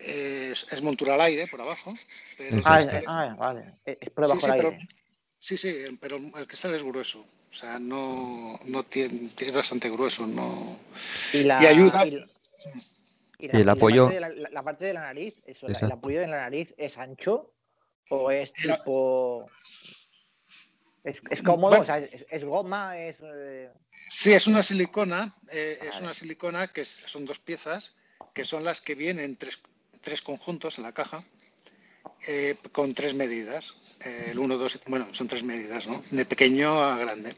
eh, es, es montura al aire por abajo, pero Ah, cristal- ah, vale. Es es prueba sí, por sí, pero, aire. sí, sí, pero el cristal es grueso, o sea, no, no tiene, tiene bastante grueso, no Y, la, y ayuda. y la- y Y la- el y la apoyo- parte de la, parte de la nariz, eso, el apoyo de la nariz es ancho o es tipo. Es, es cómodo, Bueno. o sea, es, es goma, es. eh, Sí, es una silicona, eh, es una silicona que son dos piezas, que son las que vienen tres, tres conjuntos en la caja, eh, con tres medidas. El 1, 2, bueno, son tres medidas, ¿no? De pequeño a grande.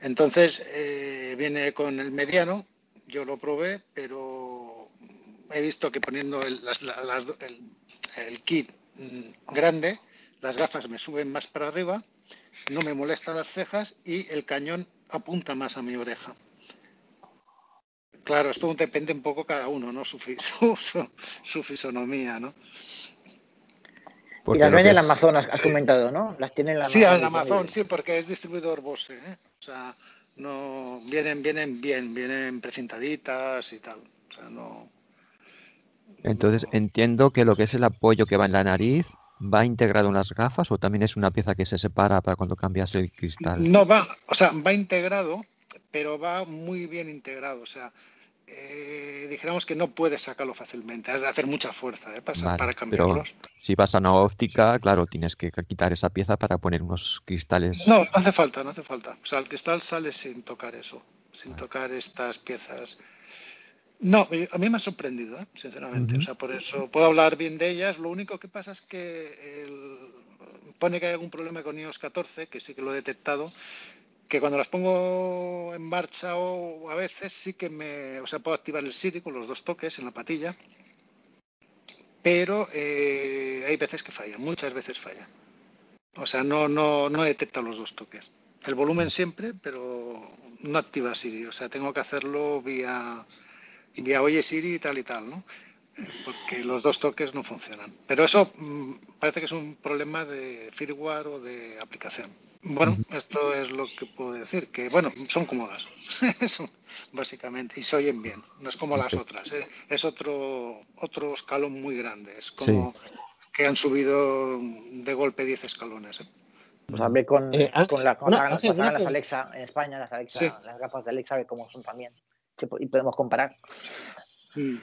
Entonces, eh, viene con el mediano, yo lo probé, pero he visto que poniendo el, las- la- las el- el kit grande, las gafas me suben más para arriba, no me molestan las cejas y el cañón apunta más a mi oreja. Claro, esto depende un poco cada uno, ¿no? Su, fi- su, su- su fisonomía, ¿no? Y Porque las lo venden en es- Amazon, has comentado, ¿no? Las tienen en la Sí, en Amazon sí, porque es distribuidor Bose, ¿eh? O sea, no vienen, vienen bien, vienen precintaditas y tal. O sea, no. Entonces entiendo que lo que es el apoyo que va en la nariz va integrado en las gafas o también es una pieza que se separa para cuando cambias el cristal. No va, o sea, va integrado, pero va muy bien integrado. O sea, eh, dijéramos que no puedes sacarlo fácilmente, has de hacer mucha fuerza ¿eh? para, Vale, para pero cambiarlos. si vas a una óptica, claro, tienes que quitar esa pieza para poner unos cristales. No, no hace falta, no hace falta. O sea, el cristal sale sin tocar eso, sin tocar estas piezas. No, eh, a mí me ha sorprendido, ¿eh? sinceramente. O sea, por eso puedo hablar bien de ellas. Lo único que pasa es que el- pone que hay algún problema con iOS 14, que sí que lo he detectado, que cuando las pongo en marcha o a veces sí que me, o sea, puedo activar el Siri con los dos toques en la patilla, pero eh, hay veces que falla, muchas veces falla. O sea, no, no, no detecta los dos toques. El volumen siempre, pero no activa Siri. O sea, tengo que hacerlo vía, vía Oye Siri y tal y tal, ¿no? Eh, Porque los dos toques no funcionan. Pero eso mm, parece que es un problema de firmware o de aplicación. Bueno, esto es lo que puedo decir, que bueno, son cómodas, básicamente, y se oyen bien. No es como las otras, ¿eh? es otro, otro escalón muy grande. Es como que han subido de golpe 10 escalones. ¿eh? Pues a ver con, Eh, Ángel, con la, con la- las Alexa en España, las Alexa, Sí. las gafas de Alexa, a ver cómo son también. Sí, Y podemos comparar. Mm.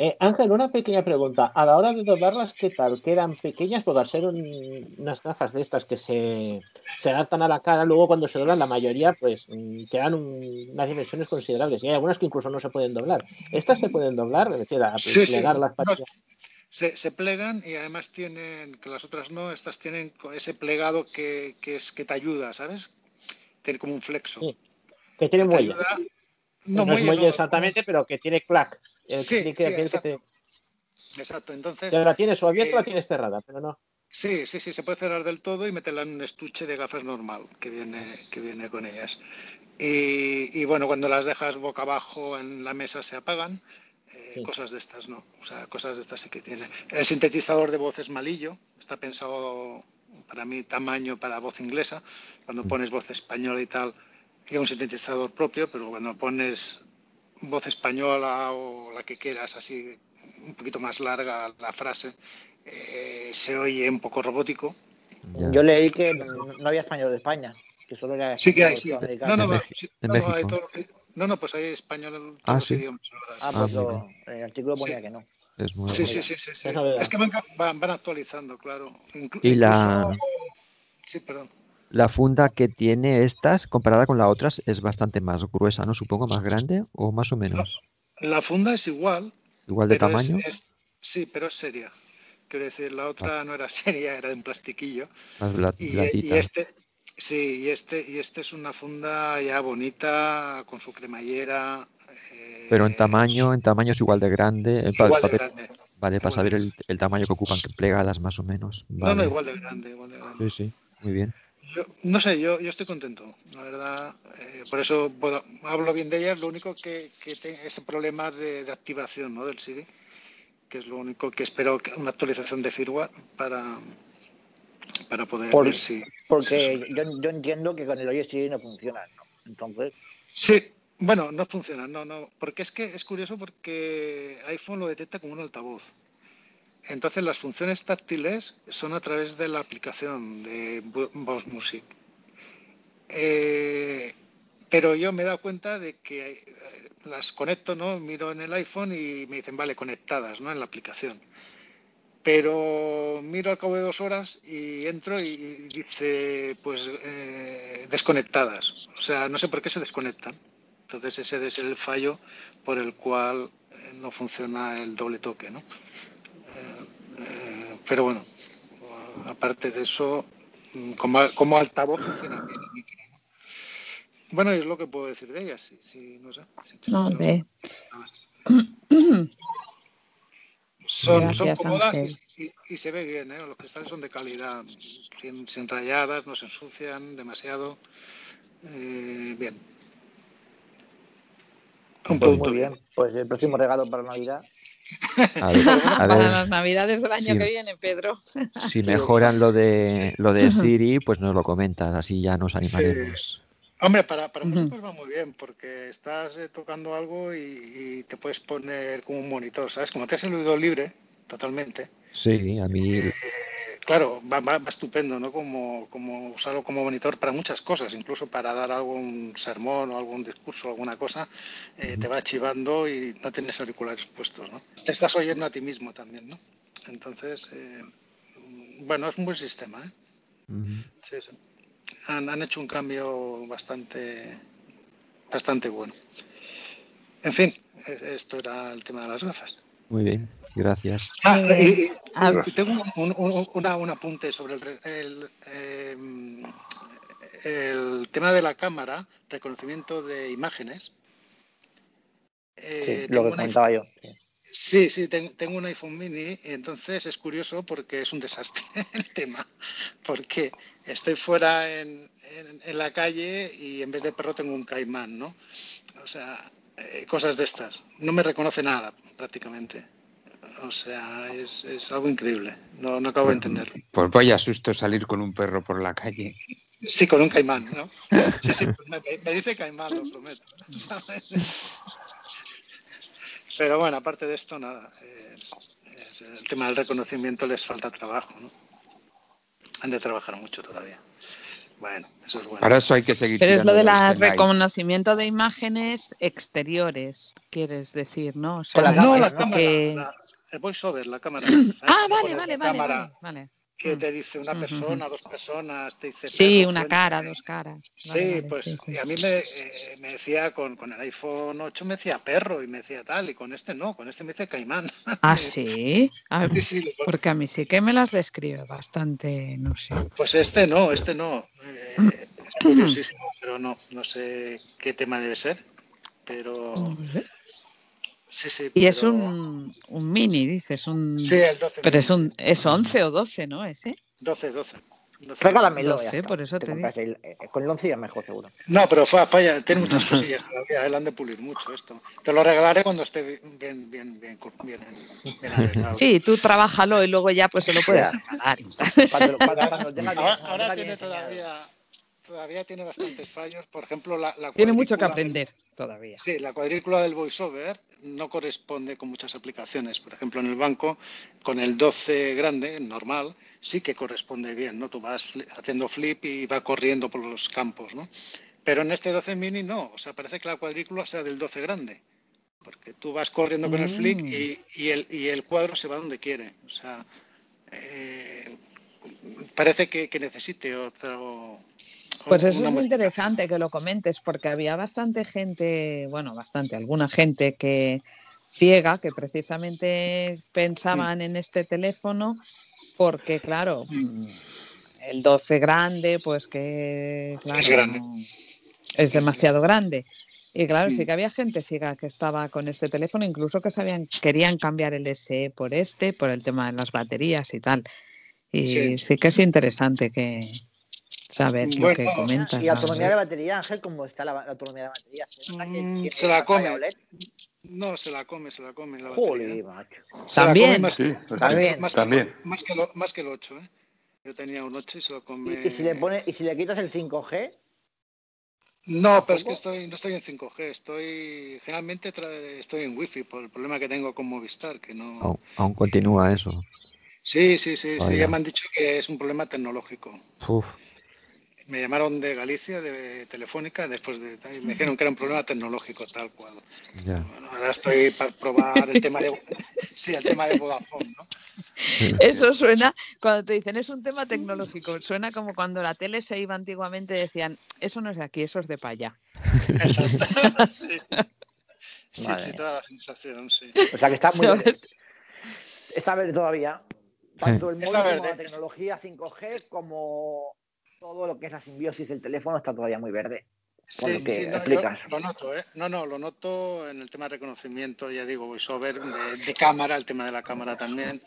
Eh, Ángel, una pequeña pregunta. A la hora de doblarlas, ¿qué tal? ¿Quedan pequeñas? Porque al ser un- unas gafas de estas que se, se adaptan a la cara, luego cuando se doblan, la mayoría, pues mm, quedan un- unas dimensiones considerables. Y hay algunas que incluso no se pueden doblar. ¿Estas se pueden doblar? Es decir, a Sí, sí. plegar las No, patillas. se, se plegan y además tienen, que las otras no, estas tienen ese plegado que, que es que te ayuda, ¿sabes? Tiene como un flexo. Que tienen te muelle. ayuda- No, No, es muelle muelle no, exactamente, pero que tiene clack. El Sí, sí, exacto. te- Exacto, entonces... la tienes o abierta o eh, la tienes cerrada, pero no. Sí, sí, sí, se puede cerrar del todo y meterla en un estuche de gafas normal que viene, que viene con ellas. Y, y bueno, cuando las dejas boca abajo en la mesa se apagan. Eh, Cosas de estas no, o sea, cosas de estas sí que tiene. El sintetizador de voz es malillo, está pensado para mí tamaño para voz inglesa. Cuando pones voz española y tal, lleva un sintetizador propio, pero cuando pones voz española o la que quieras, así un poquito más larga la frase, eh, se oye un poco robótico. Yo leí que no había español de España, que solo era Sí que hay, español sí. americano. No, no, va, sí, no, no, hay todo que- no, no, pues hay español en todos Ah, los sí. idiomas ahora. sí. Ah, Ah, pues muy lo- en el artículo ponía que no. Es nuevo. Sí, sí, sí, sí, sí. Es que van, van, van actualizando, claro. Inclu- Y la, incluso- Sí, perdón. La funda que tiene estas, comparada con las otras, es bastante más gruesa, ¿no? Supongo, más grande o más o menos. La funda es igual. Igual de es- tamaño, es- sí, pero es seria. Quiero decir, la otra no era seria, era de un plastiquillo. más Y, este, sí, y este, y este es una funda ya bonita, con su cremallera. eh, Pero en tamaño, en tamaño es igual de grande. eh, Igual de grande. Vale, para saber el, el tamaño que ocupan, que plegadas más o menos. No, no, igual de grande, igual de grande. Sí, sí, muy bien. Yo, no sé, yo, yo estoy contento, la verdad. eh, por eso puedo- hablo bien de ellas. Lo único que, que tengo ese problema de, de activación ¿no? del Siri, que es lo único que espero que una actualización de firmware para, para poder Por- ver si. Porque yo, yo entiendo que con el Siri no funciona, ¿no? Entonces, Sí, bueno, no funciona, no, no. Porque es que es curioso porque iPhone lo detecta como un altavoz. Entonces las funciones táctiles son a través de la aplicación de Bo- Boss Music. Eh, pero yo me he dado cuenta de que eh, las conecto, ¿no? Miro en el iPhone y me dicen, vale, conectadas, ¿no? En la aplicación. Pero miro al cabo de dos horas y entro y dice, pues, eh, desconectadas. O sea, no sé por qué se desconectan. Entonces ese es el fallo por el cual eh, no funciona el doble toque, ¿no? Pero bueno, aparte de eso, mm, como, como altavoz funciona bien el micro, ¿no? Bueno, es lo que puedo decir de ellas, sí, sí, no sé. sí, No. Son, son cómodas y, y- y se ve bien, ¿eh? los cristales son de calidad, sin, sin rayadas, no se ensucian demasiado. Eh, bien. Un pues producto muy bien. Pues el próximo regalo para Navidad. A ver, a Para las navidades del año Sí. que viene, Pedro. si mejoran lo de lo de Siri, pues nos lo comentas, así ya nos animaremos. Hombre, para, para nosotros va muy bien porque estás eh, tocando algo y, y te puedes poner como un monitor, ¿sabes? Como te has el oído libre, totalmente. Sí, a mí Eh, claro, va, va- va estupendo, ¿no? Como, como usarlo como monitor para muchas cosas, incluso para dar algún sermón o algún discurso, alguna cosa, eh, te va chivando y no tienes auriculares puestos, ¿no? Te estás oyendo a ti mismo también, ¿no? Entonces, eh, bueno, es un buen sistema, ¿eh? Sí, sí. Han, han hecho un cambio bastante, bastante bueno. En fin, e- esto era el tema de las gafas. muy bien, gracias. Ah, Ah, tengo un, un- una- un apunte sobre el, em, el tema de la cámara, reconocimiento de imágenes. Eh, Sí, lo que comentaba yo. sí. Sí, sí, ten- tengo un iPhone mini, y entonces es curioso porque es un desastre el tema, porque estoy fuera en, en- en la calle y en vez de perro tengo un caimán, ¿no? O sea, eh, cosas de estas. No me reconoce nada prácticamente. O sea, es, es algo increíble. No, no acabo de entenderlo. Pues vaya susto salir con un perro por la calle. Sí, con un caimán, ¿no? Sí, sí, pues me, me dice caimán, lo prometo. Pero bueno, aparte de esto, nada. eh, el tema del reconocimiento les falta trabajo, ¿no? Han de trabajar mucho todavía. Bueno, eso es bueno. Para eso hay que seguir Pero es lo del Senai. reconocimiento de imágenes exteriores, quieres decir, ¿no? O Con la sea, no, la cámara, que- la- el voiceover, la cámara. Ah, vale, vale, la vale, cámara vale, vale. Que te dice una persona, dos personas, te dice Sí, una cara, dos caras. Sí, Vale, pues sí, sí. y a mí me, eh, me decía con, con el iPhone 8 me decía perro y me decía tal, y con este no, con este me dice caimán. Ah, sí. A ver, Sí, porque a mí sí que me las describe bastante, no sé. Pues este no, este no. Eh, es curiosísimo, pero no, no sé qué tema debe ser, pero sí, sí. Y es pero- un, un mini, dices, un... Sí, el 12 Pero es un es 11 o 12, ¿no? Ese. 12, 12. 12. Regálamelo, ya 12, está. por eso te compras el- eh, con el 11 ya mejor, seguro. No, pero fa- falla, tiene muchas cosillas todavía, él han de pulir mucho esto. Te lo regalaré cuando esté bien, bien, bien, bien, bien arreglado. Sí, tú trabájalo y luego ya pues se lo puedes Ya. regalar. Ahora, tiene todavía, todavía tiene bastantes fallos. Por ejemplo, la, la Tiene mucho que aprender todavía. Sí, la cuadrícula del voiceover no corresponde con muchas aplicaciones. Por ejemplo, en el banco, con el 12 grande, normal, sí que corresponde bien, ¿no? Tú vas haciendo flip y va corriendo por los campos, ¿no? Pero en este 12 mini no, o sea, parece que la cuadrícula sea del 12 grande, porque tú vas corriendo con el flick Mm. y, y el, y el cuadro se va donde quiere. O sea, eh, parece que, que necesite otro... Pues eso es interesante que lo comentes, porque había bastante gente, bueno, bastante, alguna gente que ciega, que precisamente pensaban en este teléfono, porque claro, mm, el 12 grande, pues que claro, Es grande. es demasiado grande. Y claro, sí Mm. que había gente ciega que estaba con este teléfono, incluso que sabían, querían cambiar el SE por este, por el tema de las baterías y tal. Y Sí. sí, que es interesante que saber lo que comentas. Y la ¿no? autonomía de batería, Ángel, ¿cómo está la, la autonomía de batería? ¿Se que Mm, se la come. OLED? No, se la come, se la come la Joder, batería. También. más, Sí, también, más que- también. más que lo, más que el 8, ¿eh? Yo tenía un 8 y se lo come. Y, y si le pone, y si le quitas el 5G, No, pero es que estoy, no estoy en 5G, estoy generalmente estoy en Wi-Fi por el problema que tengo con Movistar, que no. Aún, aún continúa eso. Sí, sí, sí, sí, ya me han dicho que es un problema tecnológico. Uf, Me llamaron de Galicia, de Telefónica, después de y me dijeron que era un problema tecnológico tal cual. ya. Bueno, ahora estoy para probar el tema de sí, el tema de Vodafone, ¿no? Eso suena, cuando te dicen es un tema tecnológico, suena como cuando la tele se iba antiguamente y decían, eso no es de aquí, eso es de para allá. Sí, sí, sí, toda la sensación, sí. o sea que está muy verde. Está verde todavía. Tanto el móvil como la tecnología 5G como todo lo que es la simbiosis del teléfono está todavía muy verde. Sí, lo que sí, no, lo noto, ¿eh? No, no, lo noto en el tema de reconocimiento, ya digo, voiceover, de, de cámara, el tema de la cámara también.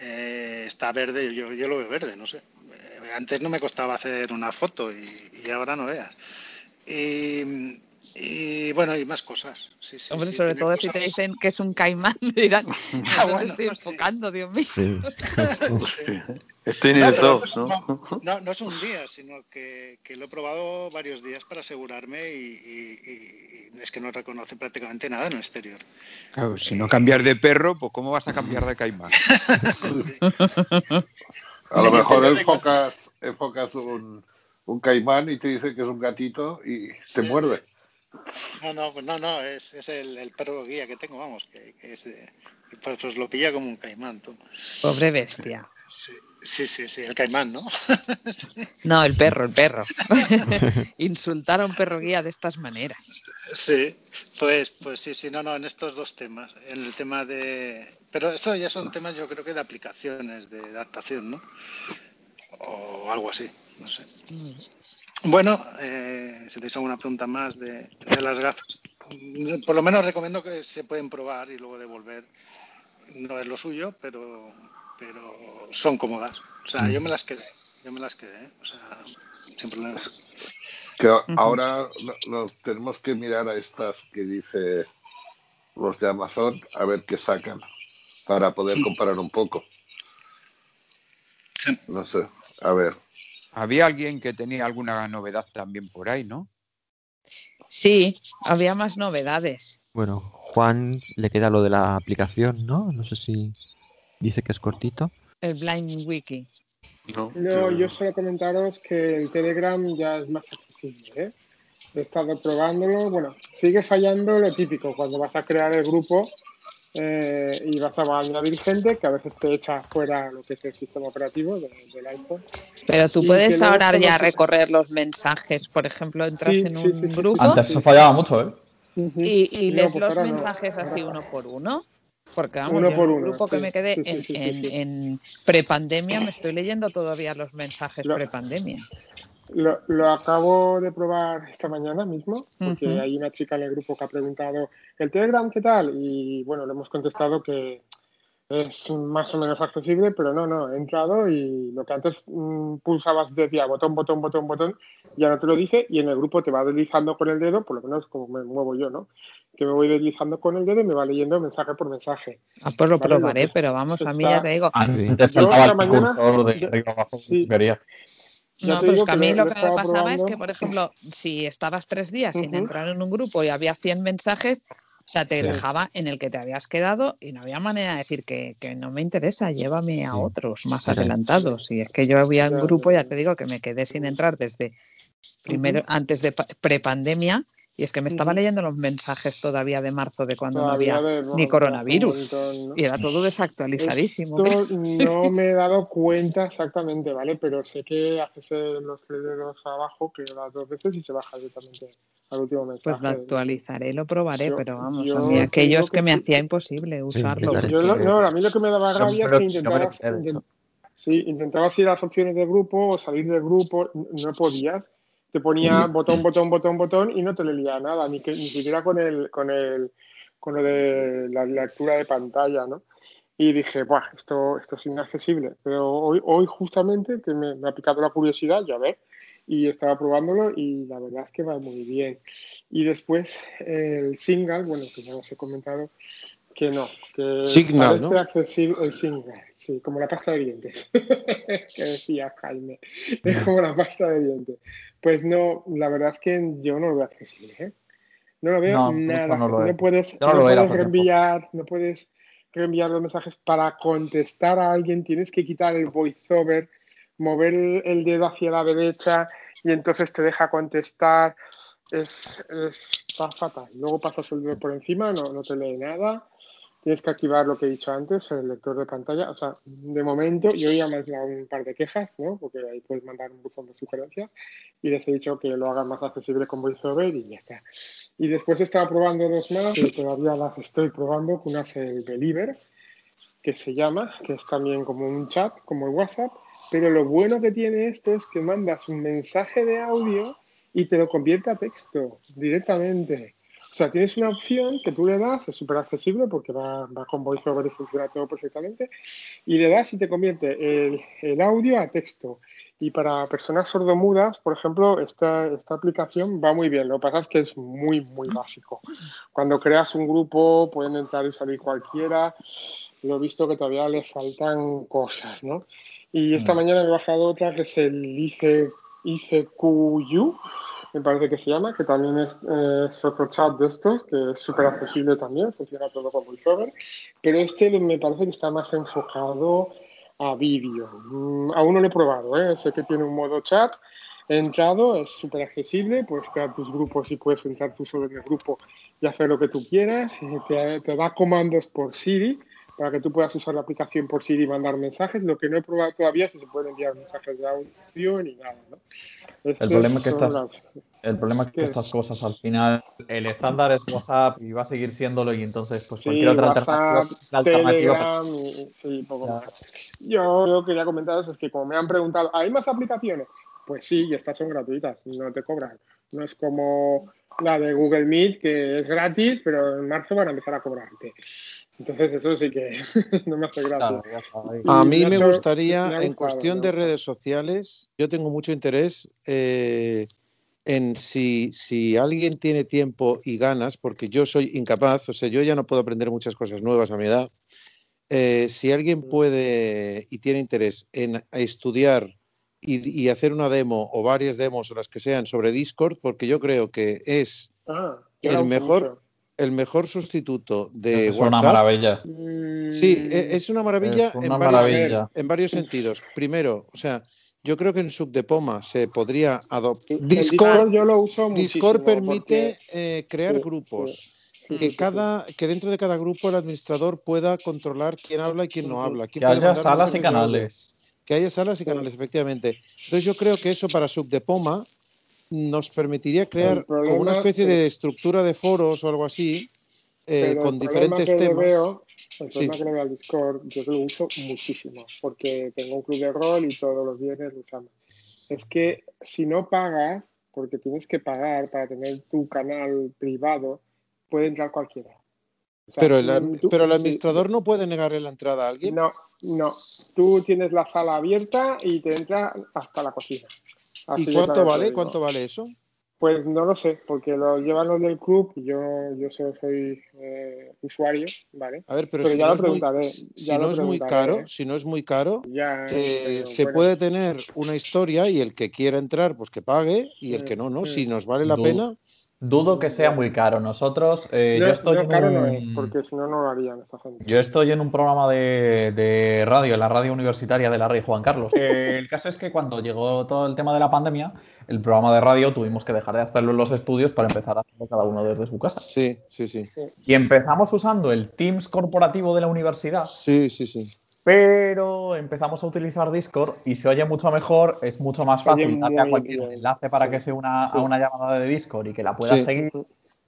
eh, está verde, yo, yo lo veo verde, no sé. Eh, antes no me costaba hacer una foto y, y ahora no veas. Y, y, bueno, y más cosas. Sí, sí, Hombre, sí, sobre todo si te dicen que es un caimán, dirán, Ah, "¿A dónde bueno, estoy enfocando, Dios mío? Sí. Este ni No, de pero todo, no, ¿no? no, es un día, sino que, que lo he probado varios días para asegurarme y, y- y- y es que no reconoce prácticamente nada en el exterior. Claro, si no cambias de perro, pues ¿cómo vas a cambiar de caimán? A lo mejor enfocas, enfocas un, un caimán y te dice que es un gatito y te muerde. No, no, pues no, no, es, es el, el perro guía que tengo, vamos, que, que es de- pues, pues lo pilla como un caimán, tú. Pobre bestia. Sí, sí, sí, sí, el caimán, ¿no? No, el perro, el perro. Insultar a un perro guía de estas maneras. Sí, pues, pues sí, sí, no, no, en estos dos temas, en el tema de, pero eso ya son temas, yo creo que de aplicaciones, de adaptación, ¿no? O algo así, no sé. Bueno, eh, si tenéis alguna pregunta más de, de las gafas, por lo menos recomiendo que se pueden probar y luego devolver. No es lo suyo, pero, pero son cómodas. O sea, yo me las quedé. Yo me las quedé, ¿eh? o sea, sin problemas. Que ahora no- nos tenemos que mirar a estas que dice los de Amazon a ver qué sacan para poder comparar un poco. No sé, a ver. Había alguien que tenía alguna novedad también por ahí, ¿no? Sí, había más novedades. Bueno, Juan le queda lo de la aplicación, ¿no? No sé si dice que es cortito. El Blind Wiki. No, No, yo solo comentaros que el Telegram ya es más accesible. ¿eh? He estado probándolo. Bueno, sigue fallando lo típico cuando vas a crear el grupo eh, y vas a añadir gente que a veces te echa fuera lo que es el sistema operativo de- del iPhone. Pero tú Y puedes ahora ya recorrer los mensajes. Por ejemplo, entras Sí, en sí, un sí, sí, sí. grupo Antes eso fallaba mucho, ¿eh? y, y No, lees pues los no. mensajes así uno por uno. Porque vamos, Uno por uno, grupo que me quedé Sí, sí, en, sí, sí, en- sí. en prepandemia, me estoy leyendo todavía los mensajes Lo- prepandemia. Lo, lo acabo de probar esta mañana mismo, porque hay una chica en el grupo que ha preguntado, ¿el Telegram qué tal? Y bueno, le hemos contestado que es más o menos accesible, pero no, no, he entrado y lo que antes mm, pulsabas decía botón, botón, botón, botón, ya no te lo dice y en el grupo te va deslizando con el dedo, por lo menos como me muevo yo, ¿no? Que me voy deslizando con el dedo y me va leyendo mensaje por mensaje. Ah, pues lo Vale, probaré, pero vamos, a mí está- ya te digo. Antes Yo saltaba esta el mañana- cursor de yo- arriba abajo. sí. Ya No, pues que a mí lo- que me pasaba es que, por ejemplo, si estabas tres días sin entrar en un grupo y había 100 mensajes, o sea, te Sí. dejaba en el que te habías quedado y no había manera de decir que, que no me interesa, llévame a Sí. otros más Sí. adelantados. Y es que yo había un grupo, ya, te digo, que me quedé sin entrar desde primero, antes de pa- prepandemia. Y es que me estaba leyendo los mensajes todavía de marzo de cuando Todavía no había de- ni coronavirus. un montón, ¿no? Y era todo desactualizadísimo. Esto no me he dado cuenta exactamente, ¿vale? Pero sé que haces eh, los tres dedos abajo, que das dos veces y se baja directamente al último mensaje. Pues lo actualizaré, lo probaré, Yo- pero vamos, a mí te aquellos digo que, que me sí. hacía imposible usarlo. intentaré. Yo lo- no, a mí lo que me daba rabia es que intentabas, intent- sí, intentabas ir a las opciones de grupo o salir del grupo, no podías. Te ponía botón, botón, botón, botón y no te leía nada, ni, que, ni siquiera con el, con el, con lo de la lectura de pantalla, ¿no? Y dije, Buah, esto, esto es inaccesible. Pero hoy, hoy justamente que me, me ha picado la curiosidad, ya ver, y estaba probándolo y la verdad es que va muy bien. Y después el single, bueno, que ya os he comentado, que no, que Signal, ¿no? accesible el single, sí, como la pasta de dientes, que decía Jaime, es como la pasta de dientes. Pues no, la verdad es que yo no lo veo accesible, ¿eh? No lo veo No, nada. no lo no es. puedes, no lo puedes hace tiempo. reenviar, no puedes reenviar los mensajes para contestar a alguien, tienes que quitar el voiceover, mover el, dedo hacia la derecha y entonces te deja contestar. Es, es- está fatal. Luego pasas el dedo por encima, no, no te lee nada. Tienes que activar lo que he dicho antes, el lector de pantalla. O sea, de momento, yo ya me he dado un par de quejas, ¿no? Porque ahí puedes mandar un buzón de sugerencias y les he dicho que lo hagan más accesible con VoiceOver y ya está. Y después estaba probando dos más, que todavía las estoy probando. Una es el Deliver, que se llama, que es también como un chat, como el WhatsApp, pero lo bueno que tiene esto es que mandas un mensaje de audio y te lo convierte a texto directamente. O sea, tienes una opción que tú le das, es súper accesible porque va, va con VoiceOver y funciona todo perfectamente, y le das y te convierte el, el audio a texto. Y para personas sordomudas, por ejemplo, esta, esta aplicación va muy bien. Lo que pasa es que es muy, muy básico. Cuando creas un grupo, pueden entrar y salir cualquiera. Lo he visto que todavía le faltan cosas, ¿no? Y esta mañana me he bajado otra que es el IC, ICQU, me parece que se llama, que también es, eh, es otro chat de estos, que es súper accesible también, funciona todo con VoiceOver, pero este me parece que está más enfocado a vídeo. Mm, aún no lo he probado, ¿eh? sé que tiene un modo chat, he entrado, es súper accesible, puedes crear tus grupos y puedes entrar tú solo en el grupo y hacer lo que tú quieras, te, te da comandos por Siri, para que tú puedas usar la aplicación por Siri y mandar mensajes. Lo que no he probado todavía es si se pueden enviar mensajes de audio ni nada. ¿no? El problema es que estas, las- el problema es que ¿Qué? estas cosas al final, el estándar es WhatsApp y va a seguir siéndolo y entonces pues Sí, cualquier otra WhatsApp, alternativa, la alternativa Telegram, y- sí, poco más. Yo, yo quería comentaros es que como me han preguntado, ¿hay más aplicaciones? Pues sí, y estas son gratuitas, no te cobran. No es como la de Google Meet, que es gratis, pero en marzo van a empezar a cobrarte. Entonces eso sí que no me hace gracia. A mí me gustaría, me en cuestión de redes sociales, yo tengo mucho interés eh, en si, si alguien tiene tiempo y ganas, porque yo soy incapaz, o sea, yo ya no puedo aprender muchas cosas nuevas a mi edad. Eh, si alguien puede y tiene interés en estudiar y, y hacer una demo o varias demos o las que sean sobre Discord, porque yo creo que es Ah, el mejor, mucho. El mejor sustituto de Es una WhatsApp. maravilla. Sí, e- es una maravilla, Es una en, varios, maravilla. en varios sentidos. Primero, o sea, yo creo que en Subdepoma se podría adoptar. Discord yo lo uso Discord permite porque- eh, crear Sí, grupos. sí, que cada que dentro de cada grupo el administrador pueda controlar quién habla y quién no habla. quién Que haya salas y canales. Que haya salas y canales, efectivamente. Entonces yo creo que eso para Subdepoma nos permitiría crear como una especie es- de estructura de foros o algo así, eh, con diferentes que temas. veo, el Sí. problema que le veo al Discord, yo lo uso muchísimo, porque tengo un club de rol y todos los viernes lo usamos. Es que si no pagas, porque tienes que pagar para tener tu canal privado, puede entrar cualquiera. O sea, Pero el, tú- pero el sí, administrador no puede negarle la entrada a alguien. No, no. Tú tienes la sala abierta y te entra hasta la cocina. Así ¿Y cuánto vale? ¿Cuánto vale eso? Pues no lo sé, porque lo llevan los del club y yo, yo solo soy eh, usuario, ¿vale? A ver, pero, si ya no lo es muy, preguntaré. si ya lo no es muy preguntaré, caro, ¿eh? si no es muy caro, Ya, eh, pero se bueno. puede tener una historia y el que quiera entrar, pues que pague y el que no, no. Si nos vale la pena, Dudo que sea muy caro. Nosotros, eh, No, yo estoy no, en no un- es, porque si no, no lo harían esta gente. Yo estoy en un programa de, de radio, en la radio universitaria de la Rey Juan Carlos. Eh, el caso es que cuando llegó todo el tema de la pandemia, el programa de radio tuvimos que dejar de hacerlo en los estudios para empezar a hacerlo cada uno desde su casa. Sí, sí, sí. Y empezamos usando el Teams corporativo de la universidad. Sí, sí, sí. Pero empezamos a utilizar Discord y se oye mucho mejor, es mucho más fácil darle a cualquier enlace para sí, que se una sí. a una llamada de Discord y que la pueda Sí. seguir,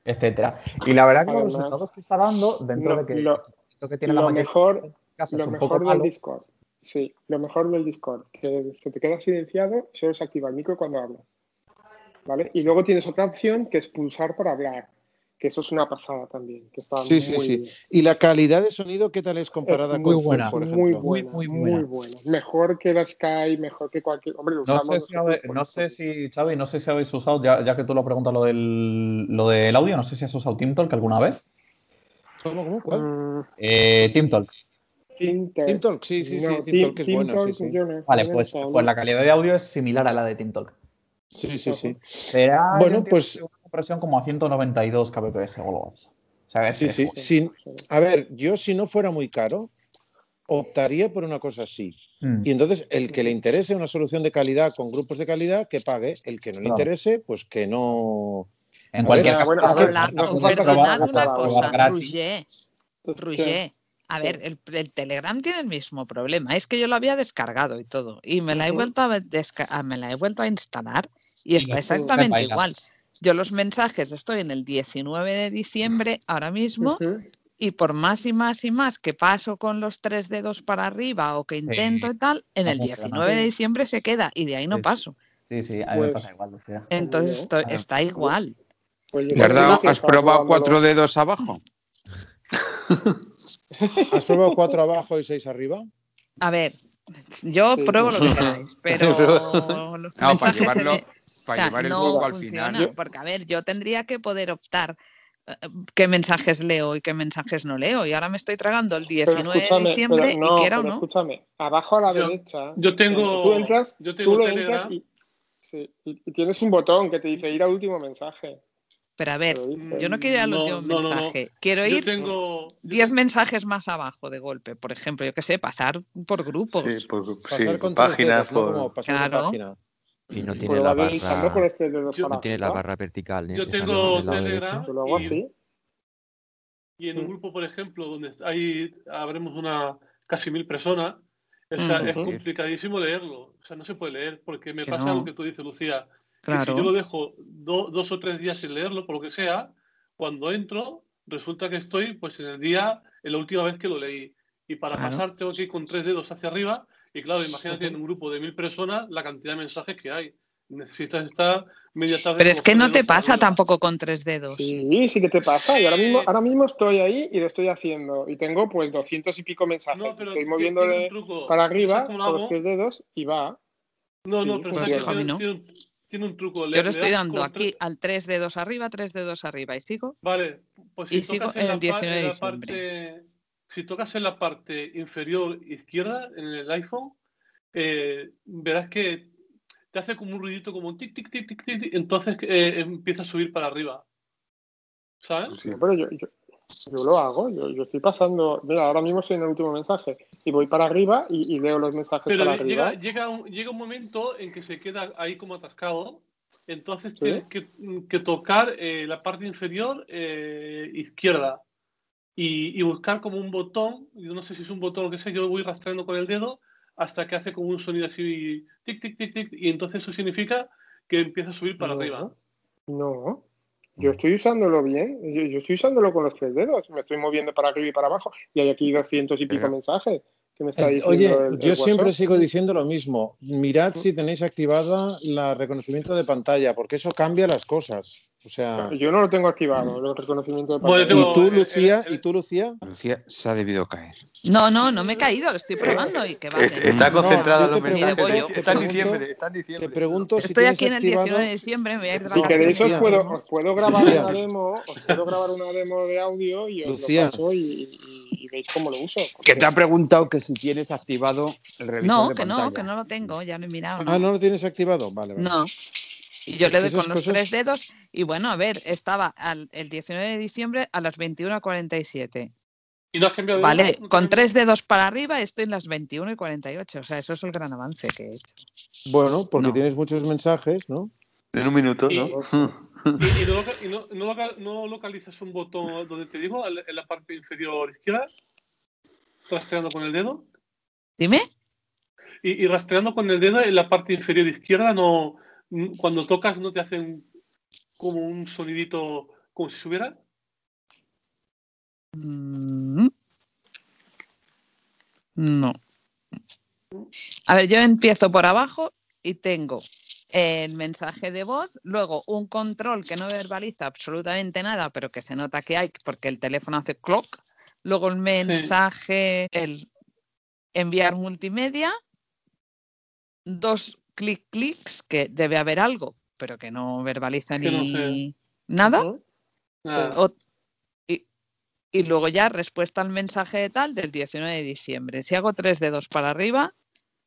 etcétera. Y la verdad que los resultados que está dando, dentro lo- de que lo- que tiene la lo mejor, lo es un poco mejor del malo, Discord, sí, lo mejor del Discord, que se te queda silenciado, solo se activa el micro cuando hablas. ¿Vale? Y luego tienes otra opción que es pulsar para hablar, que eso es una pasada también, que está Sí, sí, muy sí. bien. Y la calidad de sonido, ¿qué tal es comparada Es con muy Zoom, buena, por muy ejemplo? buena, muy buena, Mejor que la Sky, mejor que cualquier. Hombre, lo No usamos sé si, habe- no sé si, Xavi, no sé si habéis usado, ya, ya que tú lo preguntas lo del, lo del audio, no sé si has usado TeamTalk alguna vez. ¿Cómo, cómo, cuál? Eh, TeamTalk. TeamTalk. TeamTalk, sí, sí, sí, No, TeamTalk es Team- buena, sí, TeamTalk sí. yo no- Vale, no pues, pues no. la calidad de audio es similar a la de TeamTalk. Sí, sí, sí. Será, Bueno, pues compresión como a 192 kbps o algo así. O sea, es- Sí, es sí. Sin- a ver, yo si no fuera muy caro, optaría por una cosa así. Mm. Y entonces, el que le interese una solución de calidad con grupos de calidad, que pague. El que no le Claro. interese, pues que no. En A cualquier ver, caso, perdonad una cosa. Roger. Roger. A ver, el, el Telegram tiene el mismo problema. Es que yo lo había descargado y todo. Y me la he vuelto a, desca- a- me la he vuelto a instalar y Y está exactamente igual. Yo los mensajes estoy en el 19 de diciembre ahora mismo y por más y más y más que paso con los tres dedos para arriba o que intento y tal, en el funciona. 19 de diciembre se queda y de ahí no Sí, paso. Sí, sí, a mí me Pues- pasa igual, Lucía. Entonces está igual. Pues ¿Le has, probado cuatro dedos abajo? ¿Has probado cuatro abajo y seis arriba? A ver, yo Sí. pruebo lo que queráis, pero los No, para mensajes se llevarlo, para o sea, llevar el no juego al funciona, final. porque a ver, yo tendría que poder optar eh, qué mensajes leo y qué mensajes no leo. Y ahora me estoy tragando el Pero 19 de diciembre pero no, y quiera o pero no. escúchame, abajo a la Yo- derecha. yo tengo- eh, Tú entras, yo tengo tú lo entras y, sí, y- y tienes un botón que te dice ir al último mensaje. Pero a ver, dice. yo no quiero ir al No, último no, no, no. mensaje. Quiero ir tengo. yo 10 mensajes más abajo de golpe. Por ejemplo, yo qué sé, pasar por grupos. Sí, por, sí, Pasar con páginas, ¿no? por... Como pasar Claro. página. Y no tiene la deslizando con barra, este dedo Yo- para no tiene la barra vertical. ¿eh? Yo que tengo Telegram. derecho. Yo lo hago y- así. Y en un Mm. grupo, por ejemplo, donde hay, habremos una casi mil personas, o sea, es Ujú. complicadísimo leerlo. O sea, no se puede leer porque me Que pasa no. lo que tú dices, Lucía. Que Claro. si yo lo dejo do- dos o tres días sin leerlo, por lo que sea, cuando entro, resulta que estoy pues en el día, en la última vez que lo leí. Y para Claro. pasar tengo que ir con tres dedos hacia arriba. Y claro, imagínate en un grupo de mil personas la cantidad de mensajes que hay. Necesitas estar media tarde. Pero es que no te pasa tampoco con tres dedos. Sí, sí que te pasa. Y ahora mismo, ahora mismo estoy ahí y lo estoy haciendo. Y tengo pues doscientos y pico mensajes. No, pero estoy moviéndole para ¿Sabes arriba con lo los tres dedos y va. No, no, pero que Pues a mí tiene, no. tiene un, tiene un truco. Le- Yo lo le estoy dando aquí tres- al tres dedos arriba, tres dedos arriba y sigo. Vale, pues si Y sigo en en la, el pa- 19 en de la parte, si tocas en la parte inferior izquierda en el iPhone, eh, verás que te hace como un ruidito como un tic tic tic tic tic, entonces eh, empieza a subir para arriba. ¿Sabes? No, pero yo, yo, yo lo hago. Yo, yo estoy pasando. Mira, ahora mismo estoy en el último mensaje. Y voy para arriba y, y leo los mensajes Pero para llega, arriba. llega, un, llega un momento en que se queda ahí como atascado, entonces Sí. tienes que, que tocar eh, la parte inferior eh, izquierda y, y buscar como un botón, yo no sé si es un botón o que sea, yo voy rastreando con el dedo hasta que hace como un sonido así, tic, tic, tic, tic, y entonces eso significa que empieza a subir para No. arriba. No. Yo estoy usándolo bien. Yo, yo estoy usándolo con los tres dedos. Me estoy moviendo para arriba y para abajo. Y hay aquí doscientos y pico mensajes que me está Eh, diciendo Oye, el- el yo siempre WhatsApp. sigo diciendo lo mismo. Mirad si tenéis activada la reconocimiento de pantalla, porque eso cambia las cosas. O sea, Yo no lo tengo activado, el reconocimiento de Bueno, pantalla. ¿y tú, Lucía? ¿Y tú, Lucía? Lucía se ha debido caer. No, no, no me he caído, lo estoy probando y que va. Est- Está concentrada yo en los mensajes. Está en pregunto- diciembre, está en diciembre. Te pregunto si Estoy aquí en el activado... 19 de diciembre, me voy a ir de Si queréis os puedo, os puedo grabar Lucía. una demo, os puedo grabar una demo de audio y os Lucía. lo paso y, y- y veis cómo lo uso. Que te ha preguntado que si tienes activado el revisor No, de que no, que no lo tengo, ya lo he mirado. Ah, ¿no lo tienes activado? Vale, vale. No. Y yo Es le doy con los cosas- tres dedos y bueno, a ver, estaba al, el 19 de diciembre a las 21.47. ¿Y no has cambiado de Vale, con tres dedos para arriba estoy en las 21 y 48. O sea, eso es el gran avance que he hecho. Bueno, porque No. tienes muchos mensajes, ¿no? En un minuto, ¿no? ¿Y, y no, loca- y no- no loca- no localizas un botón donde te digo, en la parte inferior izquierda? Rastreando con el dedo. Dime. Y, y rastreando con el dedo en la parte inferior izquierda, no cuando tocas no te hacen como un sonidito como si subiera. Mm. No. A ver, yo empiezo por abajo y tengo el mensaje de voz, luego un control que no verbaliza absolutamente nada, pero que se nota que hay porque el teléfono hace clock, luego el mensaje, el enviar multimedia, dos clic clics que debe haber algo, pero que no verbaliza Que ni nada. O- y, y luego ya respuesta al mensaje de tal del 19 de diciembre. Si hago tres dedos para arriba,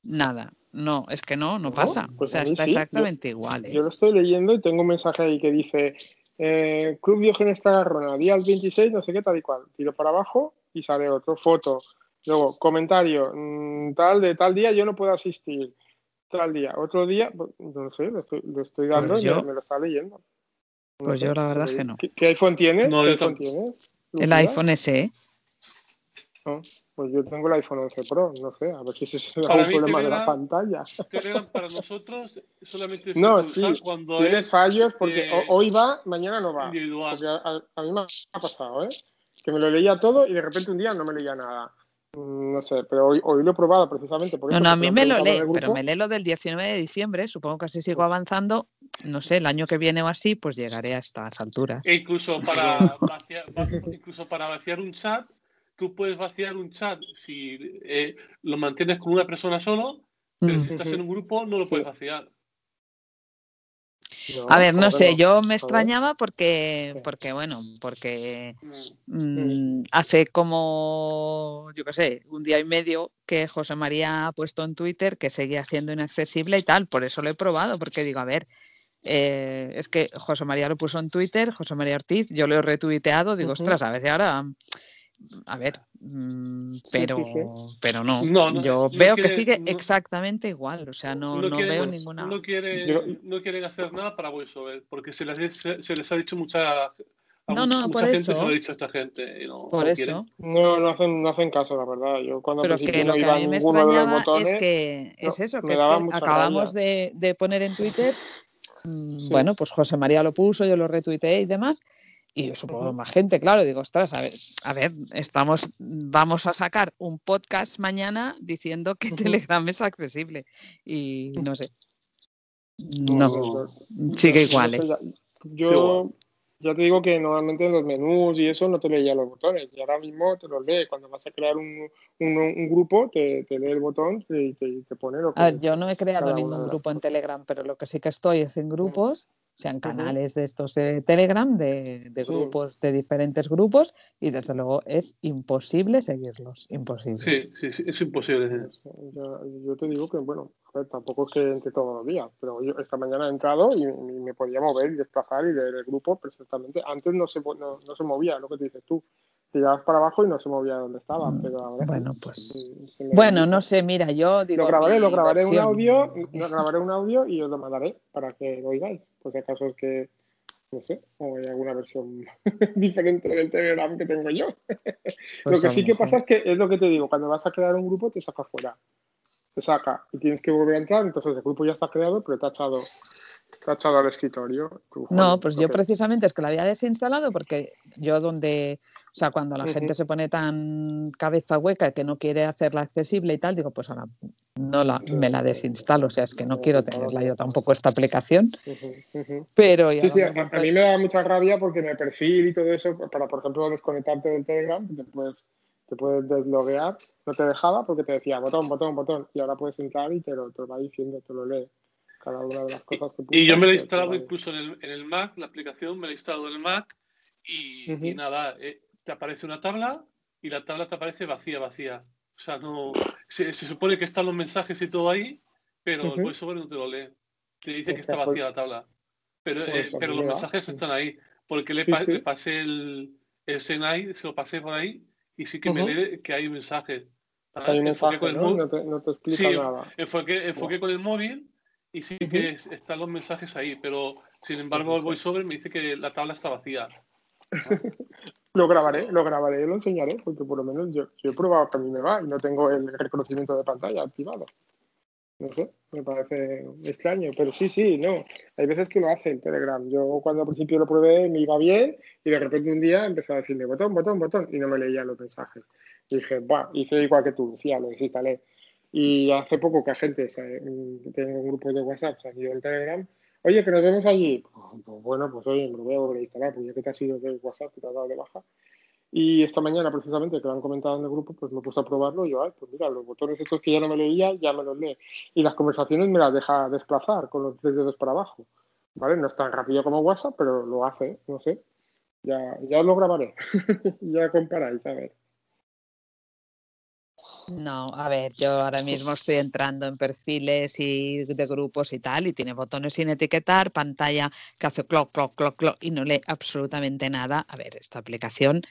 nada. No, es que no, no pasa. pues o sea, a mí está sí. Yo- exactamente igual. ¿eh? Yo lo estoy leyendo y tengo un mensaje ahí que dice eh, Club Diógenes Cagarrona, día 26, no sé qué, tal y cual. Tiro para abajo y sale otro, foto. Luego, comentario, mm, tal de tal día yo no puedo asistir. Tal día, otro día, pues, no sé, lo estoy, lo estoy dando Pues y me- yo- me, lo está leyendo. No Pues sé, yo la verdad es que no. ¿Qué, qué iPhone tienes? No, ¿Qué iPhone tienes? El iPhone SE. No, pues yo tengo el iPhone 11 Pro, no sé, a ver si ese es mí problema de la pantalla. Telegram para nosotros solamente No, sí, cuando tiene es, fallos porque eh, ho- hoy va, mañana no va. individual. Porque a, a- a mí me ha pasado, ¿eh? Que me lo leía todo y de repente un día no me leía nada. Mm, No sé, pero hoy, hoy lo he probado precisamente por No, eso. no, a mí me lo lee, pero me lee lo del 19 de diciembre. Supongo que así sigo avanzando. No sé, el año que viene o así, pues llegaré a estas alturas. E incluso para vaciar, va- incluso para vaciar un chat, tú puedes vaciar un chat si eh, lo mantienes con una persona solo, pero Mm. si estás en un grupo no lo puedes vaciar. A ver, no ¿cómo que sé, no? yo me extrañaba porque, porque bueno, porque mm, hace como, yo qué sé, un día y medio que José María ha puesto en Twitter que seguía siendo inaccesible y tal, por eso lo he probado, porque digo, a ver, eh, es que José María lo puso en Twitter, José María Ortiz, yo lo he retuiteado, digo, ostras, a ver, y ahora, a ver, mm, pero, sí, sí. pero no, No, no, yo no veo que quiere- sigue no- exactamente igual, o sea, no, no, no quieren, veo ninguna... no, quieren, Yo- no quieren hacer nada para VoiceOver, porque se les, se, se les ha dicho mucha, a No, mucha, no, mucha por gente eso. lo ha dicho esta gente. Y no, Por no eso. No, no hacen, no hacen caso, la verdad. Yo cuando Pero que lo que iba a mí me ninguno de los extrañaba botones, es que es eso, que es que acabamos de, de poner en Twitter, mm, Sí. bueno, pues José María lo puso, yo lo retuiteé y demás, y yo supongo más gente, claro, digo, ostras, a ver, a ver, estamos, vamos a sacar un podcast mañana diciendo que Telegram es accesible y no sé. No, sigue igual. ¿eh? yo ya te digo que normalmente en los menús y eso no te leía los botones y ahora mismo te los lee. Cuando vas a crear un, un- un grupo, te, te lee el botón y te, te pone lo que A ver, yo no he creado ningún grupo en Telegram, pero lo que sí que estoy es en grupos, sean canales de estos de Telegram, de, de Sí. grupos, de diferentes grupos, y desde luego es imposible seguirlos, imposible. Sí, sí, sí, es imposible. Yo, yo te digo que, bueno, a ver, tampoco es que entre todos los días, pero yo esta mañana he entrado y, y me podía mover y desplazar y leer el grupo perfectamente. Antes no se, no, no se movía, lo que te dices tú. Tirabas para abajo y no se movía donde estaba, pero ahora sí, Bueno, pues. Bueno, no sé, mira, yo digo. Lo grabaré, lo grabaré un audio, lo grabaré un audio y os lo mandaré para que lo oigáis. Por si acaso es que, no sé, o hay alguna versión diferente del Telegram que tengo yo. Pues lo que sí lo que pasa es que es lo que te digo, cuando vas a crear un grupo te saca fuera. Te saca y tienes que volver a entrar, entonces el grupo ya está creado, pero te ha echado, te ha echado al escritorio. Tú, No, pues lo yo precisamente es que la había desinstalado porque yo donde, o sea, cuando la gente se pone tan cabeza hueca que no quiere hacerla accesible y tal, digo, pues ahora no la, me la desinstalo, o sea, es que no quiero tenerla yo tampoco esta aplicación, pero ya Sí, lo sí, a, a mí me da mucha rabia porque en el perfil y todo eso, para por ejemplo desconectarte del Telegram, te puedes, te puedes desloguear, no te dejaba porque te decía botón, botón, botón, y ahora puedes entrar y te lo, te lo va diciendo, te lo lee. Cada una de las cosas que Y yo pulsas, me la he instalado incluso en el, en el Mac, la aplicación me la he instalado en el Mac y, y nada, eh, te aparece una tabla y la tabla te aparece vacía, vacía. O sea, no se, se supone que están los mensajes y todo ahí, pero el. VoiceOver no te lo lee. Te dice que está pues- vacía la tabla. Pero, eh, pues pero mí los mensajes están ahí. Porque le, Sí, pa- sí. le pasé el, el Senai, se lo pasé por ahí y sí que me lee que hay mensajes. Hay un mensaje, con el ¿no? móvil- No te, no te explica Sí, nada. enfoqué, enfoqué Buah. con el móvil y sí que es- están los mensajes ahí, pero sin embargo no el voiceover me dice que la tabla está vacía. Lo grabaré, lo grabaré y lo enseñaré, porque por lo menos yo, yo he probado que a mí me va y no tengo el reconocimiento de pantalla activado. No sé, me parece extraño, pero sí, sí, no. Hay veces que lo hace el Telegram. Yo cuando al principio lo probé me iba bien y de repente un día empezó a decirme botón, botón, botón y no me leía los mensajes. Y dije, va, hice igual que tú, Lucía, lo desinstalé. Y hace poco que a gente, se- mm, tengo un grupo de WhatsApp, ha ido el Telegram, oye, que nos vemos allí. Pues, pues bueno, pues oye, me lo voy a volver a instalar, pues ya que te has ido del WhatsApp, que te has dado de baja. Y esta mañana, precisamente, que lo han comentado en el grupo, pues me he puesto a probarlo y yo, ay, pues mira, los botones estos que ya no me leía, ya me los lee. Y las conversaciones me las deja desplazar con los tres dedos para abajo. ¿Vale? No es tan rápido como WhatsApp, pero lo hace, no sé. Ya, ya lo grabaré. ya comparáis, a ver. No, a ver, yo ahora mismo estoy entrando en perfiles y de grupos y tal, y tiene botones sin etiquetar, pantalla que hace clock, clock, clock, clock, y no lee absolutamente nada. A ver, esta aplicación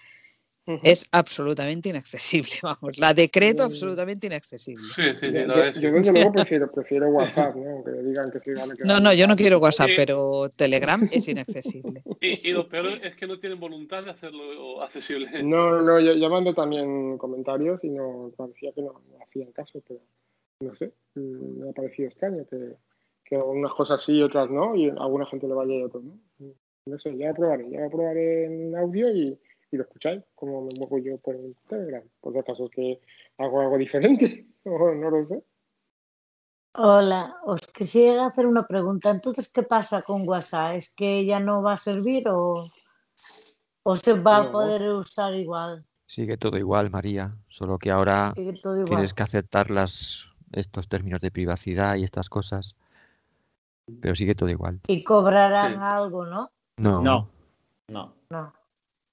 es absolutamente inaccesible, vamos, la decreto Mm. absolutamente inaccesible. Sí, sí, sí, Yo, la yo- yo que desde luego prefiero, prefiero WhatsApp, ¿no? Aunque digan que sí, vale, que No, no, yo no quiero WhatsApp, pero Telegram es inaccesible. Y, y lo peor es que no tienen voluntad de hacerlo accesible. No, no, yo, yo mando también comentarios y no parecía que no, no hacían caso, pero no sé, mm, me ha parecido extraño que, que unas cosas sí y otras no, y a alguna gente le vaya y a otros no. No sé, ya lo probaré, ya lo probaré en audio y, y lo escucháis, como me muevo yo por el Telegram. Por si acaso es que hago algo diferente, o no lo sé. Hola, os quisiera hacer una pregunta. Entonces, ¿qué pasa con WhatsApp? ¿Es que ya no va a servir o, o se va a poder usar igual? Sigue todo igual, María, solo que ahora tienes que aceptar las, estos términos de privacidad y estas cosas, pero sigue todo igual. Y cobrarán Sí. algo, ¿no? No, No, no. No.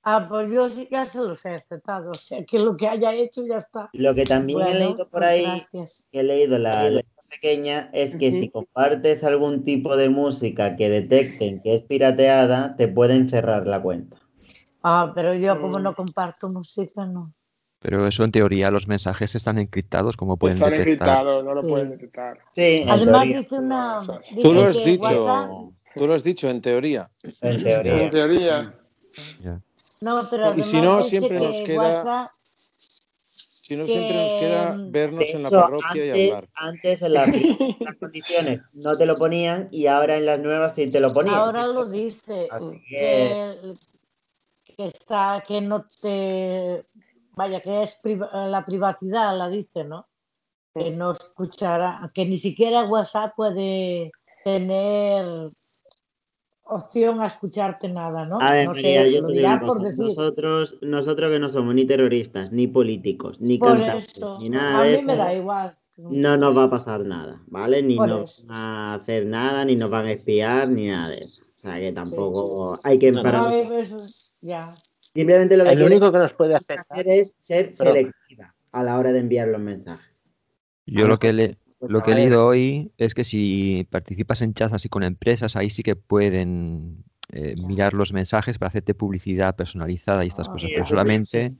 Ah, pues yo sí ya se los he aceptado. O sea, que lo que haya hecho ya está. Lo que también he leído por pues ahí, gracias. que he leído la letra pequeña, es que si compartes algún tipo de música que detecten que es pirateada, te pueden cerrar la cuenta. Ah, pero yo como Mm. no comparto música, no. pero eso en teoría los mensajes están encriptados, como pueden Están detectar? encriptados, no lo Sí. pueden detectar. Sí, Además dice una... Tú lo dice has que dicho, WhatsApp... tú lo has dicho en teoría. En En teoría. No, pero Y si no, siempre que nos queda- WhatsApp... Si no, siempre nos queda que- vernos De en la hecho, parroquia y antes, hablar. antes en las primeras condiciones no te lo ponían y ahora en las nuevas sí te lo ponían. Ahora lo dice, que- que, que está, que no te, vaya, que es priva- la privacidad, la dice, ¿no? Que no escuchará, que ni siquiera WhatsApp puede tener opción a escucharte nada, ¿no? A ver, no María, sé, yo lo te dirá por decir. Nosotros, nosotros que no somos ni terroristas, ni políticos, ni Por cantantes, eso, ni nada a de mí me da igual. no nos va a pasar nada, ¿vale? Ni Por nos van a hacer nada, ni nos van a espiar, ni nada de eso. O sea que tampoco hay que No, eso, ya. Simplemente lo que El único que nos puede afectar. hacer es ser selectiva a la hora de enviar los mensajes. Yo lo que, le, lo que he leído hoy es que si participas en chats así con empresas, ahí sí que pueden eh, mirar los mensajes para hacerte publicidad personalizada y estas cosas, sí, pero sí, solamente,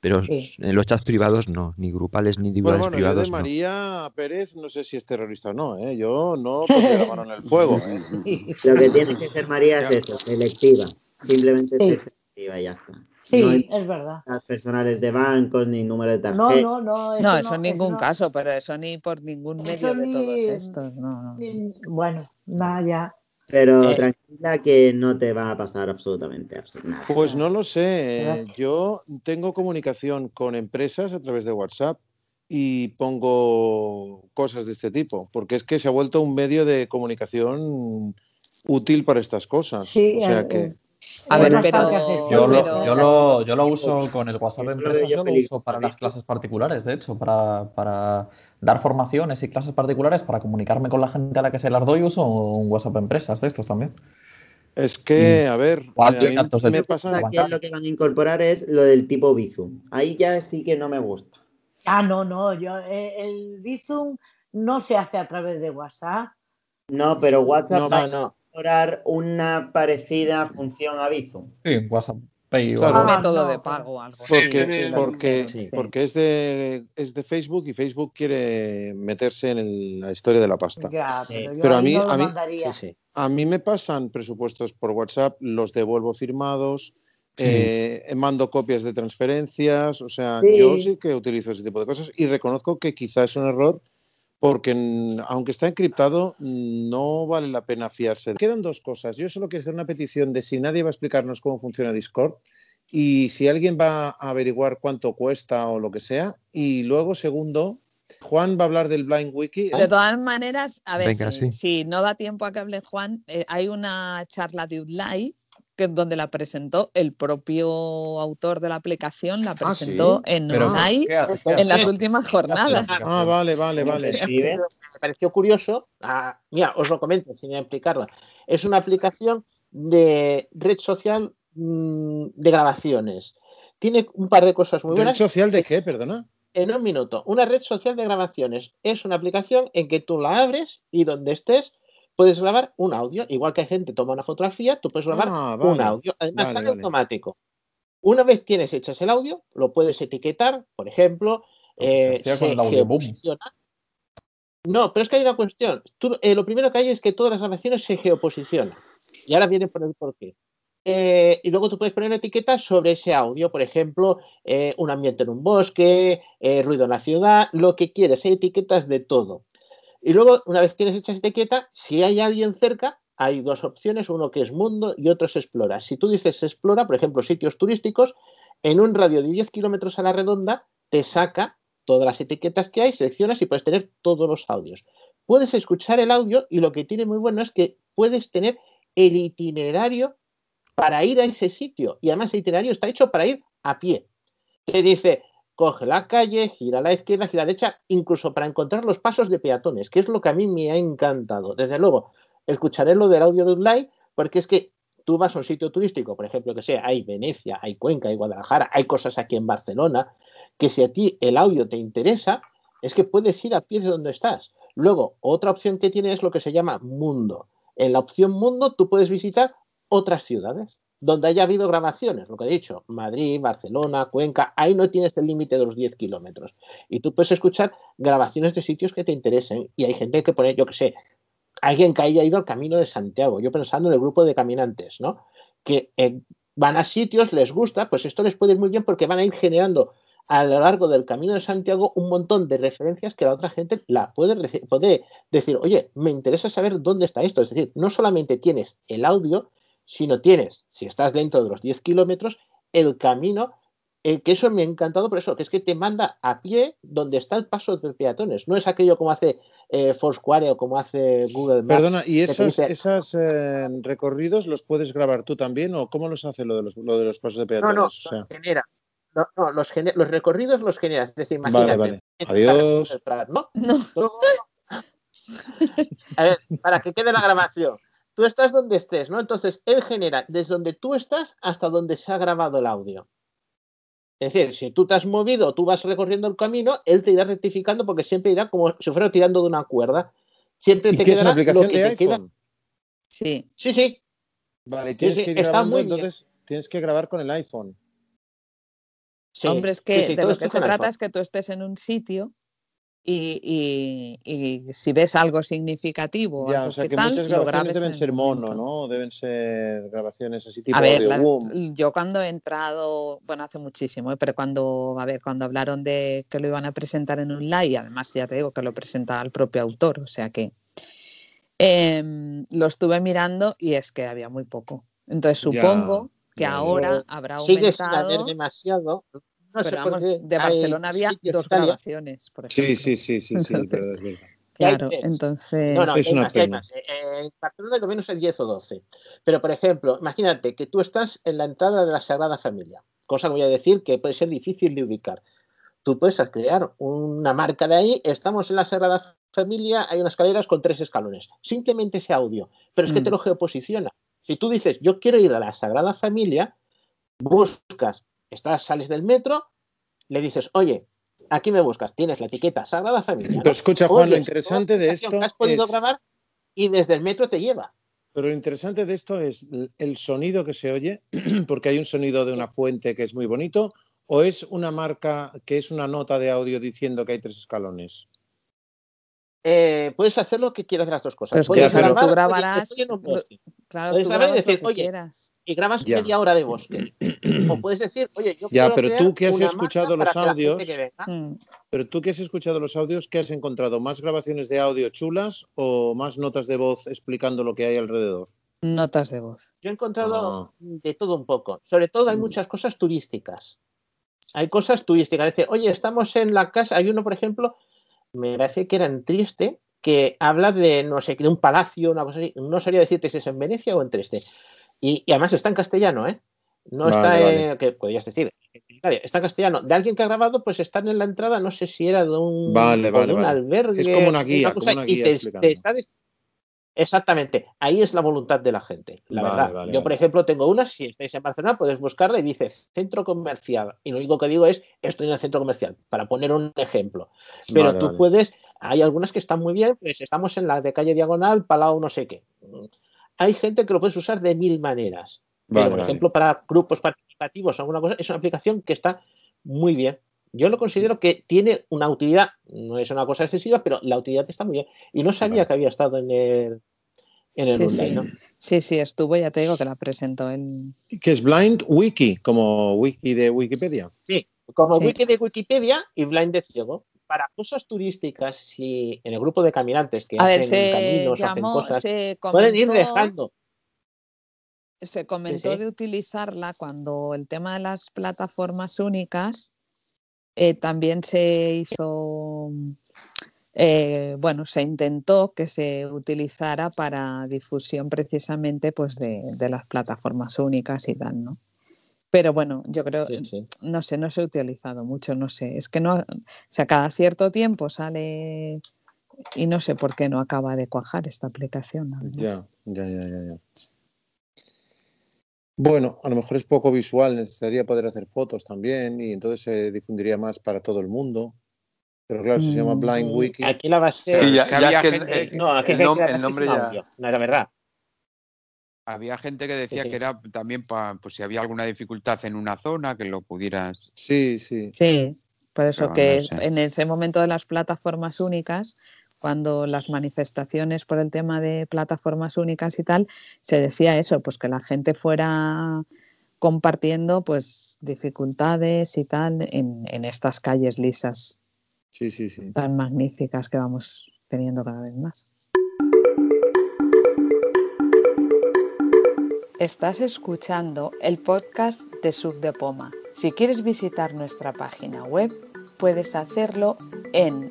pero Sí. en los chats privados no, ni grupales ni Bueno, individuales bueno, yo de privados no. María Pérez no sé si es terrorista o no, ¿eh? Yo no pondría la mano en el fuego, ¿eh? Lo que tiene que ser María es eso, selectiva. Simplemente ser selectiva y ya está. Sí, No es verdad. datos personales de bancos, ni número de No, tarjeta. no, no. Eso No, no, eso en eso ningún no. caso, pero eso ni por ningún medio Eso de ni- todos estos. No, no. ni- Bueno, nada, ya. Pero Eh. tranquila que no te va a pasar absolutamente abs- nada. Pues no lo sé. eh, Yo tengo comunicación con empresas a través de WhatsApp y pongo cosas de este tipo, porque es que se ha vuelto un medio de comunicación útil para estas cosas. Sí, o sea eh, que A ver, es pero-. Yo lo, yo, lo, yo lo uso con el WhatsApp de empresas, yo lo uso para las clases particulares, de hecho, para, para dar formaciones y clases particulares, para comunicarme con la gente a la que se las doy, uso un WhatsApp de empresas de estos también. es que, Mm. a ver, a mí me pasa Aquí lo que van a incorporar es lo del tipo Bizum. Ahí ya sí que no me gusta. Ah, no, no. Yo, eh, el Bizum no se hace a través de WhatsApp. No, pero WhatsApp No, va no. Incorporar una parecida función a Bizum. Sí, WhatsApp Pay o Claro. algo. Ah, método no, de pago algo. Porque, porque, Sí. porque es, de, es de Facebook y Facebook quiere meterse en el- la historia de la pasta. Ya, Sí. pero yo Pero a mí- no lo a mí- mandaría. Sí, sí. A mí me pasan presupuestos por WhatsApp, los devuelvo firmados, Sí. eh, mando copias de transferencias, o sea, Sí. yo sí que utilizo ese tipo de cosas y reconozco que quizás es un error porque aunque está encriptado no vale la pena fiarse. Quedan dos cosas. Yo solo quiero hacer una petición de si nadie va a explicarnos cómo funciona Discord y si alguien va a averiguar cuánto cuesta o lo que sea. Y luego, segundo, Juan va a hablar del Blind Wiki. De todas maneras, a ver, Venga, si, sí. si no da tiempo a que hable Juan, eh, hay una charla de Udlai que donde la presentó el propio autor de la aplicación, la Ah, presentó ¿sí? en Pero, Udlai ¿qué hace? ¿Qué en las últimas ¿Qué hace la jornadas. Ah, vale, vale, vale. Me pareció curioso. ah, mira, os lo comento sin explicarlo. Es una aplicación de red social mm, de grabaciones. Tiene un par de cosas muy ¿Red buenas. social de qué, perdona? En un minuto, una red social de grabaciones es una aplicación en que tú la abres y donde estés puedes grabar un audio. Igual que hay gente toma una fotografía, tú puedes grabar Ah, un audio. Además, Vale, sale vale. automático. Una vez tienes hechas el audio, lo puedes etiquetar, por ejemplo, se eh, se audioboom. geoposiciona. No, pero es que hay una cuestión. Tú, eh, lo primero que hay es que todas las grabaciones se geoposicionan. Y ahora viene por el porqué. Eh, y luego tú puedes poner etiquetas sobre ese audio, por ejemplo, eh, un ambiente en un bosque, eh, ruido en la ciudad, lo que quieres, hay etiquetas de todo. Y luego, una vez tienes hecha esa etiqueta, si hay alguien cerca, hay dos opciones, uno que es mundo y otro es explora. Si tú dices explora, por ejemplo, sitios turísticos, en un radio de 10 kilómetros a la redonda, te saca todas las etiquetas que hay, seleccionas y puedes tener todos los audios. Puedes escuchar el audio y lo que tiene muy bueno es que puedes tener el itinerario para ir a ese sitio. Y además el itinerario está hecho para ir a pie. Te dice, coge la calle, gira a la izquierda, gira a la derecha, incluso para encontrar los pasos de peatones, que es lo que a mí me ha encantado. Desde luego, escucharé lo del audio de live, porque es que tú vas a un sitio turístico, por ejemplo, que sea, hay Venecia, hay Cuenca, hay Guadalajara, hay cosas aquí en Barcelona, que si a ti el audio te interesa, es que puedes ir a pie de donde estás. Luego, otra opción que tiene es lo que se llama mundo. En la opción mundo tú puedes visitar otras ciudades donde haya habido grabaciones, lo que he dicho, Madrid, Barcelona, Cuenca, ahí no tienes el límite de los 10 kilómetros. Y tú puedes escuchar grabaciones de sitios que te interesen. Y hay gente que pone, yo que sé, alguien que haya ido al Camino de Santiago, yo pensando en el grupo de caminantes, ¿no? Que eh, van a sitios, les gusta, pues esto les puede ir muy bien porque van a ir generando a lo largo del Camino de Santiago un montón de referencias que la otra gente la puede, puede decir, oye, me interesa saber dónde está esto. Es decir, no solamente tienes el audio, sino tienes, si estás dentro de los 10 kilómetros, el camino eh, que eso me ha encantado por eso, que es que te manda a pie donde está el paso de peatones. No es aquello como hace eh, Foursquare o como hace Google Maps. Perdona, ¿y esos, eh, recorridos los puedes grabar tú también o cómo los hace lo de los, lo de los pasos de no, peatones? no, O sea, los genera. No, no, los, gene- los recorridos los generas. Es decir, vale, imagínate. vale. tienes Adiós. Prat, ¿no? A ver, para que quede la grabación. Tú estás donde estés, ¿no? Entonces, él genera desde donde tú estás hasta donde se ha grabado el audio. Es decir, si tú te has movido, tú vas recorriendo el camino, él te irá rectificando porque siempre irá como si fuera tirando de una cuerda. Siempre ¿Y te quedará aplicación lo que de te queda. Sí. Sí, sí. Vale, Sí, tienes sí, que ir grabando, muy entonces tienes que grabar con el iPhone. Sí, Hombre, es que sí, de lo que se trata iPhone. es que tú estés en un sitio y, y- y si ves algo significativo o Ya, algo o sea que que tal, muchas grabaciones deben ser mono. ¿no? Deben ser grabaciones así tipo A ver, audio la- boom. yo cuando he entrado, bueno, hace muchísimo, ¿eh? pero cuando, a ver, cuando hablaron de que lo iban a presentar en un live, y además ya te digo que lo presentaba el propio autor, o sea que em, lo estuve mirando y es que había muy poco. Entonces Ya, supongo que ya, ahora habrá sigue sin haber aumentado, demasiado. No pero vamos, de Barcelona había dos Italia grabaciones, por Sí, ejemplo. sí, sí, sí, sí, verdad, Entonces, es verdad. claro, entonces, No, no, Es hay una más, hay pena. más. Eh, En Barcelona lo menos hay 10 o 12. Pero, por ejemplo, imagínate que tú estás en la entrada de la Sagrada Familia, cosa que voy a decir que puede ser difícil de ubicar. Tú puedes crear una marca de ahí, estamos en la Sagrada Familia, hay unas escaleras con tres escalones. Simplemente ese audio, pero es que te mm, lo geoposiciona. Si tú dices, yo quiero ir a la Sagrada Familia, buscas, estás, sales del metro, le dices, oye, aquí me buscas, tienes la etiqueta Sagrada Familia, escucha, Juan, lo interesante de esto que has podido es, grabar y desde el metro te lleva. pero lo interesante de esto es el sonido que se oye, porque hay un sonido de una fuente que es muy bonito, o es una marca que es una nota de audio diciendo que hay tres escalones. Eh, puedes hacer lo que quieras de las dos cosas. pues Puedes claro, grabar, tú grabarás, estoy en un lo- bosque. claro, Puedes tú grabar y decir, que oye, quieras. y grabas Ya, media hora de bosque. O puedes decir, oye, yo ya, quiero pero crear tú que has escuchado los que audios, que. Mm. pero tú que has escuchado los audios, ¿qué has encontrado? ¿Más grabaciones de audio chulas o más notas de voz explicando lo que hay alrededor? Notas de voz. Yo he encontrado Ah, de todo un poco. Sobre todo hay mm, muchas cosas turísticas. Hay cosas turísticas. Dice, oye, estamos en la casa. Hay uno, por ejemplo, me parece que era en Trieste, que habla de, no sé, de un palacio, una cosa así. No sabría decirte si es en Venecia o en Trieste. Y, y además está en castellano, ¿eh? No vale, está, vale. en, que podrías decir, está en castellano. De alguien que ha grabado, pues están en la entrada, no sé si era de un, Vale, de un albergue, Es como una una guía, como cosa, una y guía te, te explicando. está Exactamente, ahí es la voluntad de la gente, la Vale, verdad. vale, Yo, por ejemplo, tengo una, si estáis en Barcelona, podéis buscarla y dice centro comercial. Y lo único que digo es, estoy en el centro comercial, para poner un ejemplo. Pero tú puedes, hay algunas que están muy bien, pues estamos en la de calle Diagonal, Palau, no sé qué. Hay gente que lo puedes usar de mil maneras. Pero, por ejemplo, para grupos participativos o alguna cosa, es una aplicación que está muy bien. Yo lo considero que tiene una utilidad, no es una cosa excesiva, pero la utilidad está muy bien. Y no sabía Vale. que había estado en el, en el Sí, online, sí. ¿no? Sí, sí, estuvo, ya te digo que la presentó él. Que es Blind Wiki, como wiki de Wikipedia. Sí, como Sí. wiki de Wikipedia y Blind de Ciego. Para cosas turísticas, si en el grupo de caminantes que A hacen caminos o hacen llamó, cosas, pueden ir dejando. se comentó sí. de utilizarla cuando el tema de las plataformas únicas eh, también se hizo, eh, bueno, se intentó que se utilizara para difusión precisamente pues de, de las plataformas únicas y tal, ¿no? Pero bueno, yo creo, Sí, sí. no sé, no se ha utilizado mucho, no sé, es que no, o sea, cada cierto tiempo sale y no sé por qué no acaba de cuajar esta aplicación. Ya, ya, ya, ya, ya. Bueno, a lo mejor es poco visual, necesitaría poder hacer fotos también y entonces se difundiría más para todo el mundo. Pero claro, se llama Mm. Blind Wiki. Aquí la base. Sí, ya, ya había es que el, gente No, aquí el nom- que el nombre ya. audio. No era verdad. Había gente que Sí, decía sí. que era también para, pues si había alguna dificultad en una zona, que lo pudieras. Sí, sí. Sí, por eso Pero que no sé. en ese momento de las plataformas únicas, cuando las manifestaciones por el tema de plataformas únicas y tal, se decía eso, pues que la gente fuera compartiendo pues dificultades y tal en, en estas calles lisas Sí, sí, sí. tan magníficas que vamos teniendo cada vez más. Estás escuchando el podcast de Sub de Poma. Si quieres visitar nuestra página web, puedes hacerlo en